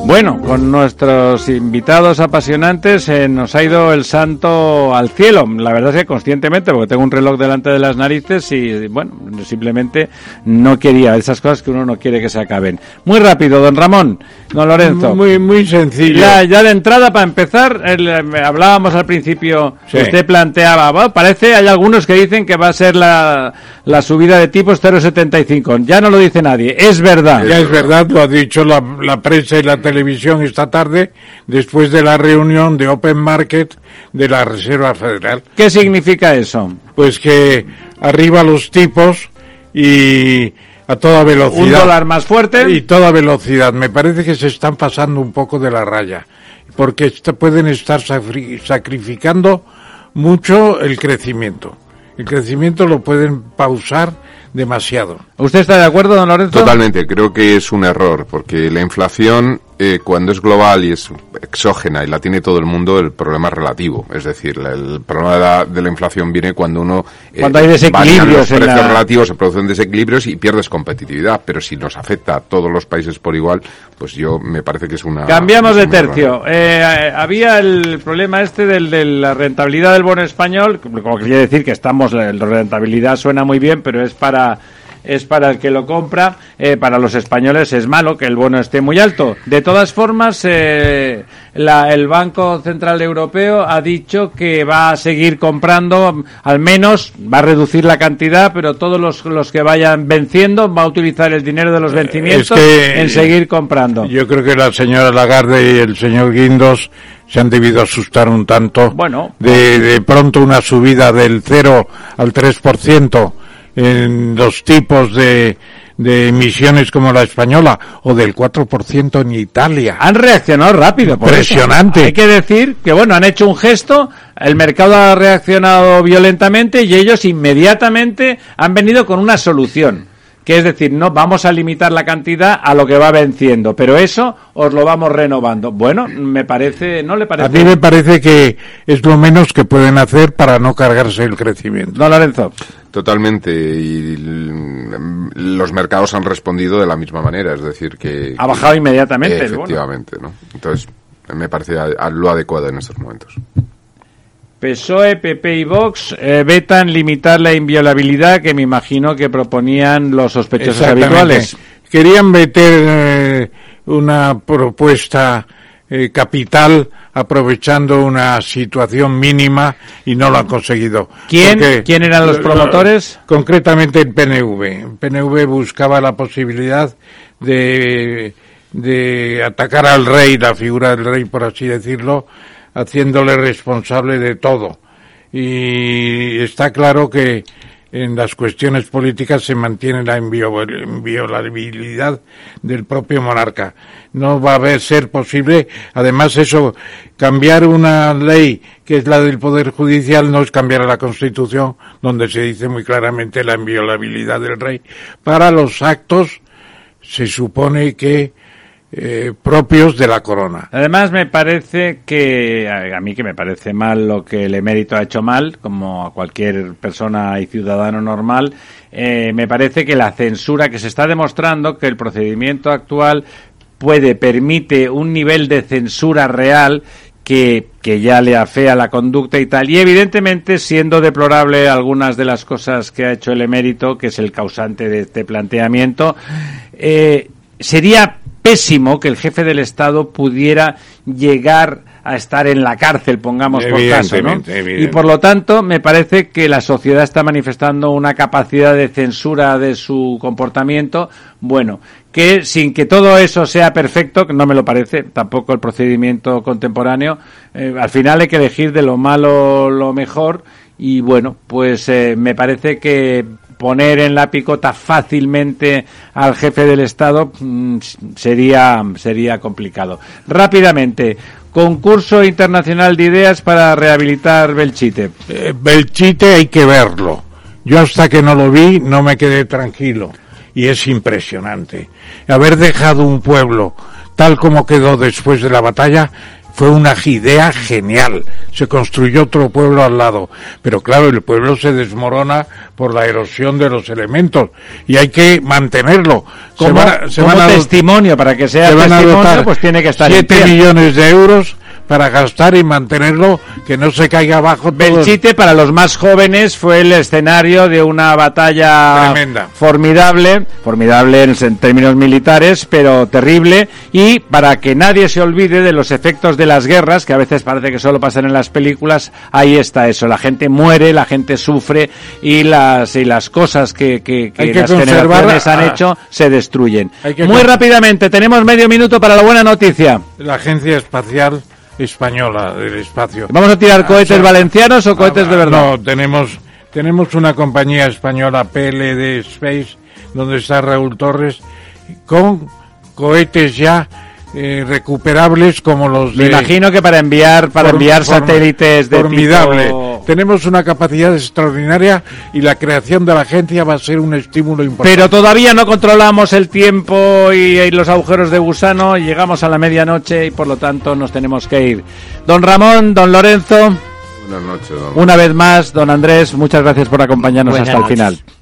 B: Bueno, con nuestros invitados apasionantes se nos ha ido el santo al cielo. La verdad es que conscientemente, porque tengo un reloj delante de las narices y, bueno, simplemente no quería esas cosas que uno no quiere que se acaben. Muy rápido, don Ramón, don Lorenzo.
D: Muy, muy sencillo.
B: Ya, ya de entrada, para empezar, el, eh, hablábamos al principio,
D: Sí.
B: usted planteaba, bueno, parece, hay algunos que dicen que va a ser la, la subida de tipos 0,75. Ya no lo dice nadie, es verdad.
D: Ya es verdad, lo ha dicho la, la prensa y la televisión esta tarde, después de la reunión de Open Market de la Reserva Federal.
B: ¿Qué significa eso?
D: Pues que arriba los tipos y a toda velocidad.
B: ¿Un dólar más fuerte?
D: Y toda velocidad. Me parece que se están pasando un poco de la raya, porque pueden estar sacrificando mucho el crecimiento. El crecimiento lo pueden pausar demasiado.
B: ¿Usted está de acuerdo, don Lorenzo?
G: Totalmente, creo que es un error, porque la inflación eh, cuando es global y es exógena y la tiene todo el mundo, el problema es relativo. Es decir, el problema de la, de la inflación viene cuando uno... eh,
B: Cuando hay desequilibrios
G: los
B: en
G: precios
B: la-
G: relativos, se producen desequilibrios y pierdes competitividad. Pero si nos afecta a todos los países por igual, pues yo me parece que es una...
B: Cambiamos de tercio. Eh, había el problema este del, de la rentabilidad del bono español, como quería decir que estamos, la rentabilidad suena muy bien, pero es para es para el que lo compra, eh, para los españoles es malo que el bono esté muy alto. De todas formas, eh, la- el Banco Central Europeo ha dicho que va a seguir comprando, al menos va a reducir la cantidad, pero todos los, los que vayan venciendo va a utilizar el dinero de los vencimientos
D: que-
B: en seguir comprando.
D: Yo creo que la señora Lagarde y el señor Guindos se han debido asustar un tanto.
B: Bueno.
D: De, de pronto una subida del 0 al 3% en los tipos de, de emisiones como la española o del 4% en Italia.
B: Han reaccionado rápido. por eso. Hay que decir que, bueno, han hecho un gesto, el mercado ha reaccionado violentamente y ellos inmediatamente han venido con una solución. Que es decir, no vamos a limitar la cantidad a lo que va venciendo, pero eso os lo vamos renovando. Bueno, me parece, ¿no le
D: A
B: parece?
D: mí me parece que es lo menos que pueden hacer para no cargarse el crecimiento.
B: No, Lorenzo.
G: Totalmente. Y los mercados han respondido de la misma manera. Es decir, que...
B: Ha bajado inmediatamente.
G: Efectivamente, ¿no? Entonces, me parece a- a lo adecuado en estos momentos.
B: PSOE, PP y Vox eh, vetan limitar la inviolabilidad que me imagino que proponían los sospechosos habituales.
D: Querían meter eh, una propuesta eh, capital aprovechando una situación mínima y no lo han conseguido.
B: ¿Quién?
D: Porque-
B: ¿Quién eran los promotores?
D: Concretamente el PNV. El PNV buscaba la posibilidad de, de atacar al rey, la figura del rey, por así decirlo, haciéndole responsable de todo. Y está claro que en las cuestiones políticas se mantiene la invio- inviolabilidad del propio monarca. No va a ser posible, además eso, cambiar una ley que es la del Poder Judicial no es cambiar la Constitución, donde se dice muy claramente la inviolabilidad del rey. Para los actos se supone que eh, propios de la corona.
B: Además, me parece que, a mí que me parece mal lo que el emérito ha hecho mal, como a cualquier persona y ciudadano normal, eh, me parece que la censura que se está demostrando que el procedimiento actual puede, permite un nivel de censura real que, que ya le afea la conducta y tal. Y evidentemente, siendo deplorable algunas de las cosas que ha hecho el emérito, que es el causante de este planteamiento, eh, sería pésimo que el jefe del Estado pudiera llegar a estar en la cárcel, pongamos por caso, ¿no? Y por lo tanto, me parece que la sociedad está manifestando una capacidad de censura de su comportamiento, bueno, que sin que todo eso sea perfecto, que no me lo parece, tampoco el procedimiento contemporáneo, eh, al final hay que elegir de lo malo lo mejor. Y bueno, pues eh, me parece que poner en la picota fácilmente al jefe del Estado mm, sería sería complicado. Rápidamente, concurso internacional de ideas para rehabilitar Belchite.
D: Eh, Belchite hay que verlo. Yo hasta que no lo vi no me quedé tranquilo. Y es impresionante. Haber dejado un pueblo tal como quedó después de la batalla fue una idea genial. Se construyó otro pueblo al lado. Pero claro, el pueblo se desmorona por la erosión de los elementos. Y hay que mantenerlo. Se
B: Como,
D: van a- se
B: como
D: van a-
B: testimonio, para que sea
D: se
B: testimonio, pues tiene que estar en
D: 7
B: pie.
D: millones de euros para gastar y mantenerlo, que no se caiga abajo todo.
B: Belchite, para los más jóvenes, fue el escenario de una batalla
D: Tremenda.
B: formidable, formidable en, términos militares, pero terrible, y para que nadie se olvide de los efectos de las guerras, que a veces parece que solo pasan en las películas, ahí está eso, la gente muere, la gente sufre, y las, y las cosas que, que, que
D: Hay que
B: las generaciones han
D: a-
B: hecho se destruyen. Muy rápidamente, tenemos medio minuto para la buena noticia.
D: La Agencia Espacial Española del Espacio.
B: ¿Vamos a tirar
D: Ah,
B: cohetes
D: o sea,
B: valencianos o cohetes de verdad?
D: No, tenemos, tenemos una compañía española PLD Space, donde está Raúl Torres, con cohetes ya eh, recuperables como los
B: Me
D: de...
B: imagino que para enviar para
D: Form-
B: enviar
D: form-
B: satélites de
D: formidable.
B: tipo-
D: tenemos una capacidad extraordinaria y la creación de la agencia va a ser un estímulo importante.
B: Pero todavía no controlamos el tiempo y, y los agujeros de gusano. Llegamos a la medianoche y por lo tanto nos tenemos que ir. Don Ramón, don Lorenzo.
G: Buenas noches, don
B: Una vez más, don Andrés, muchas gracias por acompañarnos
P: Buenas
B: hasta
P: noches.
B: el final.